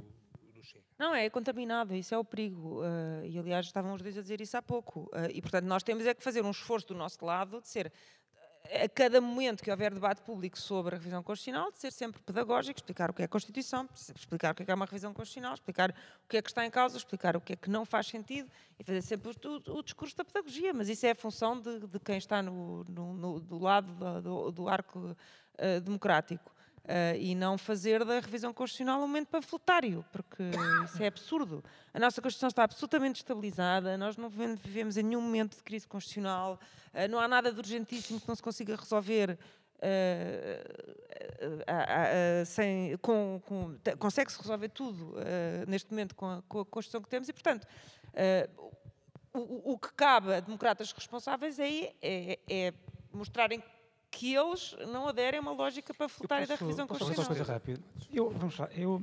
do Chega? Não, é contaminado, isso é o perigo. Uh, e aliás estavam os dois a dizer isso há pouco. Uh, e portanto nós temos é que fazer um esforço do nosso lado de ser a cada momento que houver debate público sobre a revisão constitucional, de ser sempre pedagógico, explicar o que é a Constituição, explicar o que é, que é uma revisão constitucional, explicar o que é que está em causa, explicar o que é que não faz sentido e fazer sempre o, o discurso da pedagogia. Mas isso é a função de, de quem está no, no, no do lado do, do arco uh, democrático. Uh, e não fazer da revisão constitucional um momento panfletário, porque isso é absurdo. A nossa Constituição está absolutamente estabilizada, nós não vivemos em nenhum momento de crise constitucional, uh, não há nada de urgentíssimo que não se consiga resolver. Uh, sem, com, com, consegue-se resolver tudo neste momento com a, com a, Constituição que temos e, portanto, o, o, que cabe a democratas responsáveis é, é, é mostrarem que eles não aderem a uma lógica para e da revisão posso constitucional. Uma coisa rápida. Eu, vamos lá, eu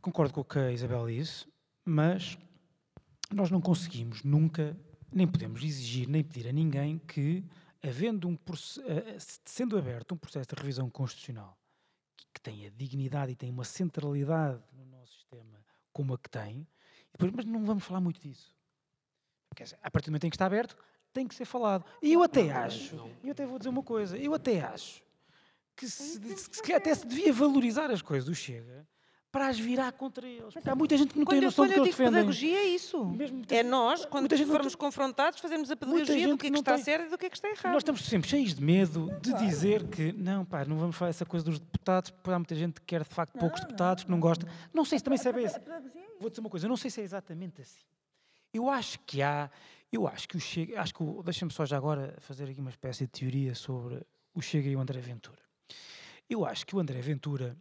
concordo com o que a Isabel disse, mas nós não conseguimos nunca, nem podemos exigir, nem pedir a ninguém que, havendo um sendo aberto um processo de revisão constitucional que tenha dignidade e tenha uma centralidade no nosso sistema como a que tem, depois, mas não vamos falar muito disso. Quer dizer, a partir do momento em que está aberto, tem que ser falado. E eu até acho, eu até vou dizer uma coisa, eu até acho que, se, que até se devia valorizar as coisas do Chega para as virar contra eles. Porque há muita gente que não quando tem noção do que eles defendem. pedagogia é isso. Mesmo, é nós, quando formos confrontados, fazemos a pedagogia do que, é que está tem... certo e do que é que está errado. Nós estamos sempre cheios de medo de dizer que não, pá, não vamos falar essa coisa dos deputados, porque há muita gente que quer de facto poucos deputados, que não gosta. Não sei se também sabe isso. Vou dizer uma coisa, não sei se é exatamente assim. Eu acho que há, eu acho que o Chega, acho que deixa-me só já agora fazer aqui uma espécie de teoria sobre o Chega e o André Ventura. Eu acho que o André Ventura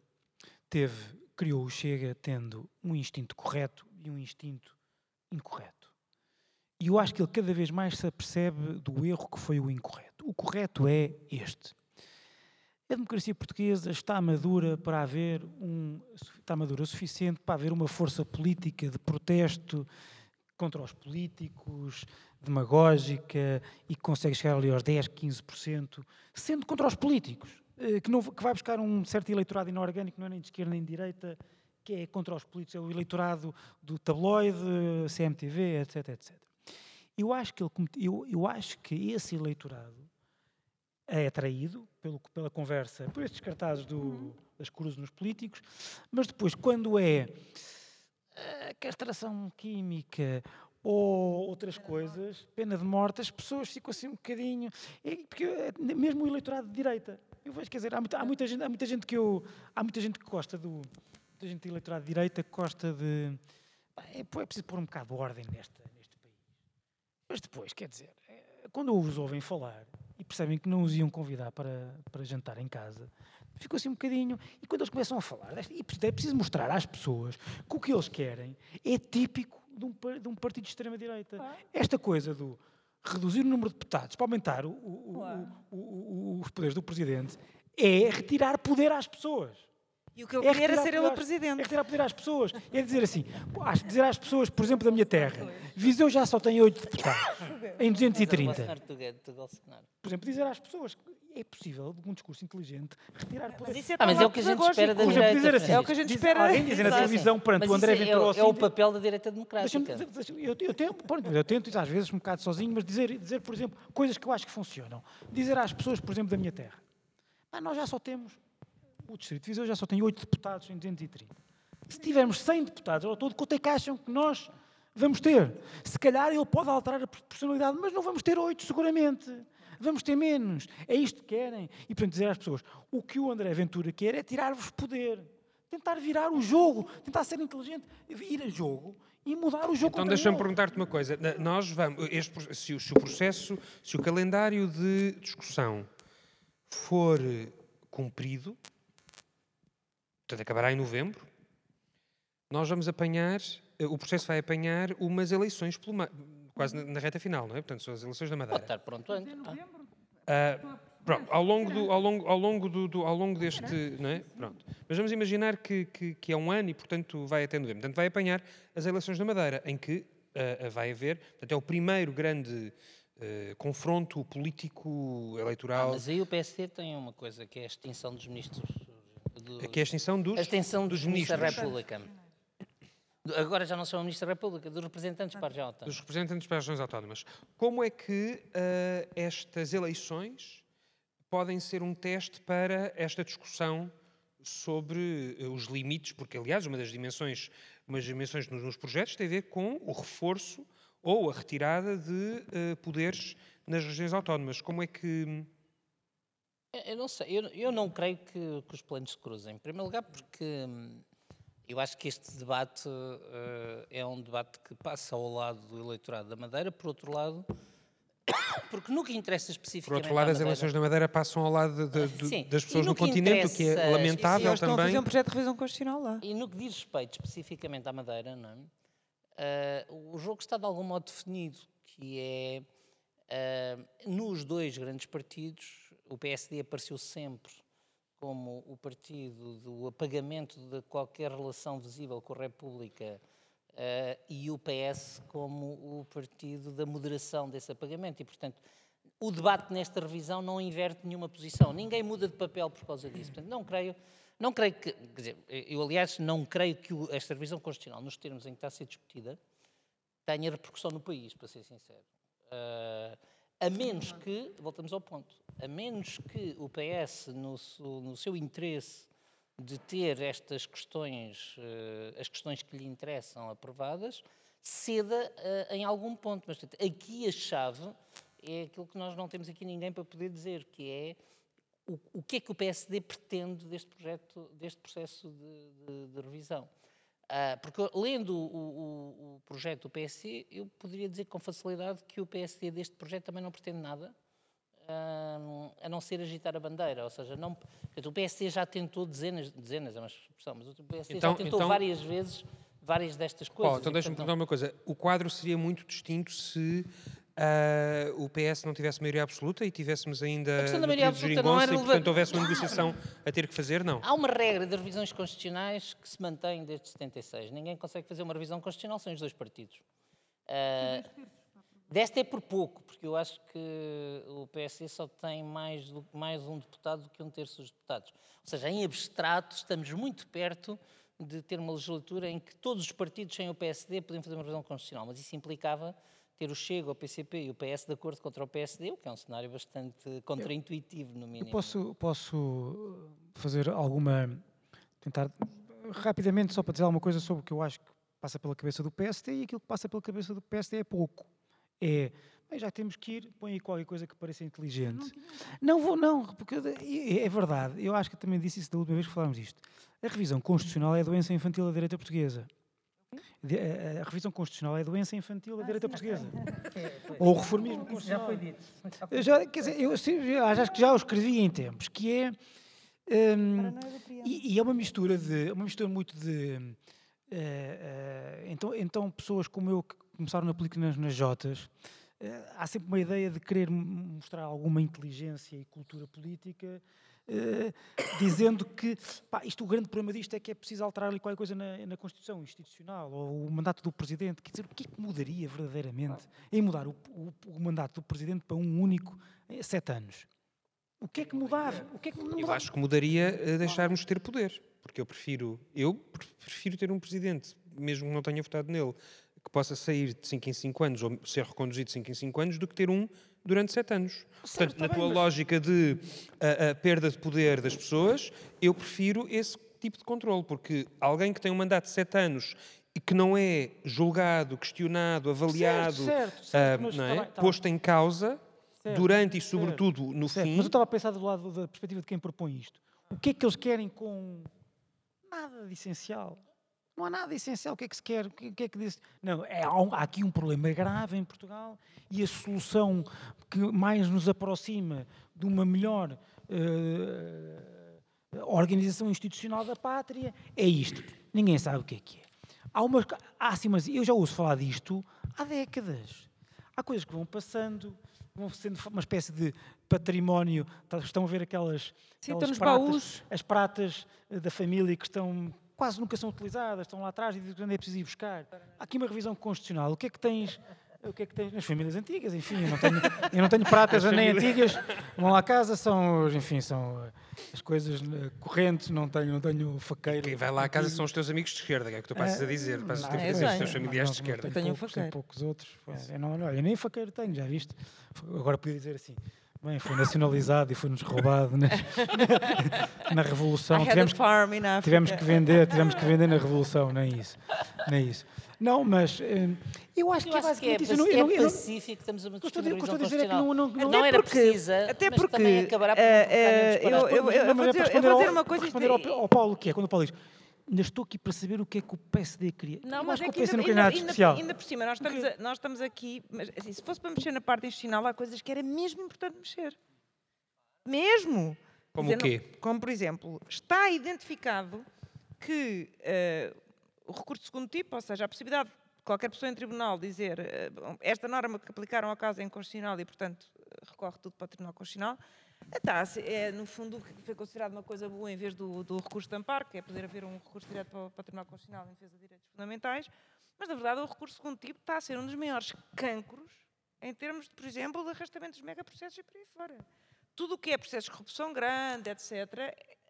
teve, criou o Chega tendo um instinto correto e um instinto incorreto. E eu acho que ele cada vez mais se apercebe do erro que foi o incorreto. O correto é este. A democracia portuguesa está madura para haver um está madura o suficiente para haver uma força política de protesto contra os políticos, demagógica e que consegue chegar ali aos 10, 15%, sendo contra os políticos, eh, que, não, que vai buscar um certo eleitorado inorgânico, não é nem de esquerda nem de direita, que é contra os políticos, é o eleitorado do tabloide, CMTV, etc, etc. Eu acho que, ele, eu, eu acho que esse eleitorado é atraído pelo, pela conversa, por estes cartazes do, das cruzes nos políticos, mas depois, quando é a castração química ou outras coisas, pena de morte, as pessoas ficam assim um bocadinho. Porque é, mesmo o eleitorado de direita, eu vejo, quer dizer, há muita, há muita, gente, há muita gente que eu. Há muita gente que gosta do. Muita gente de eleitorado de direita que gosta de. É, é preciso pôr um bocado de ordem nesta, neste país. Mas depois, quer dizer, é, quando os ouvem falar e percebem que não os iam convidar para, para jantar em casa, ficou assim um bocadinho. E quando eles começam a falar, e é preciso mostrar às pessoas que o que eles querem é típico de um, de um partido de extrema-direita. Esta coisa do reduzir o número de deputados para aumentar o, o, o, os poderes do presidente é retirar poder às pessoas. E o que eu é queria era ser ele o presidente. É retirar poder às pessoas. É dizer assim, dizer às pessoas, por exemplo, da minha terra, Viseu já só tem oito deputados, em 230. Por exemplo, dizer às pessoas, é possível, de um discurso inteligente, retirar poder. Mas isso é, ah, mas é o que a gente espera da direita. Dizer assim, é o que a gente espera. Alguém dizer na televisão perante o André Ventura é, é o papel da direita democrática. eu, eu, tento, eu tento, às vezes, um bocado sozinho, mas dizer, dizer, por exemplo, coisas que eu acho que funcionam. Dizer às pessoas, por exemplo, da minha terra, ah, nós já só temos, o Distrito de Viseu já só tem 8 deputados em 230. Se tivermos 100 deputados ao todo, quanto é que acham que nós vamos ter? Se calhar ele pode alterar a proporcionalidade, mas não vamos ter 8 seguramente vamos ter menos. É isto que querem. E, portanto, dizer às pessoas: o que o André Ventura quer é tirar-vos poder. Tentar virar o jogo, tentar ser inteligente, ir a jogo e mudar o jogo. Então deixa-me perguntar-te uma coisa. Nós vamos, este, se, o, se o processo, se o calendário de discussão for cumprido, portanto acabará em novembro, nós vamos apanhar, o processo vai apanhar umas eleições pelo, quase na, na, reta final, não é? Portanto, são as eleições da Madeira. Pode estar pronto antes. Ah, pronto, ao longo, do, ao longo, ao longo, do, do, ao longo deste. Não é? Pronto. Mas vamos imaginar que, que, que, é um ano e, portanto, vai até novembro. Portanto, vai apanhar as eleições da Madeira, em que uh, vai haver. Portanto, é o primeiro grande. Uh, confronto político eleitoral. Ah, mas aí o PSD tem uma coisa que é a extinção dos ministros. Do, que é a extinção dos, a extinção dos, dos ministros da República Agora já não se chama Ministro da República, dos representantes para a região autónoma. dos representantes para as regiões autónomas. Como é que eh, estas eleições podem ser um teste para esta discussão sobre eh, os limites? Porque, aliás, uma das dimensões, uma das dimensões nos, nos projetos tem a ver com o reforço ou a retirada de eh, poderes nas regiões autónomas. Como é que. Eu- Eu não sei, eu, eu não creio que, que os planos se cruzem. Em primeiro lugar, porque hum, eu acho que este debate eh, é um debate que passa ao lado do eleitorado da Madeira, por outro lado, porque no que interessa Por especificamente outro lado, as eleições da Madeira passam ao lado de- de- Sim, das pessoas no no que continente, o que é interessa- E lamentável eles estão a fazer também. um projeto de revisão constitucional lá. E no que diz respeito especificamente à Madeira, não é? Eh, o jogo está de algum modo definido, que é eh, nos dois grandes partidos, o PSD apareceu sempre como o partido do apagamento de qualquer relação visível com a República eh, e o PS como o partido da moderação desse apagamento. E, portanto, o debate nesta revisão não inverte nenhuma posição. Ninguém muda de papel por causa disso. Portanto, não creio, não creio que, quer dizer, eu aliás não creio que esta revisão constitucional, nos termos em que está a ser discutida, tenha repercussão no país, para ser sincero. Ah, a menos que, voltamos ao ponto, a menos que o PS, no, no seu interesse de ter estas questões, eh, as questões que lhe interessam aprovadas, ceda eh, em algum ponto. Mas portanto, aqui a chave é aquilo que nós não temos aqui ninguém para poder dizer, que é o, o que é que o PSD pretende deste projeto, deste processo de, de- de revisão. Ah, porque lendo o, o- o projeto do PSD, eu poderia dizer com facilidade que o PSD deste projeto também não pretende nada, a não ser agitar a bandeira. Ou seja, não, o PSD já tentou dezenas, dezenas é uma expressão, mas o PSD Então- já tentou então- várias vezes várias destas Oh, coisas. então e, deixa-me portanto, perguntar uma coisa. O quadro seria muito distinto se ah, o PS não tivesse maioria absoluta e tivéssemos ainda questão da maioria absoluta não geringonça e, portanto, houvesse uma negociação a ter que fazer? Não. Há uma regra de revisões constitucionais que se mantém desde 76. Ninguém consegue fazer uma revisão constitucional sem os dois partidos. Ah, desta é por pouco, porque eu acho que o PSD só tem mais, do- mais um deputado do que um terço dos deputados. Ou seja, em abstrato, estamos muito perto de ter uma legislatura em que todos os partidos sem o PSD podiam fazer uma revisão constitucional, mas isso implicava ter o Chega, o PCP e o PS de acordo contra o PSD, o que é um cenário bastante contraintuitivo, no mínimo. Eu posso, posso fazer alguma. tentar rapidamente só para dizer alguma coisa sobre o que eu acho que passa pela cabeça do PSD e aquilo que passa pela cabeça do PSD é pouco. É. "Bem, já temos que ir, põe aí qualquer coisa que pareça inteligente. Não vou, não, porque é, é verdade. Eu acho que também disse isso da última vez que falámos disto. A revisão constitucional é a doença infantil da direita portuguesa. A, revisão constitucional é a doença infantil da direita portuguesa. Ou o reformismo constitucional. Eu já, quer dizer, eu já- acho que já o escrevi em tempos, que é. hum, e, e é uma mistura de. uma mistura muito de. eh, eh, então, então, pessoas como eu que começaram na política nas, nas Jotas, eh, há sempre uma ideia de querer mostrar alguma inteligência e cultura política, eh, dizendo que pá, isto, o grande problema disto é que é preciso alterar ali qualquer coisa na, na Constituição institucional ou o mandato do Presidente. Quer dizer, o que é que mudaria verdadeiramente em mudar o, o- o mandato do Presidente para um único eh, sete anos? O que é que mudava? O que é que Eu mudava? acho que mudaria deixarmos de ter poder. Porque eu prefiro, eu pre- prefiro ter um presidente, mesmo que não tenha votado nele, que possa sair de 5 em 5 anos ou ser reconduzido de 5 em 5 anos, do que ter um durante 7 anos. Portanto, está na bem, tua mas- lógica de a, a perda de poder das pessoas, eu prefiro esse tipo de controle, porque alguém que tem um mandato de 7 anos e que não é julgado, questionado, avaliado, certo, certo, ah, mas não está é? bem, está posto em causa, Certo, durante e certo, sobretudo no Certo, fim. Mas eu estava a pensar do lado da perspectiva de quem propõe isto. O que é que eles querem com nada de essencial? Não há nada essencial. O que é que se quer? O que é que diz? Não, é, há, um- há aqui um problema grave em Portugal e a solução que mais nos aproxima de uma melhor eh, organização institucional da pátria é isto. Ninguém sabe o que é que é. Há umas, há assim, mas eu já ouço falar disto há décadas. Há coisas que vão passando, vão sendo uma espécie de património. Tá- Estão a ver aquelas, Sim, aquelas pratas, baús. as pratas eh, da família que estão quase nunca são utilizadas, estão lá atrás e dizem que é preciso ir buscar. Há aqui uma revisão constitucional. O que é que tens O que é que tens nas famílias antigas? Enfim, eu não tenho, eu não tenho pratas nem antigas. Vão lá a casa, são, enfim, são eh, as coisas eh, correntes, não tenho, não tenho faqueiro. Quem vai lá a casa são os teus amigos de esquerda, que é o que tu passas a dizer. Passas a não, ter eu os teus tenho. familiares de esquerda. tenho um poucos, faqueiro. poucos outros. Pois, Eu não, olha, nem faqueiro tenho, já viste? Agora podia dizer assim. Bem, foi nacionalizado e foi-nos roubado na, na Revolução. Tivemos. Tivemos que vender, tivemos que vender na Revolução, nem isso. Nem isso. Não, mas eh, eu acho Eu que é acho que é, basicamente isso. Eu não- paci- eu não- é eu não- pacífico, estamos a o que eu discutir estou a dizer- uma que eu estou a revisão dizer é que não, constitucional. não, Não era porque- precisa, até mas porque, também acabará por não eh, disparate. eu- eu- Mas é vou dizer- eu vou dizer uma coisa, responder ao, ao Paulo, que é quando o Paulo diz ainda estou aqui para saber o que é que o PSD queria. Não, mas acho é que o que PSD ainda, não queria ainda, nada de ainda- especial. ainda por cima, nós estamos, a- nós estamos aqui, mas assim, se fosse para mexer na parte institucional, há coisas que era mesmo importante mexer. Mesmo. Como Quer o dizer, quê? não- Como, por exemplo, está identificado que eh, o recurso de segundo tipo, ou seja, a possibilidade de qualquer pessoa em tribunal dizer bom, esta norma que aplicaram ao caso é inconstitucional e, portanto, recorre tudo para o Tribunal Constitucional, a ser- é, no fundo, foi considerado uma coisa boa em vez do, do recurso de amparo, que é poder haver um recurso direto para, para o Tribunal Constitucional em defesa de direitos fundamentais, mas, na verdade, o recurso de segundo tipo está a ser um dos maiores cancros em termos, de, por exemplo, de arrastamento dos megaprocessos e por aí fora tudo o que é processos de corrupção grande, etc.,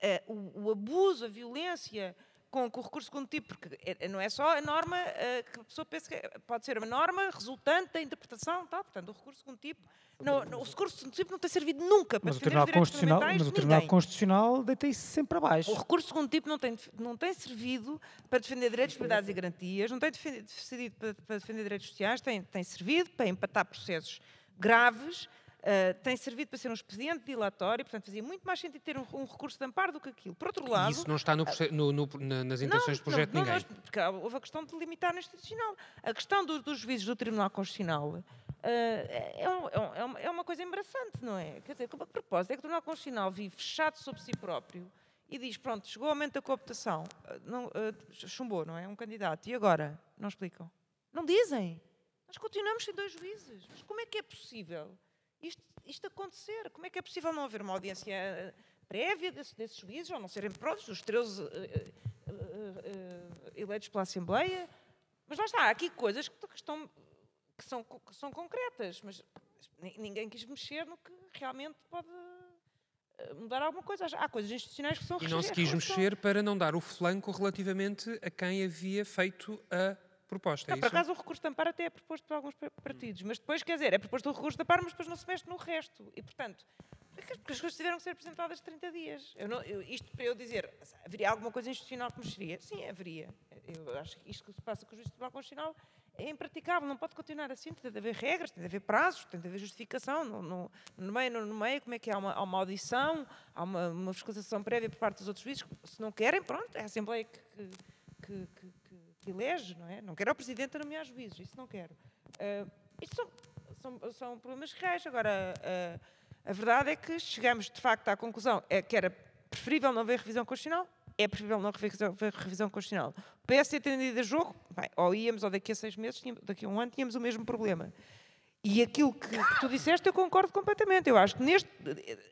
eh, o, o abuso, a violência com, o recurso segundo tipo, porque é- é- não é só a norma eh, que a pessoa pensa que é- pode ser uma norma resultante da interpretação, tal. portanto, o recurso segundo tipo, não, não, o recurso tipo não tem servido nunca para Mas o defender Tribunal os direitos Constitucional, fundamentais mas o Tribunal ninguém. Constitucional deita isso sempre abaixo. O recurso tipo não tem, não tem servido para defender direitos, liberdades e garantias, não tem defen- servido para, para defender direitos sociais, tem, tem servido para empatar processos graves, ah, tem servido para ser um expediente dilatório, portanto fazia muito mais sentido ter um, um recurso de amparo do que aquilo. Por outro E lado... isso não está no proce- no- no- na- nas intenções de projeto de não, ninguém. nós- porque houve a questão de limitar no institucional. A questão do- dos juízes do Tribunal Constitucional ah, é, um- é um- é uma, é uma coisa embaraçante, não é? Quer dizer, a propósito, é que o Tribunal Constitucional vive fechado sobre si próprio e diz, pronto, chegou o aumento da cooptação, ah, não, ah, chumbou, não é? Um candidato. E agora? Não explicam. Não dizem. Nós continuamos sem dois juízes. Mas como é que é possível isto, isto acontecer? Como é que é possível não haver uma audiência eh, prévia desse- desses juízes, ou não serem prontos, os 13 eh, eh, eh, eleitos pela Assembleia? Mas lá está, há aqui coisas que, estão, que, são, que são concretas, mas ni- ninguém quis mexer no que realmente pode eh, mudar alguma coisa. Há coisas institucionais que são E não se quis mexer para não dar o flanco relativamente a quem havia feito a proposta. É Não, por isso? acaso o recurso de amparo até é proposto por alguns pa- partidos, mas depois, quer dizer, é proposto o recurso de amparo, mas depois não se mexe no resto. E, portanto, porque as- porque as coisas tiveram que ser apresentadas 30 dias. Eu não- eu- isto para eu dizer, haveria alguma coisa institucional que mexeria? Sim, haveria. Eu acho que isto que se passa com o Juiz do Tribunal Constitucional é impraticável, não pode continuar assim, tem de haver regras, tem de haver prazos, tem de haver justificação, no, no, no meio, no, no meio, como é que é? há uma, há uma audição, há uma, uma fiscalização prévia por parte dos outros juízes, se não querem, pronto, é a Assembleia que, que, que, elege, não é? Não quero o Presidente a nomear juízes, isso não quero. Ah, isso são, são, são problemas reais. Agora, ah, a verdade é que chegamos, de facto, à conclusão é que era preferível não haver revisão constitucional, é preferível não haver revisão, constitucional. O PS ter tendido a jogo, bem, ou íamos, ou daqui a seis meses, tínhamos- daqui a um ano, tínhamos o mesmo problema. E aquilo que, que tu disseste, eu concordo completamente. Eu acho que neste.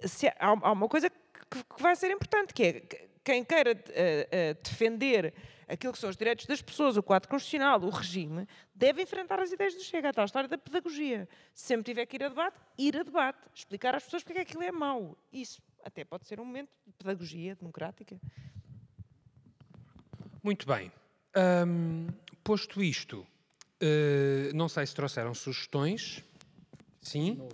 se há, há uma coisa que, que vai ser importante, que é que quem queira eh, eh, defender aquilo que são os direitos das pessoas, o quadro constitucional, o regime, deve enfrentar as ideias do Chega, a tal história da pedagogia. Se sempre tiver que ir a debate, ir a debate. Explicar às pessoas porque é que aquilo é mau. Isso até pode ser um momento de pedagogia democrática. Muito bem. Hum, posto isto, eh, não sei se trouxeram sugestões. Sim?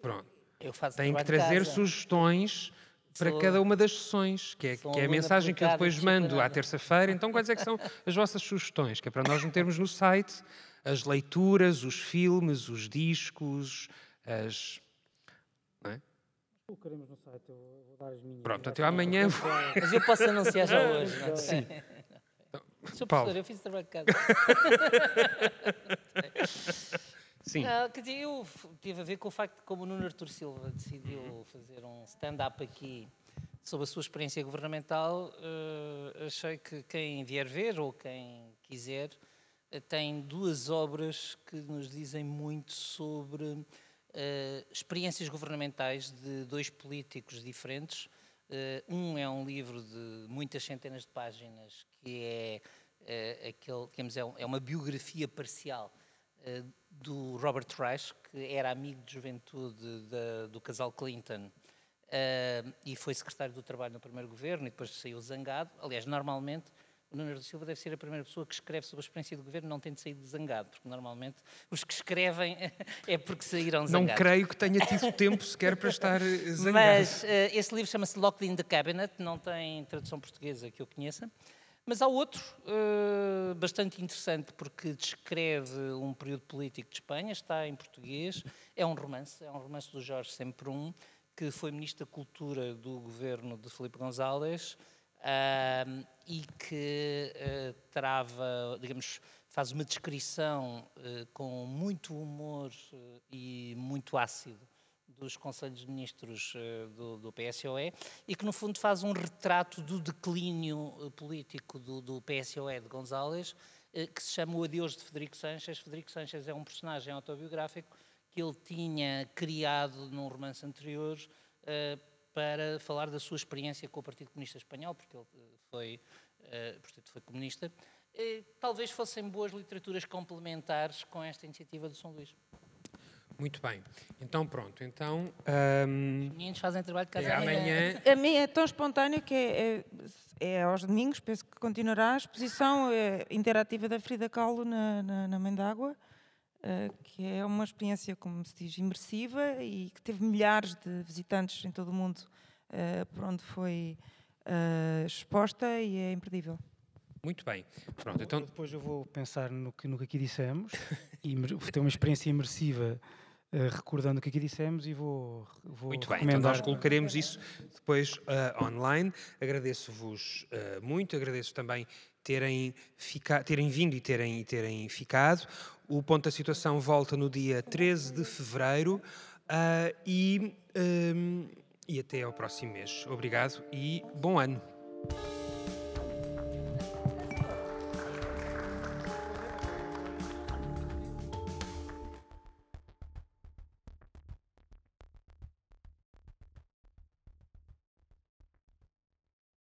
Pronto. Eu faço Têm que trazer sugestões para cada uma das sessões, que é, que é a mensagem que eu depois mando à terça-feira. Então, quais é que são as vossas sugestões? Que é para nós metermos no site as leituras, os filmes, os discos, as... não é? Colocaremos no site, eu vou dar as minhas. Pronto, até amanhã vou... Mas eu posso anunciar já hoje. Não? é? Sim. Sr. Paulo. professor, eu fiz o trabalho de casa. Sim. Não, quer dizer, eu tive a ver com o facto de como o Nuno Artur Silva decidiu fazer um stand-up aqui sobre a sua experiência governamental, eh, achei que quem vier ver ou quem quiser eh, tem duas obras que nos dizem muito sobre eh, experiências governamentais de dois políticos diferentes. Um é um livro de muitas centenas de páginas que é, aquele, digamos, é um- é uma biografia parcial uh, do Robert Reich, que era amigo de juventude de, do casal Clinton uh, e foi secretário do Trabalho no primeiro governo e depois saiu zangado. Aliás, normalmente o Nuno da Silva deve ser a primeira pessoa que escreve sobre a experiência do governo não tendo saído zangado, porque normalmente os que escrevem é porque saíram zangados. Não creio que tenha tido tempo sequer para estar eh, zangado. Mas uh, esse livro chama-se Locked in the Cabinet, não tem tradução portuguesa que eu conheça. Mas há outro uh, bastante interessante porque descreve um período político de Espanha, está em português, é um romance, é um romance do Jorge Semprún, que foi Ministro da Cultura do governo de Felipe González uh, e que uh, trava, digamos, faz uma descrição uh, com muito humor e muito ácido dos Conselhos de Ministros do, do, PSOE e que, no fundo, faz um retrato do declínio político do, do PSOE de González, que se chama O Adeus de Federico Sanches. Federico Sanches é um personagem autobiográfico que ele tinha criado num romance anterior para falar da sua experiência com o Partido Comunista Espanhol, porque ele eh, foi, portanto, foi comunista. Talvez fossem boas literaturas complementares com esta iniciativa do São Luís. Muito bem. Então, pronto. Então, um, Os meninos fazem trabalho de casa é amanhã. A mim é tão espontâneo que é, é, é, aos domingos, penso que continuará a exposição é, interativa da Frida Kahlo na, na, na Mãe d'Água. Uh, que é uma experiência, como se diz, imersiva e que teve milhares de visitantes em todo o mundo uh, por onde foi uh, exposta e é imperdível. Muito bem. Pronto, então... Depois eu vou pensar no que, no que aqui dissemos e ter uma experiência imersiva Uh, recordando o que aqui dissemos e vou, vou Muito bem, então nós colocaremos isso depois uh, online. Agradeço-vos uh, muito, agradeço também terem, fica, terem vindo e terem, terem ficado. O ponto da situação volta no dia 13 de fevereiro e, um, e até ao próximo mês. Obrigado e bom ano.